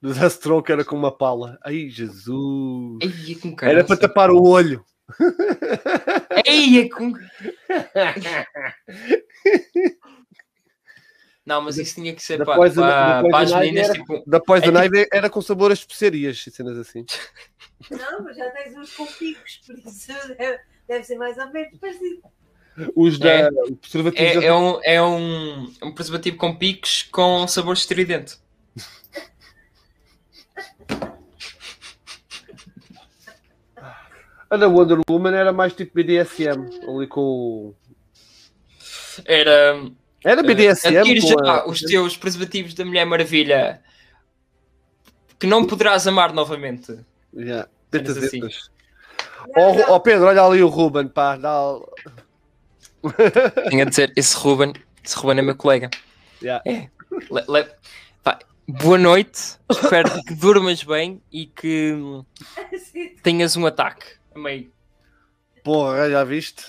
Speaker 2: Do Deathstroke era com uma pala. Ai, Jesus.
Speaker 3: É com
Speaker 2: Era para tapar o olho.
Speaker 3: Ei, é com... Não, mas isso tinha que ser para,
Speaker 2: Depois a-
Speaker 3: para,
Speaker 2: depois
Speaker 3: para
Speaker 2: a
Speaker 3: as meninas,
Speaker 2: era-
Speaker 3: tipo,
Speaker 2: Da Poison
Speaker 3: É
Speaker 2: Ivy era com sabor a especiarias e cenas assim.
Speaker 4: Não, mas já tens uns com picos, por isso deve, deve ser mais ou menos parecido.
Speaker 2: Os da
Speaker 3: É.
Speaker 2: da-
Speaker 3: é, é, um, é um, um preservativo com picos com sabor estridente.
Speaker 2: A da Wonder Woman era mais tipo BDSM. Ali com. o-
Speaker 3: Era.
Speaker 2: Era BDSM.
Speaker 3: Adquire
Speaker 2: com
Speaker 3: já
Speaker 2: a-
Speaker 3: os teus preservativos da Mulher Maravilha que não poderás amar novamente.
Speaker 2: Yeah. Tetas,
Speaker 3: assim.
Speaker 2: Ru- ó, Pedro, olha ali o Ruben, pá. Dá...
Speaker 3: Tenho a dizer, esse Ruben, esse Ruben é meu colega.
Speaker 2: Yeah.
Speaker 3: Le- le- pá, boa noite, espero que durmas bem e que tenhas um ataque. Meio.
Speaker 2: Porra, já viste?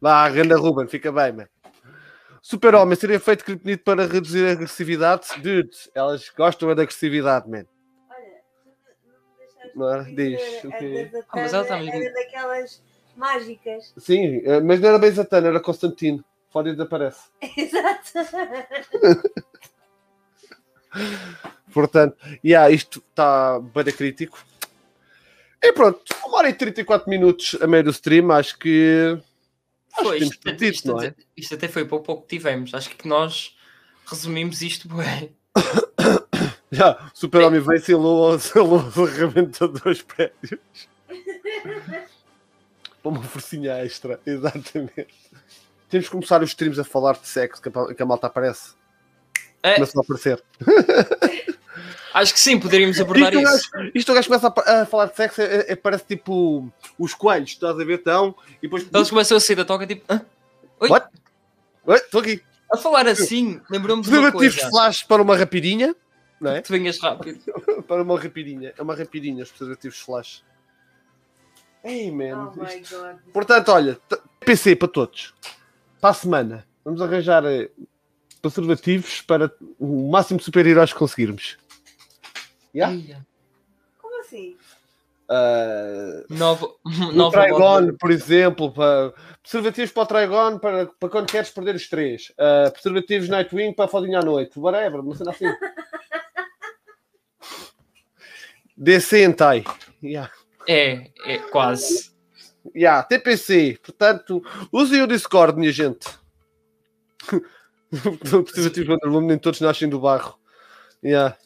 Speaker 2: Vá, grande Ruben, fica bem, mano. Super-Homem seria feito criptonito para reduzir a agressividade? Dude, elas gostam é da agressividade, man.
Speaker 4: Olha, não me deixaste
Speaker 2: Não é?
Speaker 4: dizer,
Speaker 2: Diz, o
Speaker 4: a
Speaker 2: quê?
Speaker 4: da
Speaker 3: Ah, mas ela está mesmo-
Speaker 4: Era daquelas mágicas.
Speaker 2: Sim, eh, mas não era bem Zatanna, era Constantino. Fora desaparece.
Speaker 4: Exato.
Speaker 2: Portanto, yeah, isto está bem crítico. E pronto, uma hora e 34 minutos a meio do stream, acho que. Acho
Speaker 3: Foi,
Speaker 2: que
Speaker 3: isto, isto,
Speaker 2: não é?
Speaker 3: até, isto até foi para o pouco que tivemos. Acho que nós resumimos isto bem.
Speaker 2: Já, Super-Homem veio e selou selou o arrebento de dois prédios. Uma forcinha extra, exatamente. Temos que começar os streams a falar de sexo, que a, que a malta aparece.
Speaker 3: É.
Speaker 2: Começa a aparecer.
Speaker 3: Acho que sim, poderíamos abordar
Speaker 2: Isto
Speaker 3: isso.
Speaker 2: gajo- Isto o gajo começa a, a falar de sexo, é, é- parece tipo os coelhos, estás a ver? Tão, e depois.
Speaker 3: Eles começam a sair da toca tipo. "Hã?
Speaker 2: What? Oi, estou aqui.
Speaker 3: A falar assim, lembrou-me de uma
Speaker 2: Preservativos
Speaker 3: coisa.
Speaker 2: flash para uma rapidinha, não é?
Speaker 3: Tu venhas rápido.
Speaker 2: para uma rapidinha. É uma rapidinha, os preservativos flash. Ei, man.
Speaker 4: Oh my god.
Speaker 2: Portanto, olha, PC para todos. Para a semana, vamos arranjar eh, preservativos para o máximo de super-heróis que conseguirmos. Yeah?
Speaker 4: Como assim?
Speaker 2: Ah,
Speaker 3: Nova,
Speaker 2: o Trigon, por exemplo, para preservativos para o Trigon para, para quando queres perder os três. Ah, preservativos Nightwing para a fodinha à noite. Whatever, uma cena assim. DC Entai. Yeah.
Speaker 3: É, é quase.
Speaker 2: Yeah, TPC. Portanto, usem o Discord, minha gente. Preservativos Wonder Woman, nem todos nascem do barro. Yeah.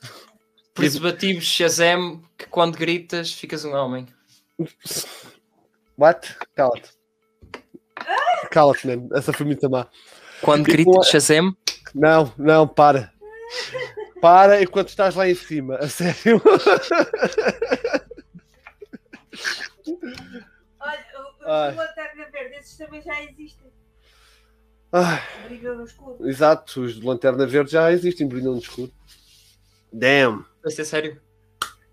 Speaker 3: Preservativos Shazam, que quando gritas ficas um homem.
Speaker 2: What? Cala-te. Cala-te, man. Essa foi muito má.
Speaker 3: Quando
Speaker 2: a-
Speaker 3: gritas Shazam,
Speaker 2: Não, não, para. Para enquanto estás lá em cima, a sério.
Speaker 4: Olha, o- o Lanterna Verde, esses também já existem. Brilham no escuro.
Speaker 2: exato, os de lanterna verde já existem, brilham no escuro. Damn.
Speaker 3: Vai ser sério.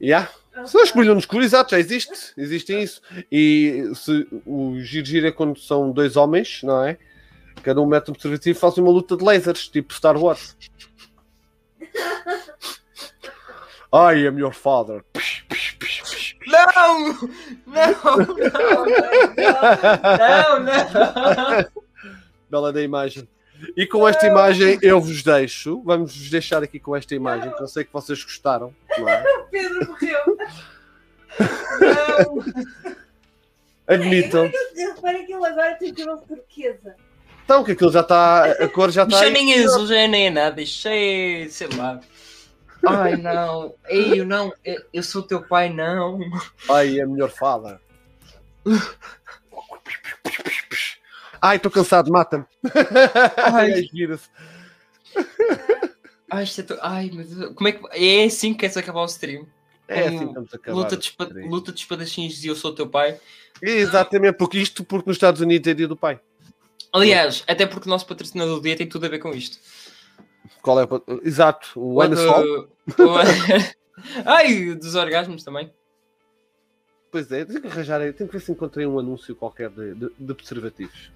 Speaker 2: Yeah. São os que brilham no escuro, exato, já existe. Existem isso. E se, o giro é quando são dois homens, não é? Cada um mete um preservativo e faz uma luta de lasers, tipo Star Wars. I am your father. Psh, psh, psh, psh.
Speaker 3: Não! Não! Não! Não! Não!
Speaker 2: Bela da imagem. E com esta imagem eu vos deixo. Vamos vos deixar aqui com esta imagem, que eu sei que vocês gostaram. Não é?
Speaker 4: O Pedro morreu.
Speaker 3: Não!
Speaker 2: Admitam.
Speaker 4: Eu reparei que ele agora tem cabelo turquesa.
Speaker 2: Então, que aquilo já está. A cor já está.
Speaker 3: já nem é azul, já nem é nada. Isto é. sei lá. Ai não, ei, eu não, eu, eu sou teu pai, não.
Speaker 2: Ai, é a melhor fala. Ai, estou cansado, mata-me.
Speaker 3: Ai.
Speaker 2: Gira-se.
Speaker 3: Ai, isto é tão- Ai, meu Deus. Como é que. É assim que queres acabar o stream?
Speaker 2: É assim que estamos a acabar.
Speaker 3: Luta de, espa... Luta de espadachins e eu sou teu pai.
Speaker 2: Exatamente, porque isto porque nos Estados Unidos é dia do pai.
Speaker 3: Aliás, até porque o nosso patrocinador do dia tem tudo a ver com isto.
Speaker 2: Qual é o. Exato, o
Speaker 3: O
Speaker 2: Ana Sol.
Speaker 3: do- o- Ai, dos orgasmos também.
Speaker 2: Pois é, tenho que arranjar aí, tenho que ver se encontrei um anúncio qualquer de, de- de preservativos.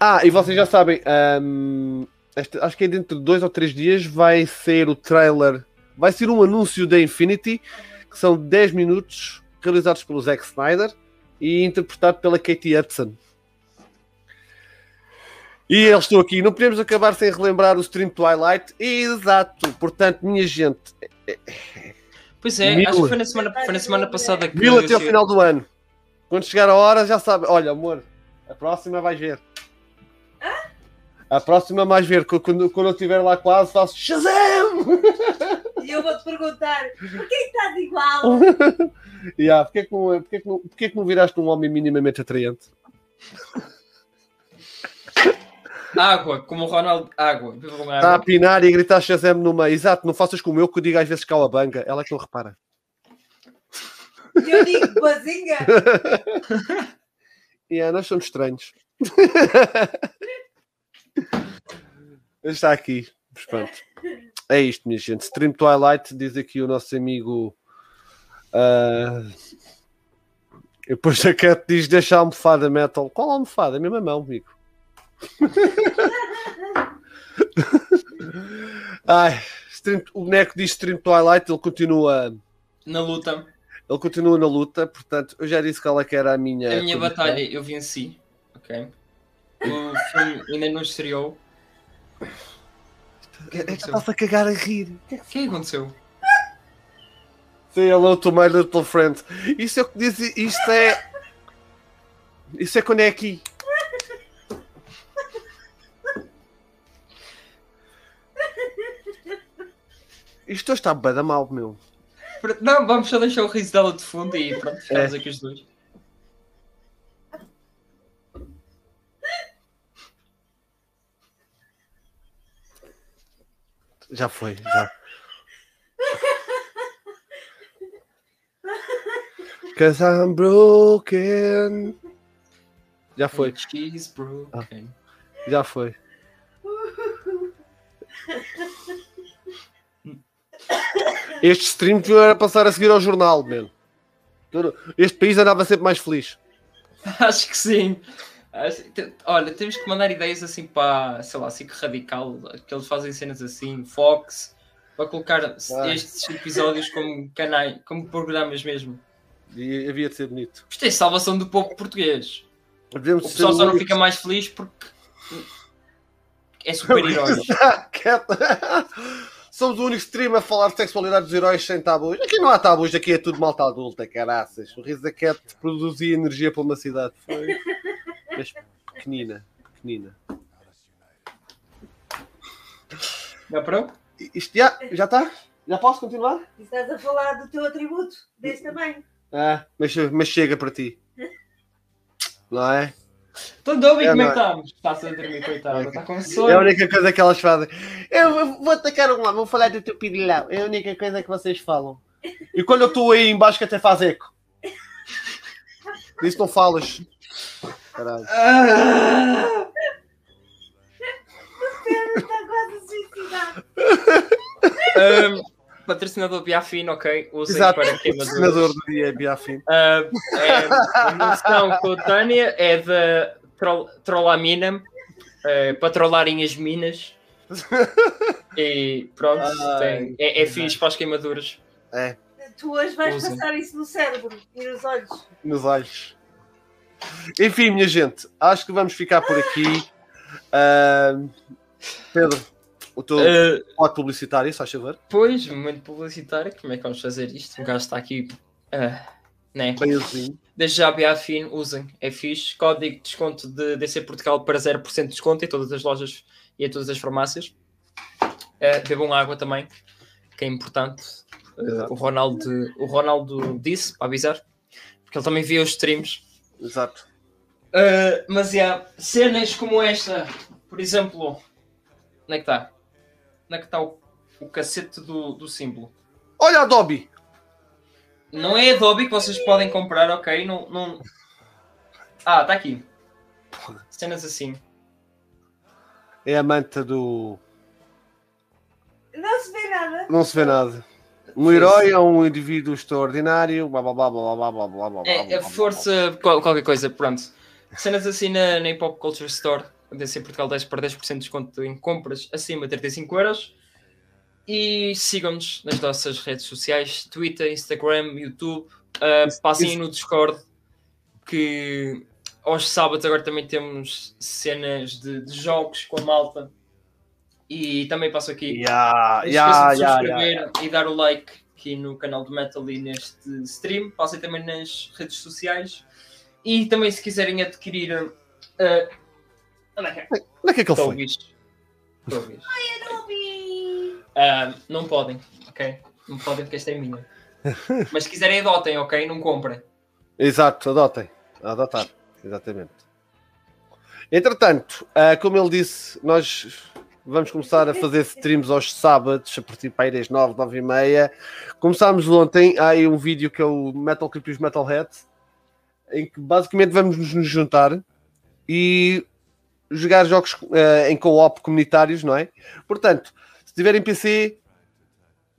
Speaker 2: Ah, e vocês já sabem, hum, este- acho que é dentro de dois ou três dias vai ser o trailer, vai ser um anúncio da Infinity, que são 10 minutos realizados pelo Zack Snyder e interpretado pela Katie Hudson. E eles estão aqui, não podemos acabar sem relembrar o stream Twilight. Exato, portanto, minha gente,
Speaker 3: Pois é,
Speaker 2: Mil.
Speaker 3: acho que foi na semana, foi na semana passada que.
Speaker 2: Viu até ao final do ano. Quando chegar a hora, já sabe. Olha, amor, a próxima vais ver. A próxima vais ver. Quando, quando eu estiver lá quase, faço Shazam!
Speaker 4: E eu vou-te perguntar: porquê que estás igual?
Speaker 2: yeah, porquê, que não, porquê, que não, porquê que não viraste um homem minimamente atraente?
Speaker 3: Água, como o Ronaldo. Água.
Speaker 2: Está a pinar e a gritar Shazam no meio. Exato, não faças como eu, que eu digo às vezes calabanga. Ela é que não repara.
Speaker 4: Eu digo bazinga.
Speaker 2: Yeah, nós somos estranhos. Está aqui. Mas pronto. É isto, minha gente. Stream Twilight, diz aqui o nosso amigo. e depois a Cat diz: deixa a almofada metal. Qual almofada? A mesma mão, amigo. Ai, stream- o boneco diz Stream Twilight, ele continua,
Speaker 3: Na luta.
Speaker 2: ele continua na luta, portanto, eu já disse qual é que era a minha.
Speaker 3: A minha batalha eu venci. Ok. O filme ainda não estreou. O que
Speaker 2: É que
Speaker 3: aconteceu?
Speaker 2: a cagar a rir.
Speaker 3: O que é que aconteceu?
Speaker 2: Say hello to my little friend. Isso é o que diz. Isto é. Isso é quando é aqui. Isto hoje está bem da mal, meu.
Speaker 3: Não, vamos só deixar o riso dela de fundo e pronto, ficamos
Speaker 2: É.
Speaker 3: aqui os dois.
Speaker 2: Já foi, já. Cause I'm broken. Já foi.
Speaker 3: She's broken.
Speaker 2: Ah, já foi. Este stream que era passar a seguir ao jornal, mano. Este país andava sempre mais feliz.
Speaker 3: Acho que sim. Acho- te- Olha, temos que mandar ideias assim para, sei lá, SIC Radical, que eles fazem cenas assim, Fox, para colocar
Speaker 2: Vai.
Speaker 3: estes episódios como canais, como programas mesmo.
Speaker 2: E havia de ser bonito.
Speaker 3: Isto é salvação do povo português.
Speaker 2: Devemos
Speaker 3: O pessoal só não fica mais feliz porque é super-heróis.
Speaker 2: Somos o único stream a falar de sexualidade dos heróis sem tabus. Aqui não há tabus, aqui é tudo malta adulta, caraças. O Risa Cat produzia energia para uma cidade. Foi. Mas pequenina, pequenina.
Speaker 3: Já parou?
Speaker 2: Isto já já está? Já posso continuar?
Speaker 4: Estás a falar do teu atributo, desse tamanho.
Speaker 2: Ah, mas, mas chega para ti. Não é?
Speaker 3: Então, Dobby,
Speaker 2: É,
Speaker 3: como é que
Speaker 2: é?
Speaker 3: estamos? Está-se a dormir, coitado. Está com
Speaker 2: É a
Speaker 3: sono.
Speaker 2: única coisa que elas fazem. Eu vou atacar um lá, vou falar do teu pirilhão. É a única coisa que vocês falam. E quando eu estou aí embaixo que até faz eco. Disso não falas. Caralho.
Speaker 3: Ah!
Speaker 4: Está quase a suicidar.
Speaker 3: Ahm, patrocinador Biafino, ok. Usem
Speaker 2: Exato.
Speaker 3: para
Speaker 2: O
Speaker 3: queimaduras.
Speaker 2: senador do dia é Biafim.
Speaker 3: Ah, é, a noção coetânea é da Trol- Trollamina eh, para trollarem as minas. E pronto,
Speaker 2: Ai,
Speaker 3: tem- é, é fixe para as queimaduras.
Speaker 2: É,
Speaker 4: Tu hoje vais
Speaker 3: Usem.
Speaker 4: passar isso no cérebro e nos olhos.
Speaker 2: nos olhos. Enfim, minha gente, acho que vamos ficar por aqui. Ahm, Pedro, o teu
Speaker 3: Ah,
Speaker 2: spot publicitário, se faz favor.
Speaker 3: pois, momento publicitário, como é que vamos fazer isto? O gajo está aqui, ah, né?
Speaker 2: Assim.
Speaker 3: Desde já, Biafino, usem, é fixe. Código de desconto de DC Portugal para 0% de desconto em todas as lojas e em todas as farmácias. Eh, bebam água também, que é importante.
Speaker 2: Exato.
Speaker 3: o, Ronaldo, o Ronaldo disse, para avisar, porque ele também via os streams.
Speaker 2: Exato.
Speaker 3: Eh, mas há cenas como esta, por exemplo, onde é que está? Onde é que está o, o cacete do, do símbolo?
Speaker 2: Olha a Dobby!
Speaker 3: Não é Adobe que vocês podem comprar, ok? Não, não... Ah, está aqui. Cenas assim.
Speaker 2: É a manta do.
Speaker 4: Não se vê nada.
Speaker 2: Não se vê nada. Um herói é um indivíduo extraordinário. Blá blá blá blá blá blá blá blá blá.
Speaker 3: É, é força, qual- qualquer coisa, pronto. Cenas assim na, na Hip Hop Culture Store, DC Portugal 10 para 10% de desconto em compras acima de 35 euros. E sigam-nos nas nossas redes sociais, Twitter, Instagram, YouTube. Uh,
Speaker 2: Isso-
Speaker 3: passem
Speaker 2: isso-
Speaker 3: no Discord, que aos sábados agora também temos cenas de, de jogos com a malta. E também passo aqui não
Speaker 2: ya,
Speaker 3: esqueçam de subscrever
Speaker 2: ya.
Speaker 3: e dar o like aqui no canal do Metal e neste stream. Passem também nas redes sociais. E também se quiserem adquirir. Uh, onde é que é?
Speaker 2: Onde é que é que ele foi?
Speaker 3: ouvir. Estou a ouvir.
Speaker 4: Não vi.
Speaker 3: Ah, não podem, ok? Não podem porque esta é minha. Mas se quiserem adotem, ok? Não comprem.
Speaker 2: Exato, adotem. Adotar, exatamente. Entretanto, ah, como ele disse, nós vamos começar a fazer streams aos sábados, a partir para aí das 9, 9 e meia. Começámos ontem, há aí um vídeo que é o Metal Clip e os em que basicamente vamos nos juntar e jogar jogos ah, em co-op comunitários, não é? Portanto, se tiverem PC,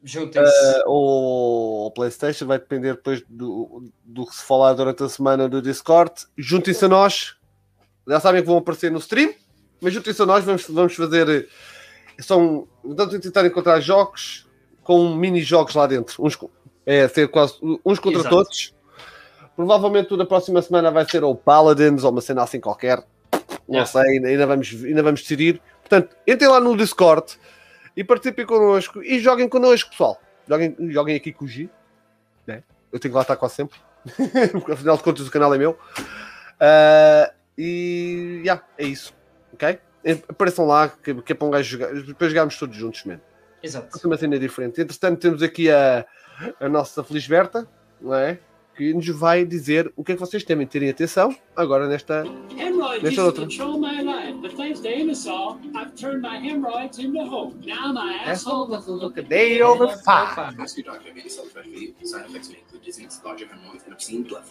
Speaker 3: Juntem-se.
Speaker 2: ou ou PlayStation, vai depender depois do, do que se falar durante a semana do Discord. Juntem-se a nós, já sabem que vão aparecer no stream, mas juntem-se a nós, vamos, vamos fazer. São, vamos tentar encontrar jogos com mini-jogos lá dentro, uns, é ser quase uns contra
Speaker 3: Exato.
Speaker 2: todos. Provavelmente da próxima semana vai ser ou Paladins ou uma cena assim qualquer. Não
Speaker 3: Yeah.
Speaker 2: sei, ainda, vamos, ainda vamos decidir. Portanto, entrem lá no Discord e participem connosco e joguem connosco, pessoal. Joguem, joguem aqui com o G. Né? Eu tenho que lá estar quase sempre. Porque afinal de contas o canal é meu. Ah, e yeah, é isso. Ok? Apareçam lá que, que é para um gajo jogar. Depois jogámos todos juntos mesmo.
Speaker 3: Exato.
Speaker 2: Uma cena diferente. Entretanto, temos aqui a, a nossa Felisberta, não é? Que nos vai dizer o que é que vocês temem terem atenção agora nesta.
Speaker 5: Hemorrhoid
Speaker 2: Deixa
Speaker 5: used
Speaker 2: outra.
Speaker 5: my life, but But thanks to Anusol, I've turned my hemorrhoids into hope. Now my asshole
Speaker 2: look a day over five.
Speaker 1: Ask your doctor if any self-referee. Side effects may include dizziness, larger hemorrhoids, and obscene blood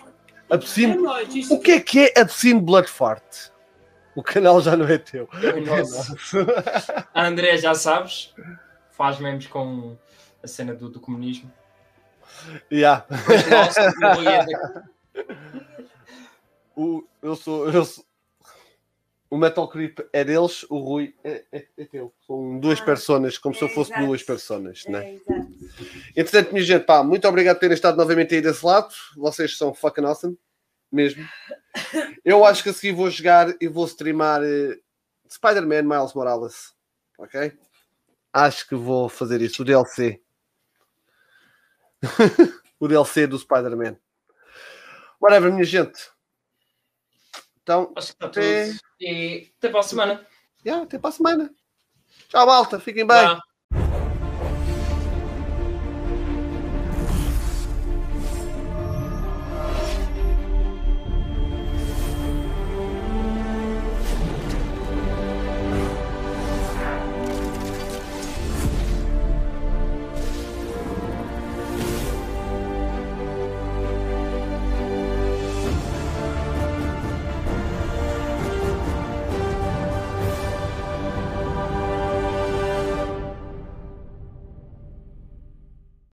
Speaker 5: hemorrhoids used
Speaker 2: O que é que é Absino Blood Forte? O canal já não é teu.
Speaker 3: É nosso. A André, já sabes, faz memes com a cena do, do comunismo.
Speaker 2: Yeah.
Speaker 3: O é
Speaker 2: O, eu sou. Eu sou... O Metal Creep é deles, o Rui é, é, é teu. São duas
Speaker 4: Ah,
Speaker 2: personas, como se eu
Speaker 4: é,
Speaker 2: fosse
Speaker 4: exato.
Speaker 2: duas personas, né?
Speaker 4: É, exato.
Speaker 2: Entretanto, minha gente, pá, muito obrigado por terem estado novamente aí desse lado. Vocês são fucking awesome, mesmo. Eu acho que a seguir vou jogar e vou streamar eh, Spider-Man Miles Morales, ok? Acho que vou fazer isso, o DLC. o DLC do Spider-Man. Whatever, minha gente. Então,
Speaker 3: Acho que está
Speaker 2: Até-
Speaker 3: tudo. E até para a semana.
Speaker 2: yeah, até para a semana. Tchau, malta. Fiquem bem.